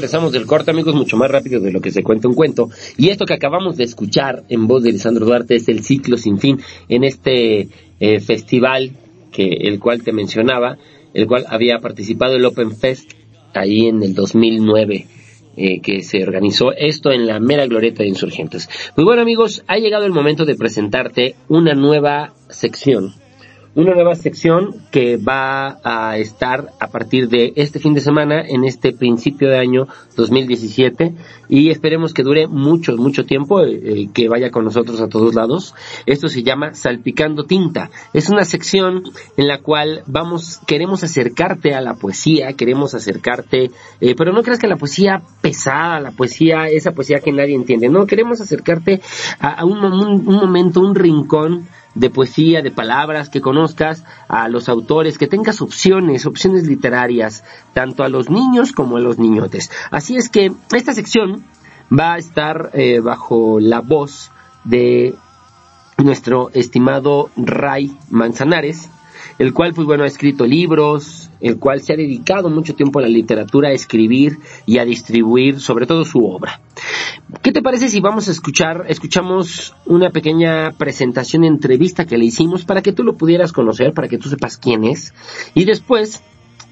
regresamos del corte, amigos, mucho más rápido de lo que se cuenta un cuento. Y esto que acabamos de escuchar en voz de Lisandro Duarte es el ciclo sin fin en este eh, festival que el cual te mencionaba, el cual había participado el Open Fest ahí en el 2009. eh, que se organizó esto en la mera glorieta de insurgentes. Pues bueno amigos, ha llegado el momento de presentarte una nueva sección una nueva sección que va a estar a partir de este fin de semana, en este principio de año 2017, y esperemos que dure mucho, mucho tiempo, eh, eh, que vaya con nosotros a todos lados. Esto se llama Salpicando Tinta. Es una sección en la cual vamos, queremos acercarte a la poesía, queremos acercarte, eh, pero no creas que la poesía pesada, la poesía, esa poesía que nadie entiende, no, queremos acercarte a, un- un momento, un rincón de poesía, de palabras, que conozcas a los autores, que tengas opciones, opciones literarias, tanto a los niños como a los niñotes. Así es que esta sección va a estar eh, bajo la voz de nuestro estimado Ray Manzanares, el cual, pues bueno, ha escrito libros, el cual se ha dedicado mucho tiempo a la literatura, a escribir y a distribuir, sobre todo su obra. ¿Qué te parece si vamos a escuchar, escuchamos una pequeña presentación, entrevista que le hicimos para que tú lo pudieras conocer, para que tú sepas quién es, y después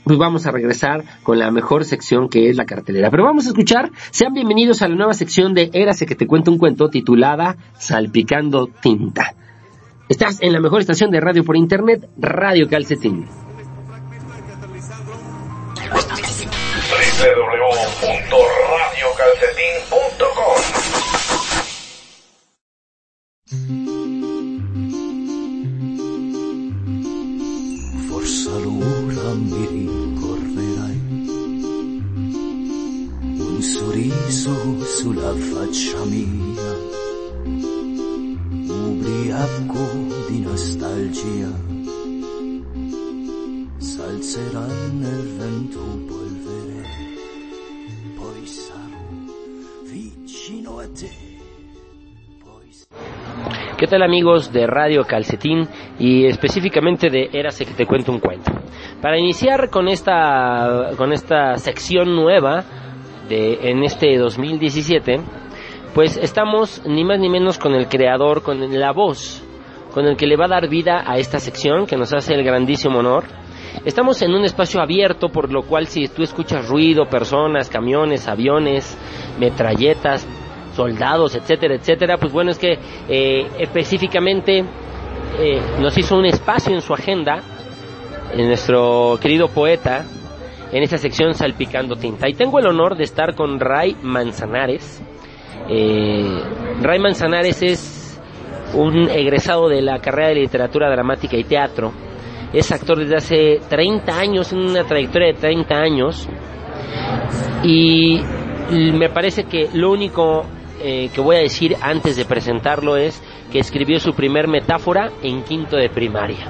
pues vamos a regresar con la mejor sección que es la cartelera. Pero vamos a escuchar, sean bienvenidos a la nueva sección de Érase que te cuento un cuento titulada Salpicando Tinta. Estás en la mejor estación de radio por internet, Radio Calcetín. www.radiocalcetín.com Forse l'ora mi ricorderai un sorriso sulla faccia mia, tal amigos de Radio Calcetín y específicamente de Érase que te cuento un cuento? Para iniciar con esta, con esta sección nueva de, en este 2017, pues estamos ni más ni menos con el creador, con la voz, con el que le va a dar vida a esta sección que nos hace el grandísimo honor. Estamos en un espacio abierto, por lo cual si tú escuchas ruido, personas, camiones, aviones, metralletas, soldados, etcétera, etcétera, pues bueno, es que eh, específicamente eh, nos hizo un espacio en su agenda, en nuestro querido poeta, en esta sección Salpicando Tinta. Y tengo el honor de estar con Ray Manzanares. Eh, Ray Manzanares es un egresado de la carrera de literatura dramática y teatro. Es actor desde hace 30 años, en una trayectoria de 30 años. Y me parece que lo único eh, que voy a decir antes de presentarlo es que escribió su primer metáfora en quinto de primaria.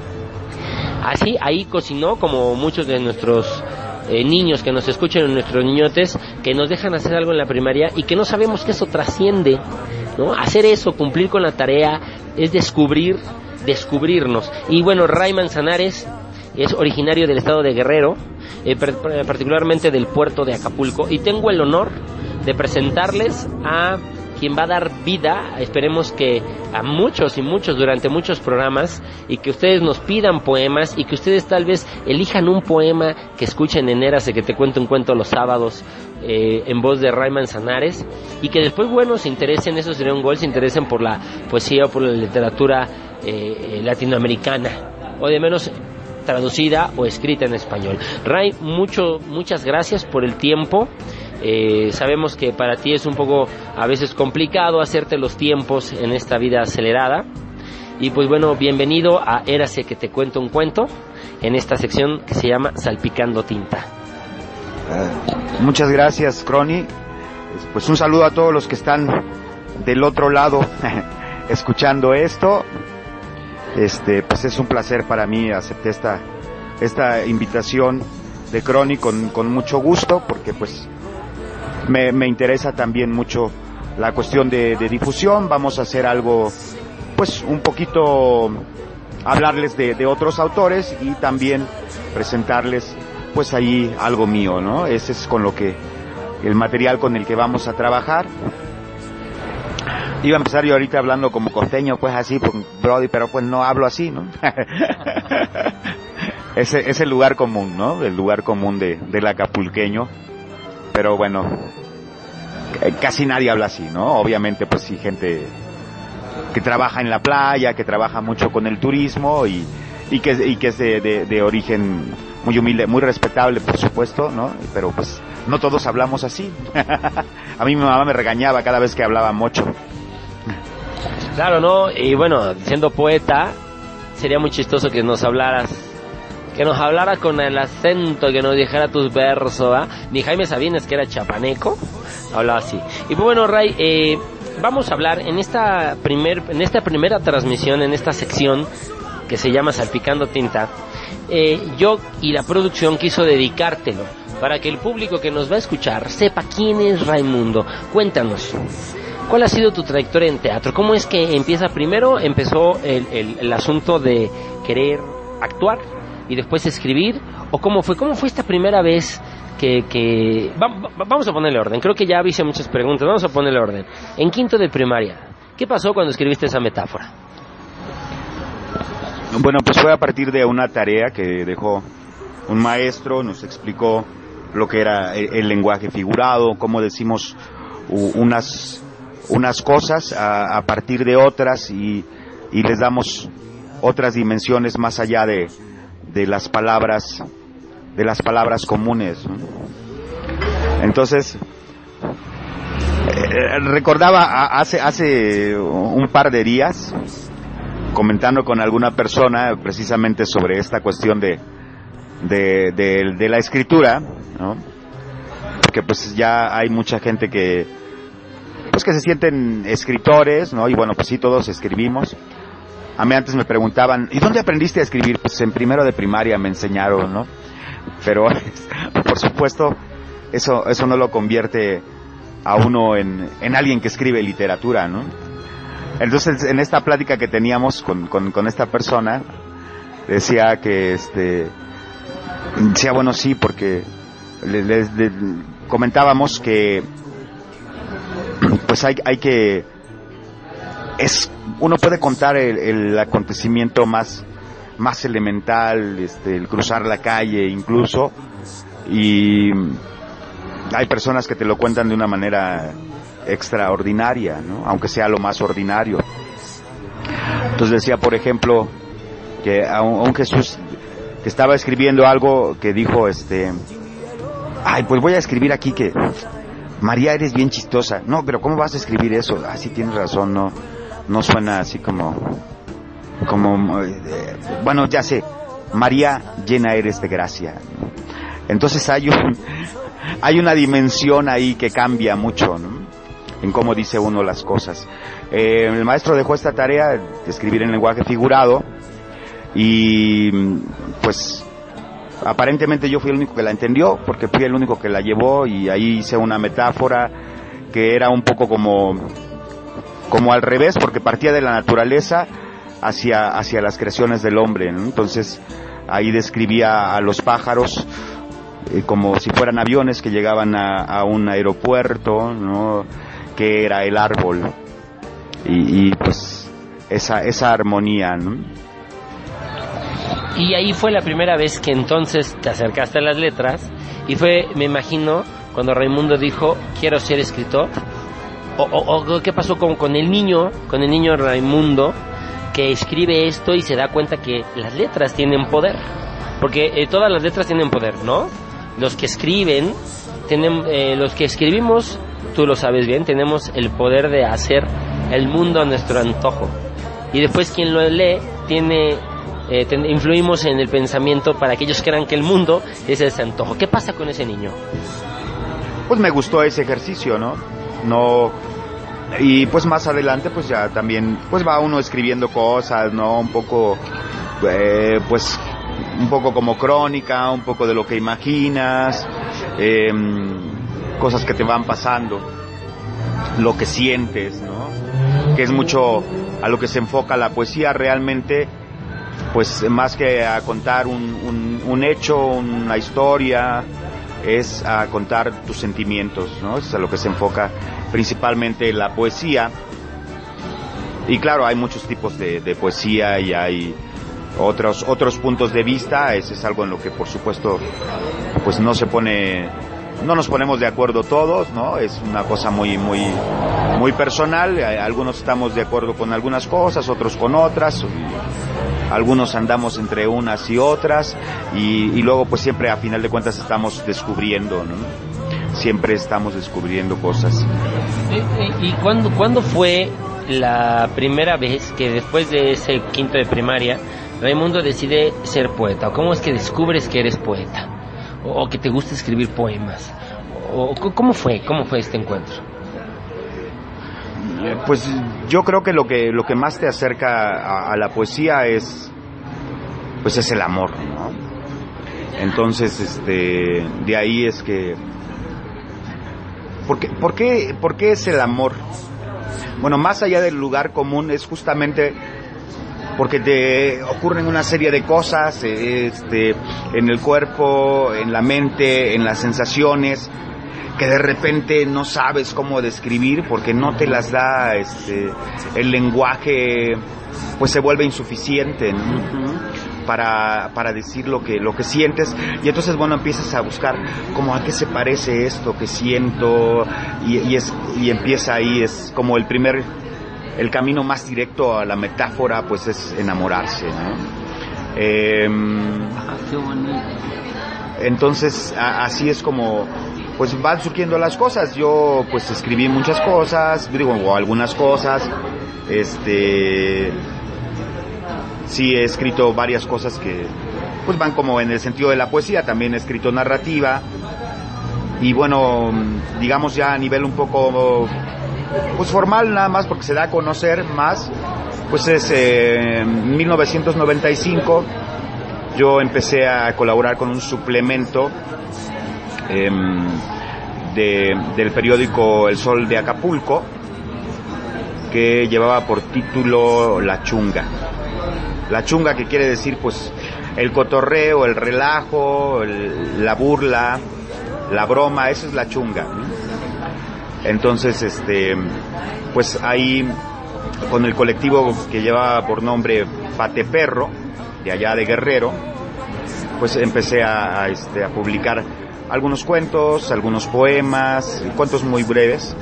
Así, ahí cocinó como muchos de nuestros eh, niños que nos escuchan nuestros niñotes, que nos dejan hacer algo en la primaria y que no sabemos que eso trasciende, ¿no? Hacer eso, cumplir con la tarea, es descubrir, descubrirnos. Y bueno, Ray Manzanares es originario del estado de Guerrero, eh, particularmente del puerto de Acapulco, y tengo el honor de presentarles a quien va a dar vida, esperemos que a muchos y muchos durante muchos programas y que ustedes nos pidan poemas y que ustedes tal vez elijan un poema que escuchen en Érase que te cuento un cuento los sábados eh, en voz de Ray Manzanares y que después, bueno, se interesen, eso sería un gol, se interesen por la poesía o por la literatura eh, latinoamericana o de menos traducida o escrita en español. Ray, mucho, muchas gracias por el tiempo. Eh, sabemos que para ti es un poco a veces complicado hacerte los tiempos en esta vida acelerada. Y pues bueno, bienvenido a Érase que te cuento un cuento en esta sección que se llama Salpicando Tinta. Uh, muchas gracias, Crony. Pues un saludo a todos los que están del otro lado *laughs* escuchando esto. Este, pues es un placer para mí aceptar esta, esta invitación de Crony con, con mucho gusto porque pues me, me interesa también mucho la cuestión de, de, difusión. Vamos a hacer algo, pues un poquito, hablarles de, otros autores y también presentarles, pues ahí algo mío, ¿no? Ese es con lo que, el material con el que vamos a trabajar. Iba a empezar yo ahorita hablando como costeño, pues así, pues, Brody, pero pues no hablo así, ¿no? *laughs* ese es el lugar común, ¿no? El lugar común de, del acapulqueño. Pero bueno, casi nadie habla así, ¿no? Obviamente, pues sí, gente que trabaja en la playa, que trabaja mucho con el turismo y, y que, y que es de, de, de, origen muy humilde, muy respetable, por supuesto, ¿no? Pero pues no todos hablamos así. *laughs* A mí mi mamá me regañaba cada vez que hablaba mucho. Claro, ¿no? Y bueno, siendo poeta, sería muy chistoso que nos hablaras que nos hablara con el acento, que nos dijera tus versos, ¿ah? Ni Jaime Sabines, que era chapaneco, hablaba así. Y pues bueno, Ray, eh, vamos a hablar en esta, primer, en esta primera transmisión, en esta sección que se llama Salpicando Tinta, eh, yo y la producción quiso dedicártelo para que el público que nos va a escuchar sepa quién es Raimundo. Cuéntanos. ¿Cuál ha sido tu trayectoria en teatro? ¿Cómo es que empieza primero? Empezó el, el asunto de querer actuar y después escribir? ¿O cómo fue? ¿Cómo fue esta primera vez que... que... Va, va, vamos a ponerle orden, creo que ya hice muchas preguntas, vamos a ponerle orden. En quinto de primaria, ¿qué pasó cuando escribiste esa metáfora? Bueno, pues fue a partir de una tarea que dejó un maestro, nos explicó lo que era el, el lenguaje figurado, cómo decimos unas, unas cosas a, a partir de otras y, y les damos otras dimensiones más allá de, de las palabras de las palabras comunes entonces eh, recordaba hace hace un par de días comentando con alguna persona precisamente sobre esta cuestión de de, de, de la escritura ¿no? porque pues ya hay mucha gente que pues que se sienten escritores no y bueno pues sí todos escribimos a mí antes me preguntaban, ¿y dónde aprendiste a escribir? Pues en primero de primaria me enseñaron, ¿no? Pero, *laughs* por supuesto, eso, eso no lo convierte a uno en, en alguien que escribe literatura, ¿no? Entonces, en esta plática que teníamos con, con, con esta persona, decía que, este, decía, bueno, sí, porque les, les- comentábamos que, pues hay, hay que, es, uno puede contar el, el acontecimiento más, más elemental, este, el cruzar la calle incluso, y hay personas que te lo cuentan de una manera extraordinaria, ¿no? aunque sea lo más ordinario. Entonces decía, por ejemplo, que a un, Jesús que estaba escribiendo algo que dijo, este, ay, pues voy a escribir aquí que María eres bien chistosa. No, pero ¿cómo vas a escribir eso? Ah, sí tienes razón, no, no suena así como, como, eh, bueno, ya sé, María llena eres de gracia. Entonces hay un, *laughs* hay una dimensión ahí que cambia mucho, ¿no? En cómo dice uno las cosas. Eh, el maestro dejó esta tarea de escribir en lenguaje figurado y pues aparentemente yo fui el único que la entendió porque fui el único que la llevó y ahí hice una metáfora que era un poco como como al revés porque partía de la naturaleza hacia hacia las creaciones del hombre entonces ahí describía a los pájaros eh, como si fueran aviones que llegaban a, a un aeropuerto no que era el árbol y, y, pues esa esa armonía ¿no? Y ahí fue la primera vez que entonces te acercaste a las letras y fue, me imagino, cuando Raimundo dijo, quiero ser escritor. O, o- qué pasó con, con el niño, con el niño Raimundo, que escribe esto y se da cuenta que las letras tienen poder. Porque eh, todas las letras tienen poder, ¿no? Los que escriben, tienen, eh, los que escribimos, tú lo sabes bien, tenemos el poder de hacer el mundo a nuestro antojo. Y después quien lo lee tiene eh, ten- influimos en el pensamiento para que ellos crean que el mundo es ese antojo. ¿Qué pasa con ese niño? pues me gustó ese ejercicio, ¿no? No y pues más adelante pues ya también pues va uno escribiendo cosas, ¿no? Un poco eh, pues un poco como crónica, un poco de lo que imaginas, eh, cosas que te van pasando, lo que sientes, ¿no? Que es mucho a lo que se enfoca la poesía realmente pues más que a contar un, un, un hecho, una historia, es a contar tus sentimientos, ¿no? Es a lo que se enfoca principalmente la poesía. Y claro, hay muchos tipos de, de poesía y hay otros otros puntos de vista. Ese es algo en lo que, por supuesto, pues no se pone, no nos ponemos de acuerdo todos, ¿no? Es una cosa muy muy muy personal. Algunos estamos de acuerdo con algunas cosas, otros con otras. Algunos andamos entre unas y otras y, y luego pues siempre a final de cuentas estamos descubriendo, ¿no? Siempre estamos descubriendo cosas. ¿Y cuándo, cuándo fue la primera vez que después de ese quinto de primaria, Raimundo decide ser poeta? ¿O ¿Cómo es que descubres que eres poeta? ¿O, o que te gusta escribir poemas? ¿O cómo fue? ¿Cómo fue este encuentro? Eh, Pues yo creo que lo que lo que más te acerca a, la poesía es pues es el amor, ¿no? Entonces, este, de ahí es que ¿Por qué, por qué, por qué es el amor? Bueno, más allá del lugar común es justamente porque te ocurren una serie de cosas eh, este, en el cuerpo, en la mente, en las sensaciones, que de repente no sabes cómo describir porque no te las da este, el lenguaje, pues se vuelve insuficiente ¿no? para, para decir lo que, lo que sientes y entonces bueno empiezas a buscar como a qué se parece esto que siento y, y, es, y empieza ahí, es como el primer el camino más directo a la metáfora pues es enamorarse, ¿no? Em, entonces a- así es como pues van surgiendo las cosas. Yo pues escribí muchas cosas, digo algunas cosas, este sí he escrito varias cosas que pues van como en el sentido de la poesía, también he escrito narrativa y bueno, digamos ya a nivel un poco pues formal nada más porque se da a conocer más, pues es eh, en 1995 yo empecé a colaborar con un suplemento em, de- del periódico El Sol de Acapulco que llevaba por título La Chunga. La Chunga que quiere decir pues el cotorreo, el relajo, el- la burla, la broma, eso es la chunga. Entonces, este, pues ahí con el colectivo que llevaba por nombre Pate Perro, de allá de Guerrero, pues empecé a, a, este, a publicar algunos cuentos, algunos poemas, cuentos muy breves,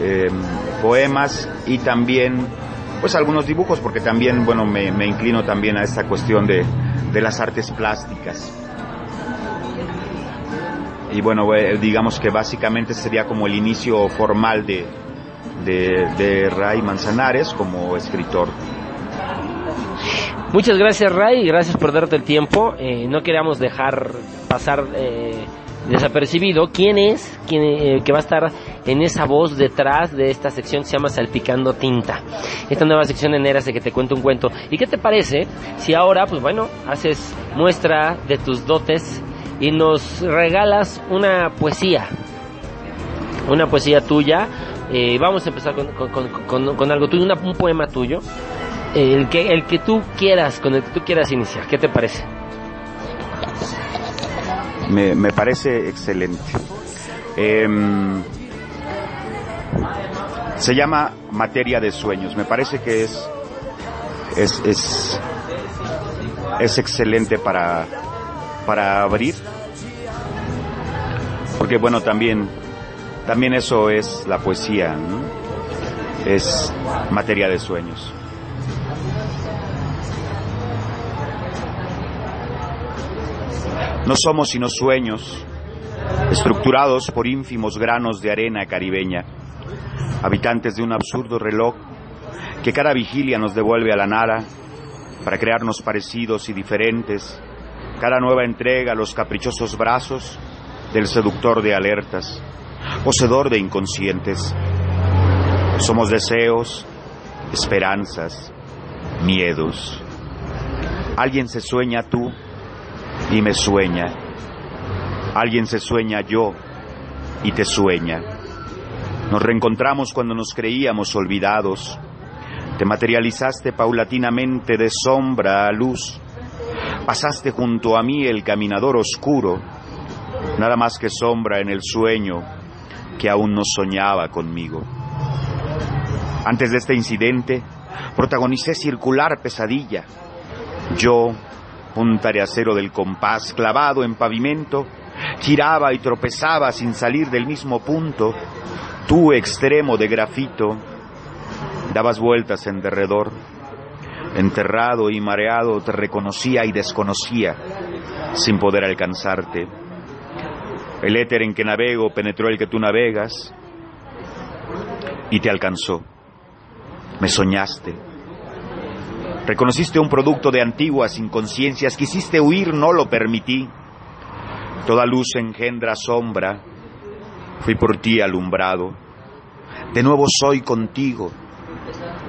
eh, poemas y también pues algunos dibujos porque también bueno me, inclino también a esta cuestión de, de las artes plásticas y bueno eh, digamos que básicamente sería como el inicio formal de, de, de Ray Manzanares como escritor Muchas gracias Ray, gracias por darte el tiempo. Eh, no queríamos dejar pasar eh, desapercibido quién es quién, eh, que va a estar en esa voz detrás de esta sección que se llama Salpicando Tinta. Esta nueva sección en Eras de que te cuento un cuento. ¿Y qué te parece si ahora, pues bueno, haces muestra de tus dotes y nos regalas una poesía? Una poesía tuya. Eh, vamos a empezar con, con- con- algo tuyo, una- un poema tuyo. El que, el que tú quieras, con el que tú quieras iniciar. ¿Qué te parece? Me, parece excelente. Em, se llama materia de sueños. Me parece que es es es, es excelente para para abrir. Porque bueno también también eso es la poesía es materia de sueños No somos sino sueños, estructurados por ínfimos granos de arena caribeña, habitantes de un absurdo reloj que cada vigilia nos devuelve a la nada para crearnos parecidos y diferentes, cada nueva entrega a los caprichosos brazos del seductor de alertas, poseedor de inconscientes. Somos deseos, esperanzas, miedos. Alguien se sueña tú y me sueña. Alguien se sueña yo y te sueña. Nos reencontramos cuando nos creíamos olvidados. Te materializaste paulatinamente de sombra a luz. Pasaste junto a mí el caminador oscuro, nada más que sombra en el sueño que aún no soñaba conmigo. Antes de este incidente, protagonicé circular pesadilla. Yo, punta de acero del compás clavado en pavimento, giraba y tropezaba sin salir del mismo punto. Tú, extremo de grafito, dabas vueltas en derredor. Enterrado y mareado te reconocía y desconocía, sin poder alcanzarte. El éter en que navego penetró el que tú navegas y te alcanzó. Me soñaste. Reconociste un producto de antiguas inconsciencias, quisiste huir, no lo permití. Toda luz engendra sombra, fui por ti alumbrado. De nuevo soy contigo.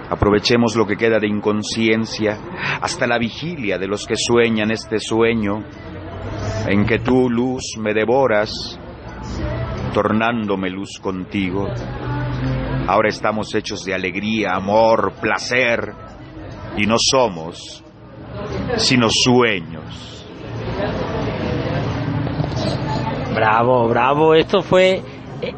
Aprovechemos lo que queda de inconsciencia hasta la vigilia de los que sueñan este sueño, en que tú, luz, me devoras, tornándome luz contigo. Ahora estamos hechos de alegría, amor, placer, y no somos sino sueños. Bravo, bravo. Esto fue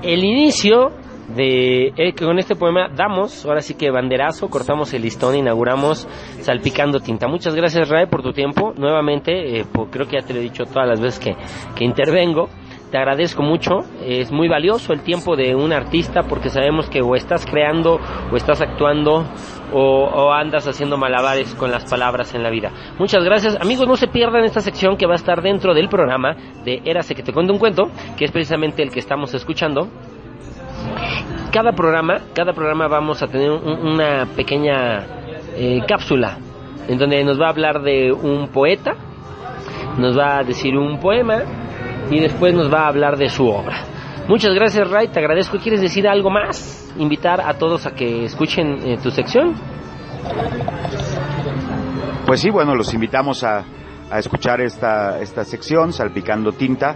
el inicio de eh, con este poema damos, ahora sí que banderazo, cortamos el listón, inauguramos salpicando tinta. Muchas gracias Ray por tu tiempo. Nuevamente, eh, creo que ya te lo he dicho todas las veces que, que intervengo. Te agradezco mucho, es muy valioso el tiempo de un artista porque sabemos que o estás creando o estás actuando o, andas haciendo malabares con las palabras en la vida. Muchas gracias. Amigos, no se pierdan esta sección que va a estar dentro del programa de Érase que te cuento un cuento, que es precisamente el que estamos escuchando. Cada programa, cada programa vamos a tener un- una pequeña eh, cápsula en donde nos va a hablar de un poeta, nos va a decir un poema y después nos va a hablar de su obra. Muchas gracias Ray, te agradezco. ¿Quieres decir algo más? Invitar a todos a que escuchen eh, tu sección. Pues sí, bueno, los invitamos a, a escuchar esta, esta sección, Salpicando Tinta.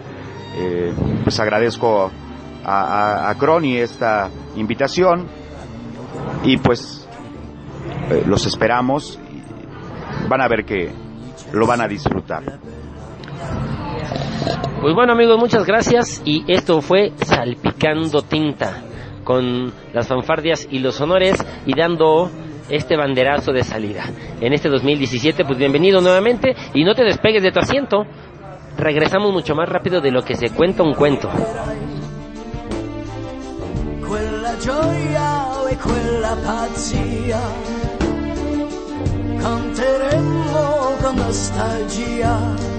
Eh, pues agradezco a, a, Crony esta invitación Y pues eh, los esperamos. van a ver que lo van a disfrutar. Pues bueno amigos, muchas gracias y esto fue Salpicando Tinta con las fanfardias y los honores y dando este banderazo de salida. En este 2017, pues bienvenido nuevamente y no te despegues de tu asiento. Regresamos mucho más rápido de lo que se cuenta un cuento. quella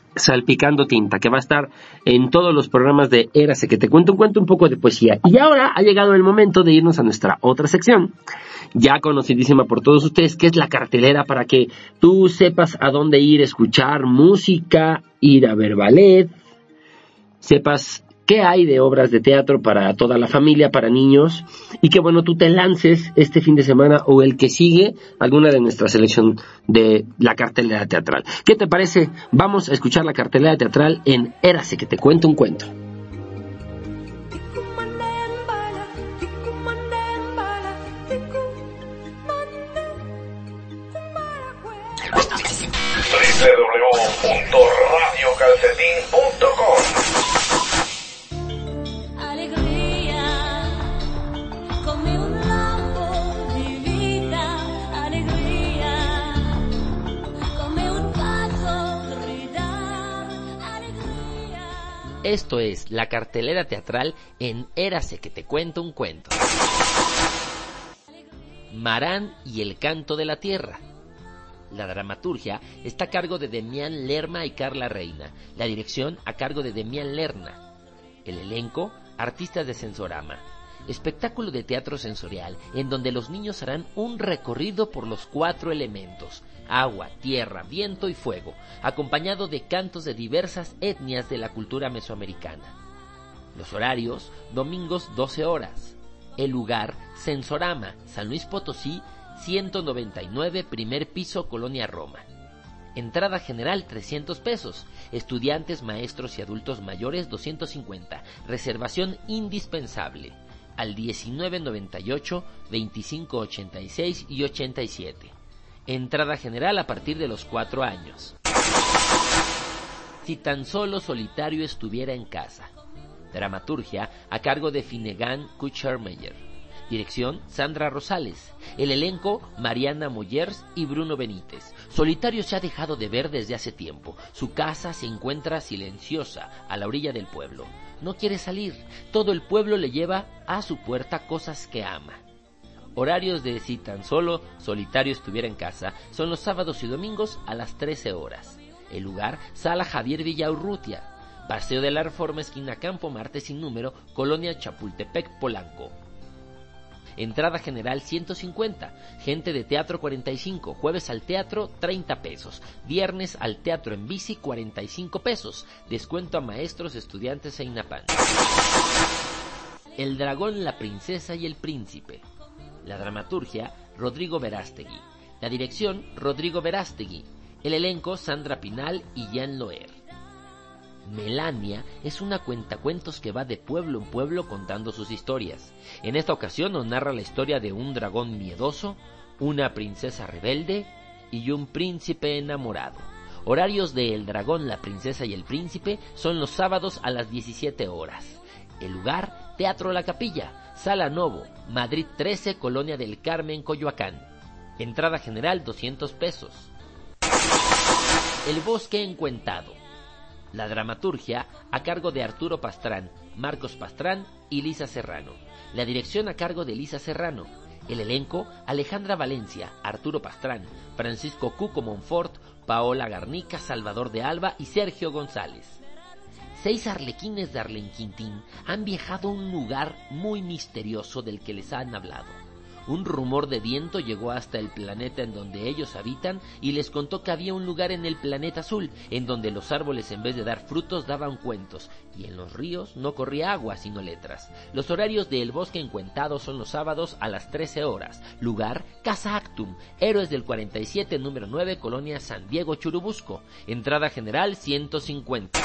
Salpicando Tinta, que va a estar en todos los programas de Érase, que te cuento un cuento un poco de poesía. Y ahora ha llegado el momento de irnos a nuestra otra sección, ya conocidísima por todos ustedes, que es la cartelera para que tú sepas a dónde ir escuchar música, ir a ver ballet, sepas qué hay de obras de teatro para toda la familia, para niños, y que bueno, tú te lances este fin de semana o el que sigue alguna de nuestra selección de la cartelera teatral. ¿Qué te parece? Vamos a escuchar la cartelera teatral en Érase, que te cuento un cuento. www.radiocalcetín.com Esto es la cartelera teatral en Érase que te cuento un cuento. Marán y el canto de la tierra. La dramaturgia está a cargo de Demián Lerma y Carla Reina. La dirección a cargo de Demián Lerna. El elenco, artistas de Sensorama. Espectáculo de teatro sensorial en donde los niños harán un recorrido por los cuatro elementos, agua, tierra, viento y fuego, acompañado de cantos de diversas etnias de la cultura mesoamericana. Los horarios, domingos 12 horas. El lugar, Sensorama, San Luis Potosí, 199, primer piso, Colonia Roma. Entrada general 300 pesos. Estudiantes, maestros y adultos mayores 250. Reservación indispensable. Al 1998, 2586 y 87. Entrada general a partir de los 4 años. Si tan solo solitario estuviera en casa. Dramaturgia a cargo de Finnegan Kuchermeyer. Dirección Sandra Rosales. El elenco Mariana Moyers y Bruno Benítez. Solitario se ha dejado de ver desde hace tiempo. Su casa se encuentra silenciosa a la orilla del pueblo. No quiere salir. Todo el pueblo le lleva a su puerta cosas que ama. Horarios de si tan solo solitario estuviera en casa son los sábados y domingos a las 13 horas. El lugar, Sala Javier Villaurrutia. Paseo de la Reforma, esquina Campo, martes sin número, Colonia Chapultepec, Polanco. Entrada general 150, gente de teatro 45, jueves al teatro 30 pesos, viernes al teatro en bici 45 pesos, descuento a maestros, estudiantes e INAPAN. El dragón, la princesa y el príncipe. La dramaturgia, Rodrigo Verástegui. La dirección, Rodrigo Verástegui. El elenco, Sandra Pinal y Jan Loer. Melania es una cuentacuentos que va de pueblo en pueblo contando sus historias. En esta ocasión nos narra la historia de un dragón miedoso, una princesa rebelde y un príncipe enamorado. Horarios de El Dragón, la Princesa y el Príncipe son los sábados a las 17 horas. El lugar, Teatro La Capilla, Sala Novo, Madrid 13, Colonia del Carmen, Coyoacán. Entrada general 200 pesos. El Bosque Encuentado. La dramaturgia a cargo de Arturo Pastrán, Marcos Pastrán y Lisa Serrano. La dirección a cargo de Lisa Serrano. El elenco, Alejandra Valencia, Arturo Pastrán, Francisco Cuco Monfort, Paola Garnica, Salvador de Alba y Sergio González. Seis arlequines de Arlenquintín han viajado a un lugar muy misterioso del que les han hablado. Un rumor de viento llegó hasta el planeta en donde ellos habitan y les contó que había un lugar en el planeta azul en donde los árboles en vez de dar frutos daban cuentos y en los ríos no corría agua sino letras. Los horarios del bosque encuentado son los sábados a las 13 horas. Lugar Casa Actum, Héroes del 47 número 9, Colonia San Diego Churubusco. Entrada general 150.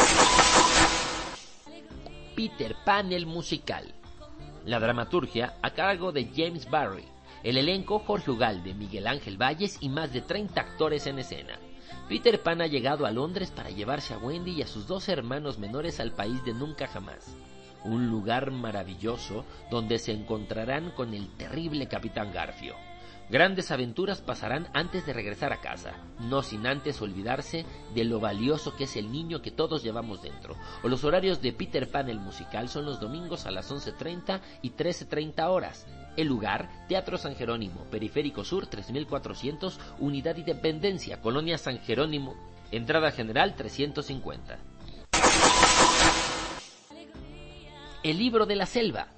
Peter Pan el musical. La dramaturgia a cargo de James Barry. El elenco Jorge Ugalde, Miguel Ángel Valles y más de 30 actores en escena. Peter Pan ha llegado a Londres para llevarse a Wendy y a sus dos hermanos menores al país de nunca jamás. Un lugar maravilloso donde se encontrarán con el terrible Capitán Garfio. Grandes aventuras pasarán antes de regresar a casa, no sin antes olvidarse de lo valioso que es el niño que todos llevamos dentro. O los horarios de Peter Pan el musical son los domingos a las 11.30 y 13.30 horas. El lugar, Teatro San Jerónimo, Periférico Sur 3400, Unidad Independencia, Colonia San Jerónimo, entrada general 350. El libro de la selva.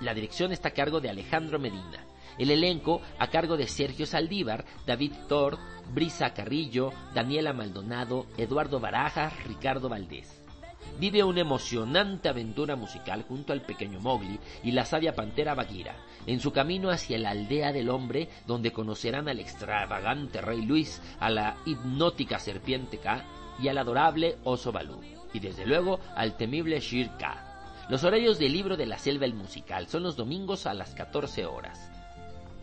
La dirección está a cargo de Alejandro Medina. El elenco a cargo de Sergio Saldívar, David Thor, Brisa Carrillo, Daniela Maldonado, Eduardo Barajas, Ricardo Valdés. Vive una emocionante aventura musical junto al pequeño Mowgli y la sabia pantera Bagheera, en su camino hacia la aldea del hombre, donde conocerán al extravagante rey Luis, a la hipnótica serpiente K y al adorable oso Balú, y desde luego al temible Shere K. Los horarios del libro de la selva el musical son los domingos a las 14 horas.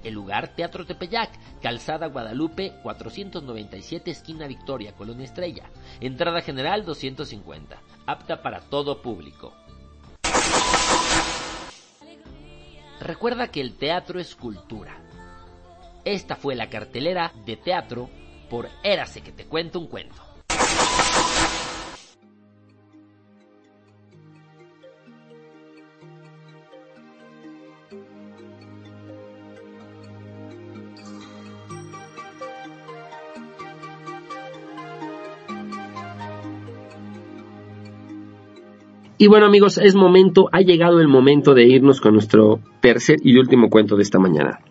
El lugar Teatro Tepeyac, Calzada Guadalupe 497 esquina Victoria, Colonia Estrella. Entrada general 250. Apta para todo público. Recuerda que el teatro es cultura. Esta fue la cartelera de teatro por Érase que te cuento un cuento. Y bueno amigos, es momento, ha llegado el momento de irnos con nuestro tercer y último cuento de esta mañana.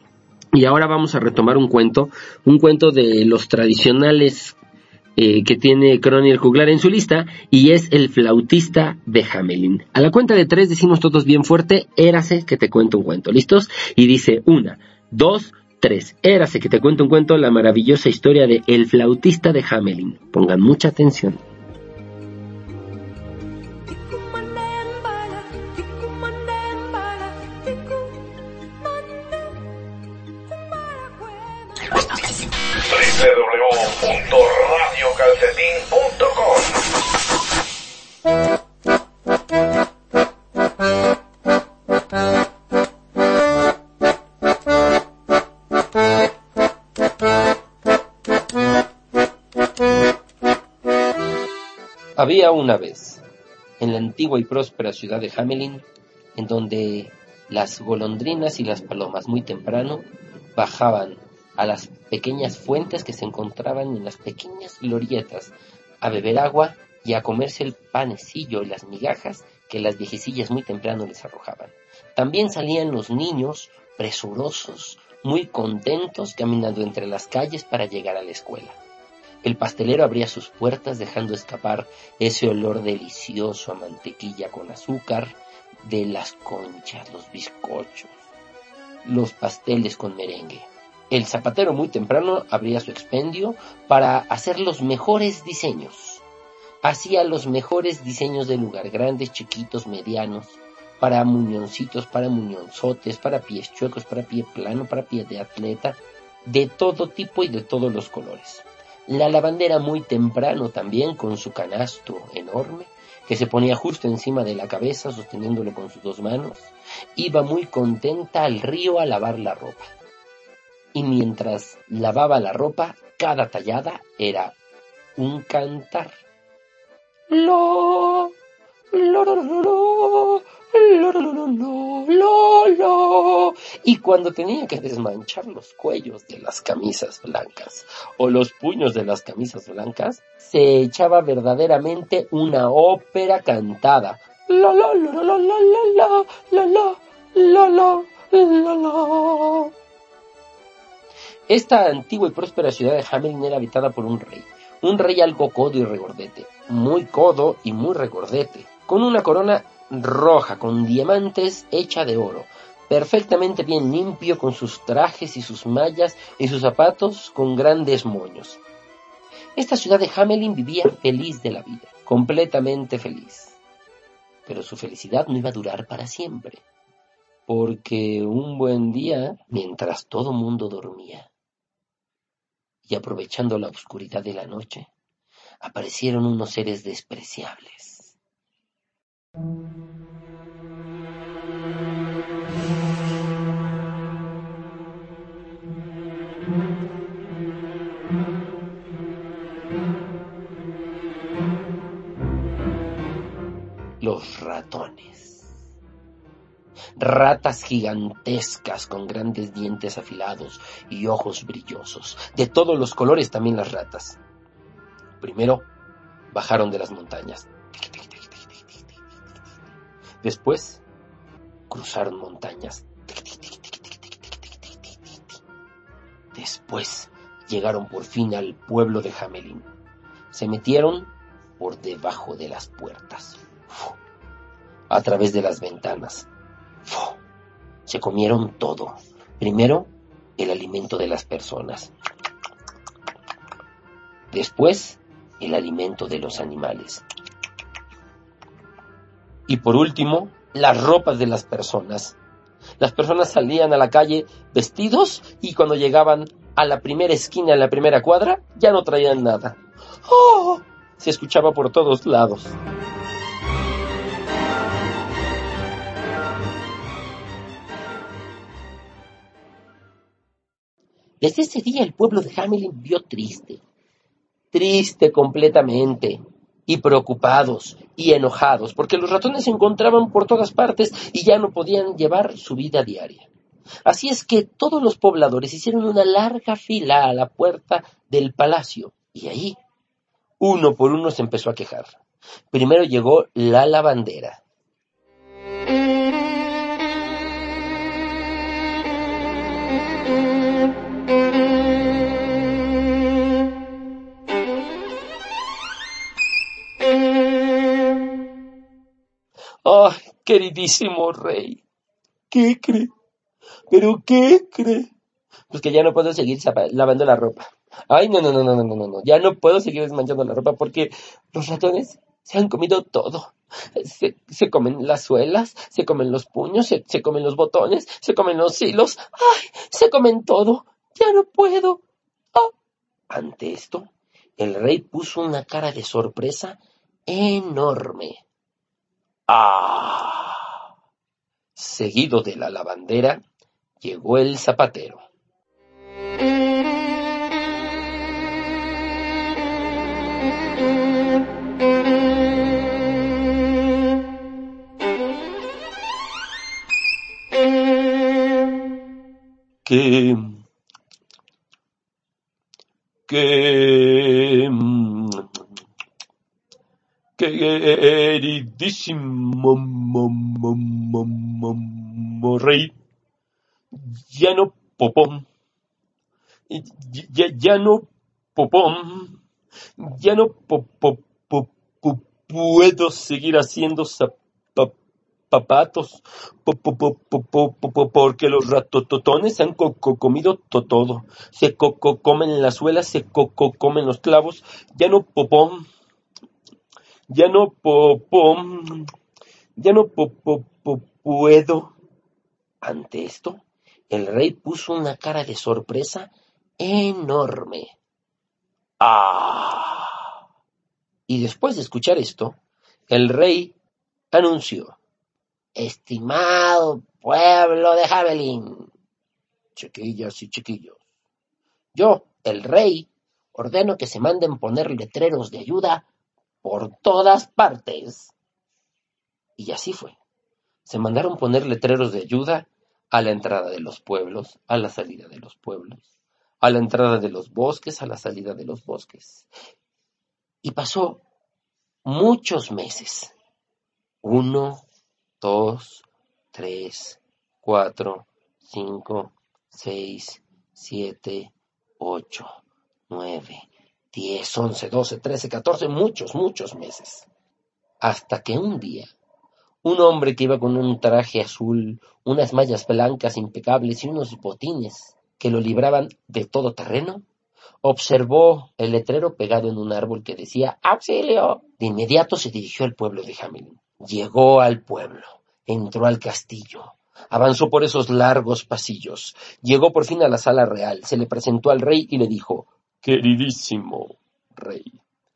Y ahora vamos a retomar un cuento, un cuento de los tradicionales eh, que tiene Crony el juglar en su lista, y es el flautista de Hamelin. A la cuenta de tres decimos todos bien fuerte, érase que te cuento un cuento. ¿Listos? Y dice una, dos, tres. Érase que te cuento un cuento, la maravillosa historia de El flautista de Hamelin. Pongan mucha atención. Una vez, en la antigua y próspera ciudad de Hamelin, en donde las golondrinas y las palomas muy temprano bajaban a las pequeñas fuentes que se encontraban en las pequeñas glorietas a beber agua y a comerse el panecillo y las migajas que las viejecillas muy temprano les arrojaban. También salían los niños presurosos, muy contentos, caminando entre las calles para llegar a la escuela. El pastelero abría sus puertas dejando escapar ese olor delicioso a mantequilla con azúcar de las conchas, los bizcochos, los pasteles con merengue. El zapatero muy temprano abría su expendio para hacer los mejores diseños. Hacía los mejores diseños del lugar, grandes, chiquitos, medianos, para muñoncitos, para muñonzotes, para pies chuecos, para pie plano, para pie de atleta, de todo tipo y de todos los colores. La lavandera muy temprano también con su canasto enorme, que se ponía justo encima de la cabeza sosteniéndolo con sus dos manos, iba muy contenta al río a lavar la ropa. Y mientras lavaba la ropa, cada tallada era un cantar. Lo, lo, lo, lo, Y cuando tenía que desmanchar los cuellos de las camisas blancas o los puños de las camisas blancas, se echaba verdaderamente una ópera cantada. Esta antigua y próspera ciudad de Hamelin era habitada por un rey, un rey algo codo y regordete, muy codo y muy regordete, con una corona roja con diamantes hecha de oro, perfectamente bien limpio con sus trajes y sus mallas y sus zapatos con grandes moños. Esta ciudad de Hamelin vivía feliz de la vida, completamente feliz. Pero su felicidad no iba a durar para siempre, porque un buen día, mientras todo mundo dormía, y aprovechando la oscuridad de la noche, aparecieron unos seres despreciables. Los ratones. Ratas gigantescas con grandes dientes afilados y ojos brillosos. De todos los colores también las ratas. Primero bajaron de las montañas. Después cruzaron montañas. Después llegaron por fin al pueblo de Hamelin. Se metieron por debajo de las puertas, a través de las ventanas. Se comieron todo. Primero, el alimento de las personas. Después, el alimento de los animales. Y por último, las ropas de las personas. Las personas salían a la calle vestidos y cuando llegaban a la primera esquina, a la primera cuadra, ya no traían nada. ¡Oh! Se escuchaba por todos lados. Desde ese día el pueblo de Hamelin vio triste, triste completamente, y preocupados y enojados, porque los ratones se encontraban por todas partes y ya no podían llevar su vida diaria. Así es que todos los pobladores hicieron una larga fila a la puerta del palacio, y ahí, uno por uno se empezó a quejar. Primero llegó la lavandera. Ay, queridísimo rey! ¿Qué cree? ¿Pero qué cree? Pues que ya no puedo seguir lavando la ropa. Ay, no, no, no, no, no, no, no. Ya no puedo seguir desmanchando la ropa porque los ratones se han comido todo. Se, comen las suelas, se comen los puños, se, comen los botones, se comen los hilos. ¡Ay! Se comen todo. Ya no puedo. ¡Oh! Ante esto, el rey puso una cara de sorpresa enorme. ¡Ah! Seguido de la lavandera, llegó el zapatero queridísimo eh, eh, rey, llano popón, no popón, ya no puedo seguir haciendo zapatos porque los ratototones han comido todo, se comen las suelas, se comen los clavos, ya no popón ya no po- pom, ya no po- po- po- puedo. Ante esto, el rey puso una cara de sorpresa enorme. ¡Ah! Y después de escuchar esto, el rey anunció, Estimado pueblo de Hamelin, chiquillas y chiquillos, yo, el rey, ordeno que se manden poner letreros de ayuda por todas partes. Y así fue. Se mandaron poner letreros de ayuda a la entrada de los pueblos, a la salida de los pueblos, a la entrada de los bosques, a la salida de los bosques. Y pasó muchos meses. Uno, dos, tres, cuatro, cinco, seis, siete, ocho, nueve, diez, once, doce, trece, catorce, muchos, muchos meses. Hasta que un día, un hombre que iba con un traje azul, unas mallas blancas impecables y unos botines que lo libraban de todo terreno, observó el letrero pegado en un árbol que decía ¡Auxilio! De inmediato se dirigió al pueblo de Hamelin. Llegó al pueblo, entró al castillo, avanzó por esos largos pasillos, llegó por fin a la sala real, se le presentó al rey y le dijo Queridísimo rey,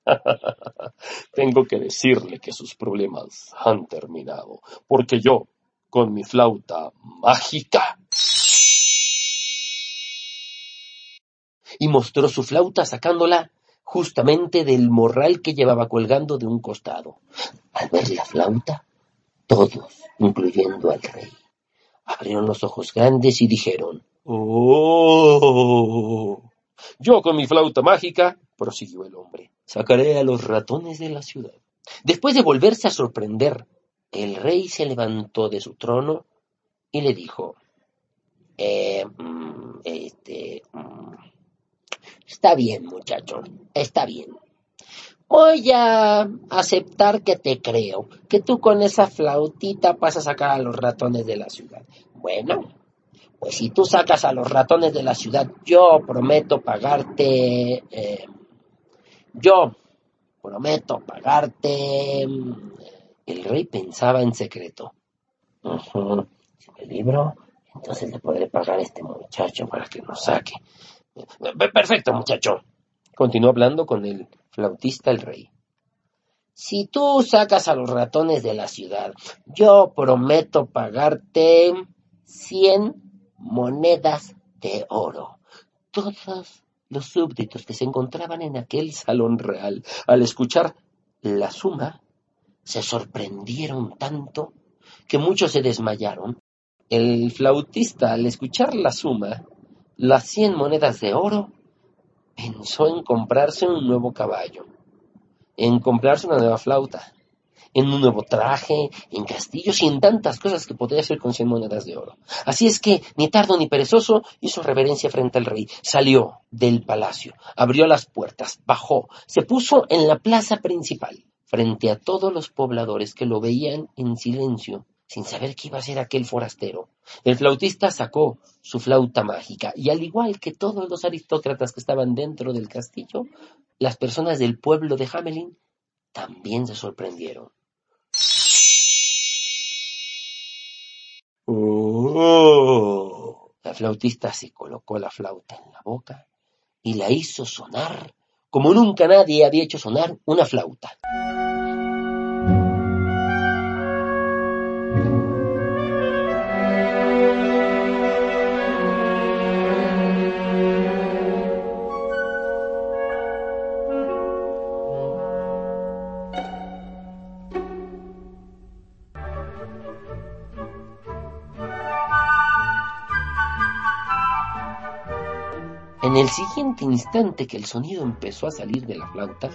*laughs* tengo que decirle que sus problemas han terminado, porque yo, con mi flauta mágica, y mostró su flauta sacándola justamente del morral que llevaba colgando de un costado. Al ver la flauta, todos, incluyendo al rey, abrieron los ojos grandes y dijeron, ¡Oh! Yo con mi flauta mágica, prosiguió el hombre, sacaré a los ratones de la ciudad. Después de volverse a sorprender, el rey se levantó de su trono y le dijo, eh, mm, este, mm, Está bien, muchacho, está bien. Voy a aceptar que te creo, que tú con esa flautita vas a sacar a los ratones de la ciudad. Bueno, pues si tú sacas a los ratones de la ciudad, yo prometo pagarte, eh, yo prometo pagarte. El rey pensaba en secreto. Ujú, Si me libro, entonces le podré pagar a este muchacho para que nos saque. Perfecto, muchacho. Continuó hablando con el flautista el rey. Si tú sacas a los ratones de la ciudad, yo prometo pagarte cien monedas de oro. Todos los súbditos que se encontraban en aquel salón real, al escuchar la suma, se sorprendieron tanto que muchos se desmayaron. El flautista, al escuchar la suma, las cien monedas de oro, pensó en comprarse un nuevo caballo, en comprarse una nueva flauta, en un nuevo traje, en castillos y en tantas cosas que podría hacer con cien monedas de oro. Así es que, ni tardo ni perezoso, hizo reverencia frente al rey, salió del palacio, abrió las puertas, bajó, se puso en la plaza principal, frente a todos los pobladores que lo veían en silencio, sin saber qué iba a hacer aquel forastero. El flautista sacó su flauta mágica y al igual que todos los aristócratas que estaban dentro del castillo, las personas del pueblo de Hamelin también se sorprendieron. ¡Oh! La flautista se colocó la flauta en la boca y la hizo sonar como nunca nadie había hecho sonar una flauta. El siguiente instante que el sonido empezó a salir de la flauta,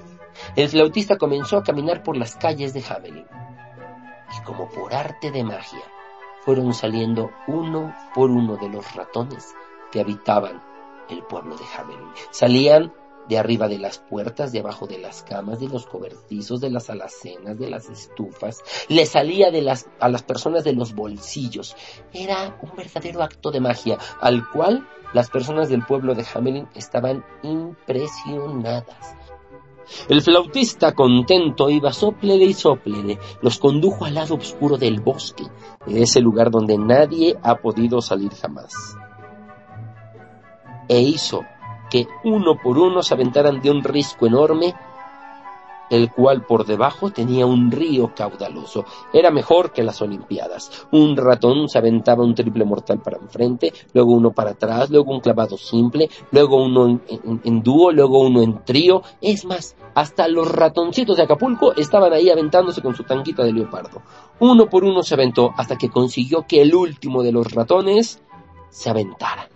el flautista comenzó a caminar por las calles de Hamelin. Y como por arte de magia, fueron saliendo uno por uno de los ratones que habitaban el pueblo de Hamelin. Salían de arriba de las puertas, de abajo de las camas, de los cobertizos, de las alacenas, de las estufas. Le salía de las, a las personas de los bolsillos. Era un verdadero acto de magia, al cual las personas del pueblo de Hamelin estaban impresionadas. El flautista contento iba soplele y soplele, los condujo al lado oscuro del bosque, ese lugar donde nadie ha podido salir jamás. E hizo que uno por uno se aventaran de un risco enorme, el cual por debajo tenía un río caudaloso. Era mejor que las Olimpiadas. Un ratón se aventaba un triple mortal para enfrente, luego uno para atrás, luego un clavado simple, luego uno en, en- dúo, luego uno en trío. Es más, hasta los ratoncitos de Acapulco estaban ahí aventándose con su tanquita de leopardo. Uno por uno se aventó hasta que consiguió que el último de los ratones se aventara.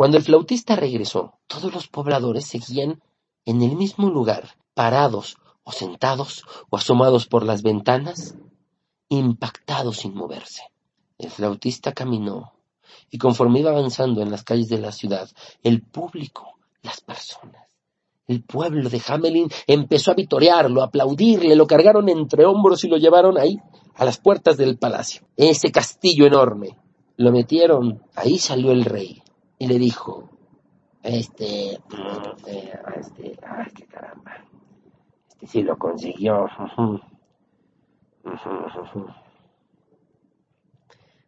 Cuando el flautista regresó, todos los pobladores seguían en el mismo lugar, parados, o sentados o asomados por las ventanas, impactados sin moverse. El flautista caminó y conforme iba avanzando en las calles de la ciudad, el público, las personas, el pueblo de Hamelin empezó a vitorearlo, a aplaudirle, lo cargaron entre hombros y lo llevaron ahí, a las puertas del palacio, ese castillo enorme. Lo metieron, ahí salió el rey y le dijo, este, eh, este, ay, qué caramba, este sí lo consiguió. *laughs*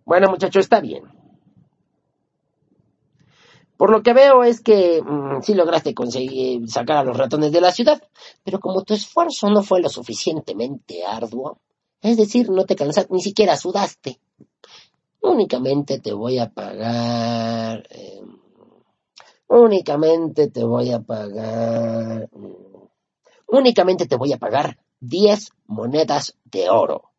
Bueno, muchacho, está bien. Por lo que veo es que mm, sí lograste conseguir sacar a los ratones de la ciudad, pero como tu esfuerzo no fue lo suficientemente arduo, es decir, no te cansaste, ni siquiera sudaste, únicamente te voy a pagar, únicamente te voy a pagar, mm, únicamente te voy a pagar 10 monedas de oro.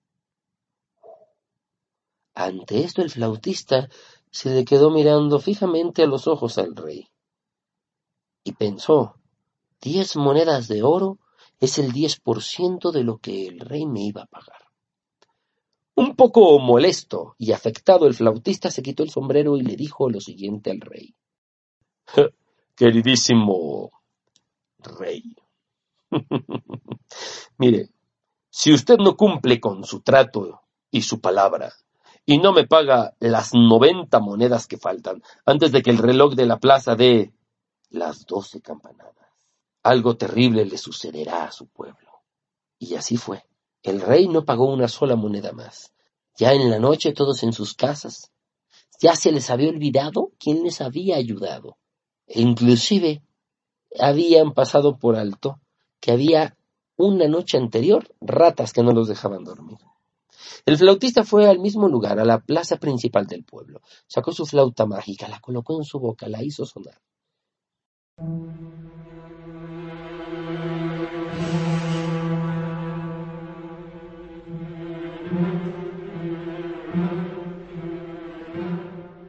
Ante esto el flautista se le quedó mirando fijamente a los ojos al rey y pensó, diez monedas de oro es el diez por ciento de lo que el rey me iba a pagar. Un poco molesto y afectado el flautista se quitó el sombrero y le dijo lo siguiente al rey. *laughs* Queridísimo rey, *laughs* mire, si usted no cumple con su trato y su palabra, y no me paga las noventa monedas que faltan antes de que el reloj de la plaza dé las doce campanadas. Algo terrible le sucederá a su pueblo. Y así fue. El rey no pagó una sola moneda más. Ya en la noche todos en sus casas. Ya se les había olvidado quién les había ayudado. Inclusive habían pasado por alto que había una noche anterior ratas que no los dejaban dormir. El flautista fue al mismo lugar, a la plaza principal del pueblo. Sacó su flauta mágica, la colocó en su boca, la hizo sonar.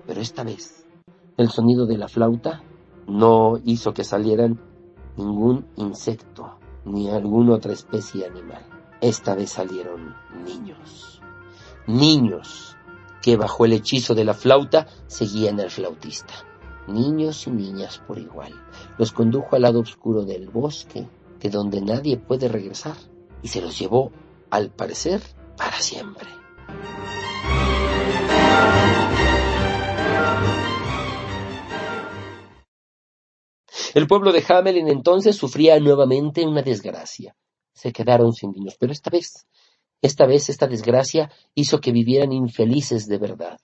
Pero esta vez, el sonido de la flauta no hizo que salieran ningún insecto ni alguna otra especie animal. Esta vez salieron niños. Niños que bajo el hechizo de la flauta seguían al flautista. Niños y niñas por igual. Los condujo al lado oscuro del bosque, que donde nadie puede regresar, y se los llevó, al parecer, para siempre. El pueblo de Hamelin entonces sufría nuevamente una desgracia. Se quedaron sin niños, pero esta vez, esta vez esta desgracia hizo que vivieran infelices de verdad.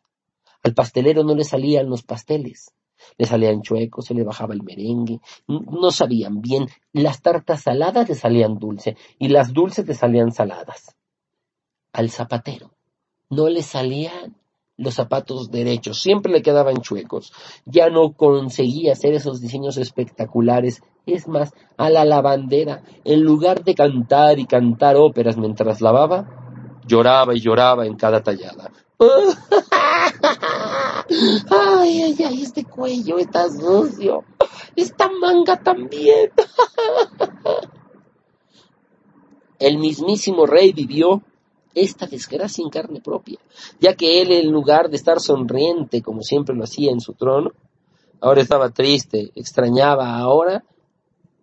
Al pastelero no le salían los pasteles, le salían chuecos, se le bajaba el merengue, no sabían bien, las tartas saladas le salían dulce y las dulces le salían saladas. Al zapatero no le salían los zapatos derechos, siempre le quedaban chuecos. Ya no conseguía hacer esos diseños espectaculares. Es más, a la lavandera, en lugar de cantar y cantar óperas mientras lavaba, lloraba y lloraba en cada tallada. *laughs* Ay, ay, ay, este cuello está sucio. Esta manga también. *laughs* El mismísimo rey vivió esta desgracia en carne propia, ya que él, en lugar de estar sonriente como siempre lo hacía en su trono, ahora estaba triste, extrañaba ahora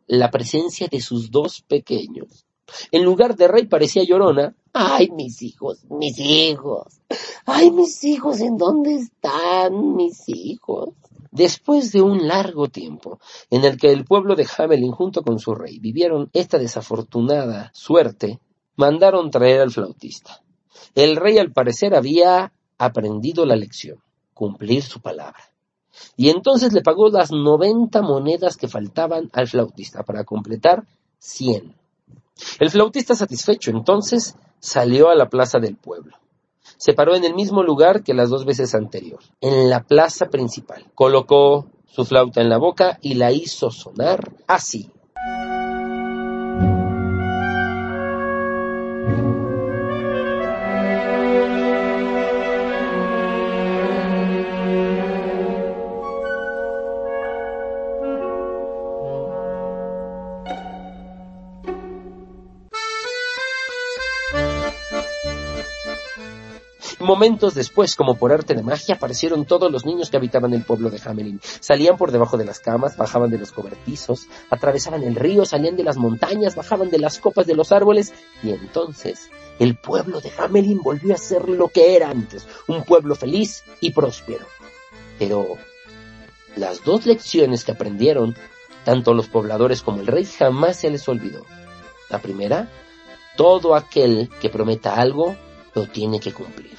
la presencia de sus dos pequeños. En lugar de rey parecía llorona. Ay, mis hijos, mis hijos. Ay, mis hijos, ¿en dónde están mis hijos? Después de un largo tiempo en el que el pueblo de Hamelin junto con su rey vivieron esta desafortunada suerte, mandaron traer al flautista. El rey al parecer había aprendido la lección, cumplir su palabra. Y entonces le pagó las noventa monedas que faltaban al flautista para completar cien. El flautista satisfecho entonces salió a la plaza del pueblo. Se paró en el mismo lugar que las dos veces anterior, en la plaza principal. Colocó su flauta en la boca y la hizo sonar así. Momentos después, como por arte de magia, aparecieron todos los niños que habitaban el pueblo de Hamelin. Salían por debajo de las camas, bajaban de los cobertizos, atravesaban el río, salían de las montañas, bajaban de las copas de los árboles, y entonces el pueblo de Hamelin volvió a ser lo que era antes, un pueblo feliz y próspero. Pero las dos lecciones que aprendieron, tanto los pobladores como el rey, jamás se les olvidó. La primera, todo aquel que prometa algo lo tiene que cumplir,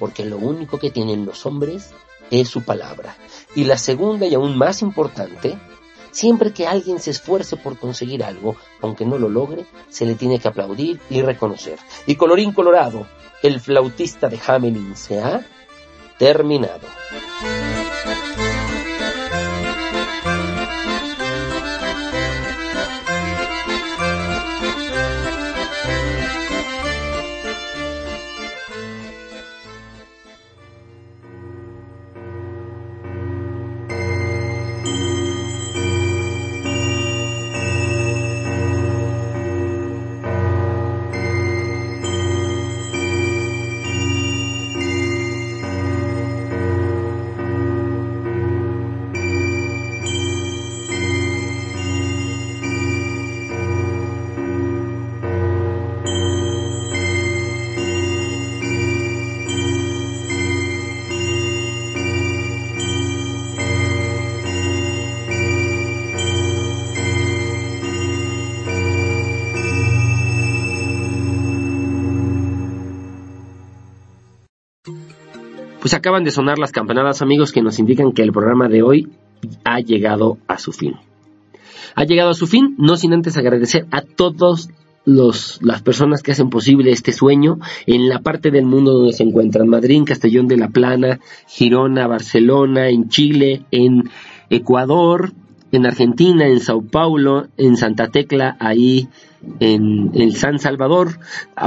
porque lo único que tienen los hombres es su palabra. Y la segunda y aún más importante, siempre que alguien se esfuerce por conseguir algo, aunque no lo logre, se le tiene que aplaudir y reconocer. Y colorín colorado, el flautista de Hamelin se ha terminado. Acaban de sonar las campanadas, amigos, que nos indican que el programa de hoy ha llegado a su fin. Ha llegado a su fin, no sin antes agradecer a todos los, las personas que hacen posible este sueño en la parte del mundo donde se encuentran. Madrid, Castellón de la Plana, Girona, Barcelona, en Chile, en Ecuador, en Argentina, en Sao Paulo, en Santa Tecla, ahí en, San Salvador,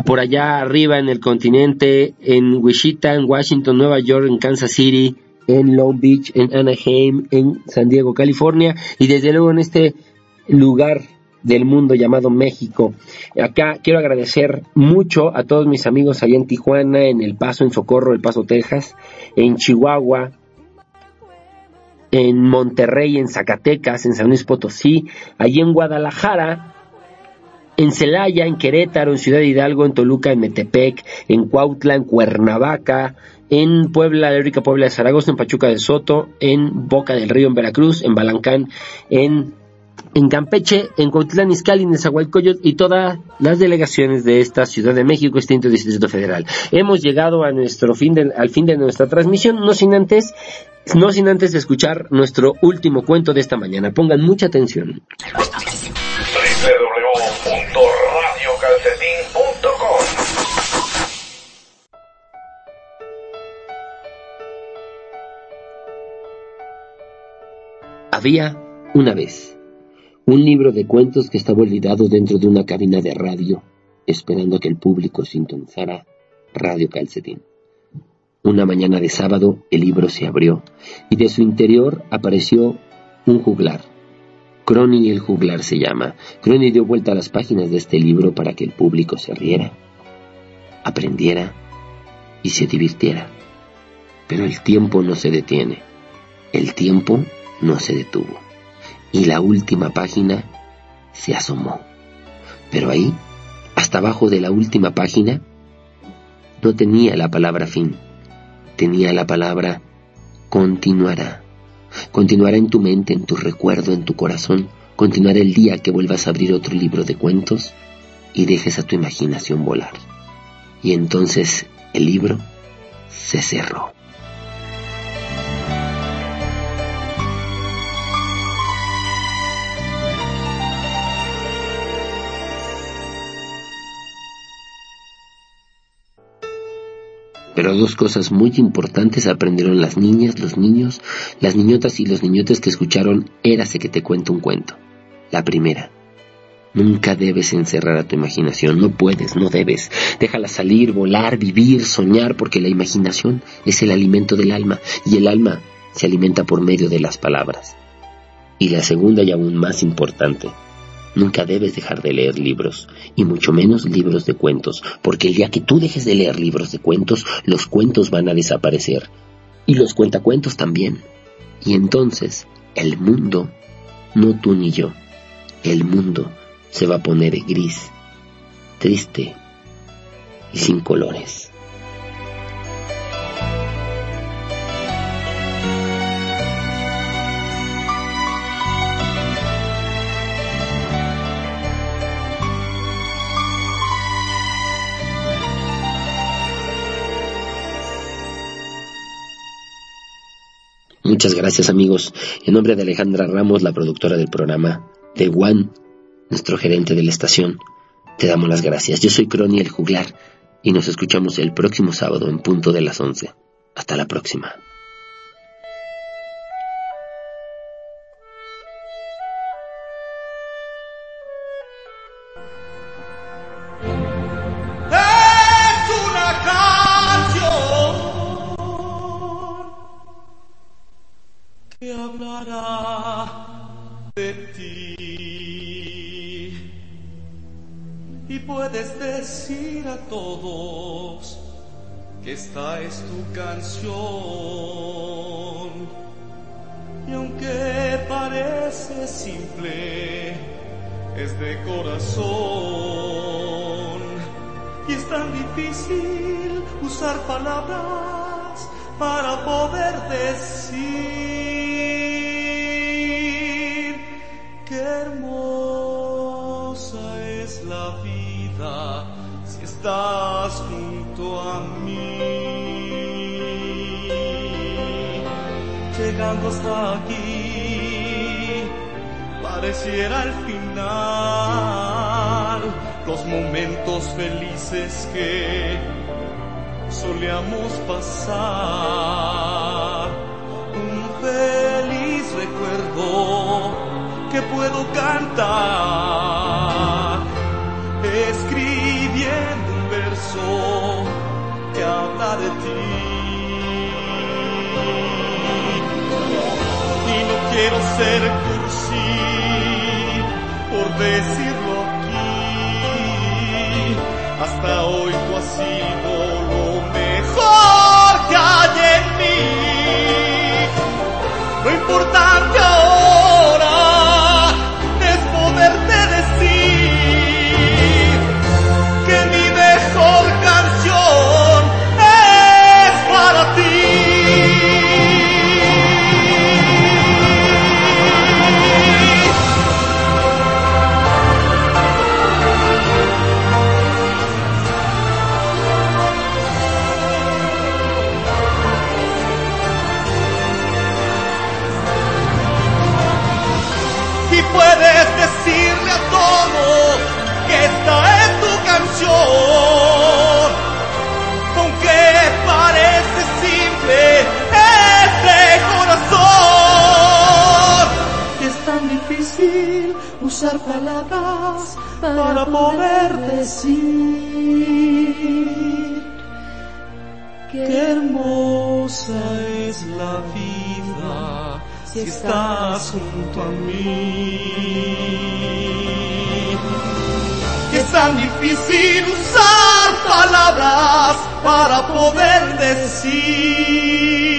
por allá arriba en el continente, en Wichita, en Washington, Nueva York, en Kansas City, en Long Beach, en Anaheim, en San Diego, California, y desde luego en este lugar del mundo llamado México. Acá quiero agradecer mucho a todos mis amigos allá en Tijuana, en El Paso, en Socorro, El Paso, Texas, en Chihuahua, en Monterrey, en Zacatecas, en San Luis Potosí, allí en Guadalajara, en Celaya, en Querétaro, en Ciudad Hidalgo, en Toluca, en Metepec, en Cuautla, en Cuernavaca, en Puebla de Rica, Puebla de Zaragoza, en Pachuca de Soto, en Boca del Río, en Veracruz, en Balancán, en, en Campeche, en Cuautlán Izcalli, en Nezahualcóyotl y todas las delegaciones de esta Ciudad de México, este Distrito Federal. Hemos llegado a nuestro fin de- al fin de nuestra transmisión, no sin antes no sin antes escuchar nuestro último cuento de esta mañana. Pongan mucha atención. Había una vez un libro de cuentos que estaba olvidado dentro de una cabina de radio, esperando a que el público sintonizara Radio Calcetín. Una mañana de sábado el libro se abrió y de su interior apareció un juglar. Crony el juglar se llama. Crony dio vuelta a las páginas de este libro para que el público se riera, aprendiera y se divirtiera. Pero el tiempo no se detiene. El tiempo no se detuvo. Y la última página se asomó. Pero ahí, hasta abajo de la última página, no tenía la palabra fin. Tenía la palabra continuará. Continuará en tu mente, en tu recuerdo, en tu corazón. Continuará el día que vuelvas a abrir otro libro de cuentos y dejes a tu imaginación volar. Y entonces el libro se cerró. Pero dos cosas muy importantes aprendieron las niñas, los niños, las niñotas y los niñotes que escucharon Érase que te cuento un cuento. La primera, nunca debes encerrar a tu imaginación, no puedes, no debes. Déjala salir, volar, vivir, soñar, porque la imaginación es el alimento del alma y el alma se alimenta por medio de las palabras. Y la segunda y aún más importante, Nunca debes dejar de leer libros, y mucho menos libros de cuentos, porque el día que tú dejes de leer libros de cuentos, los cuentos van a desaparecer, y los cuentacuentos también. Y entonces, el mundo, no tú ni yo, el mundo se va a poner gris, triste y sin colores. Muchas gracias amigos. En nombre de Alejandra Ramos, la productora del programa, de Juan, nuestro gerente de la estación, te damos las gracias. Yo soy Crony el Juglar y nos escuchamos el próximo sábado en punto de las 11. Hasta la próxima. Aquí, pareciera el final, los momentos felices que solíamos pasar. Un feliz recuerdo que puedo cantar, quiero ser cursi por decirlo difícil usar palabras para poder decir qué hermosa es la vida si estás junto a mí. Es tan difícil usar palabras para poder decir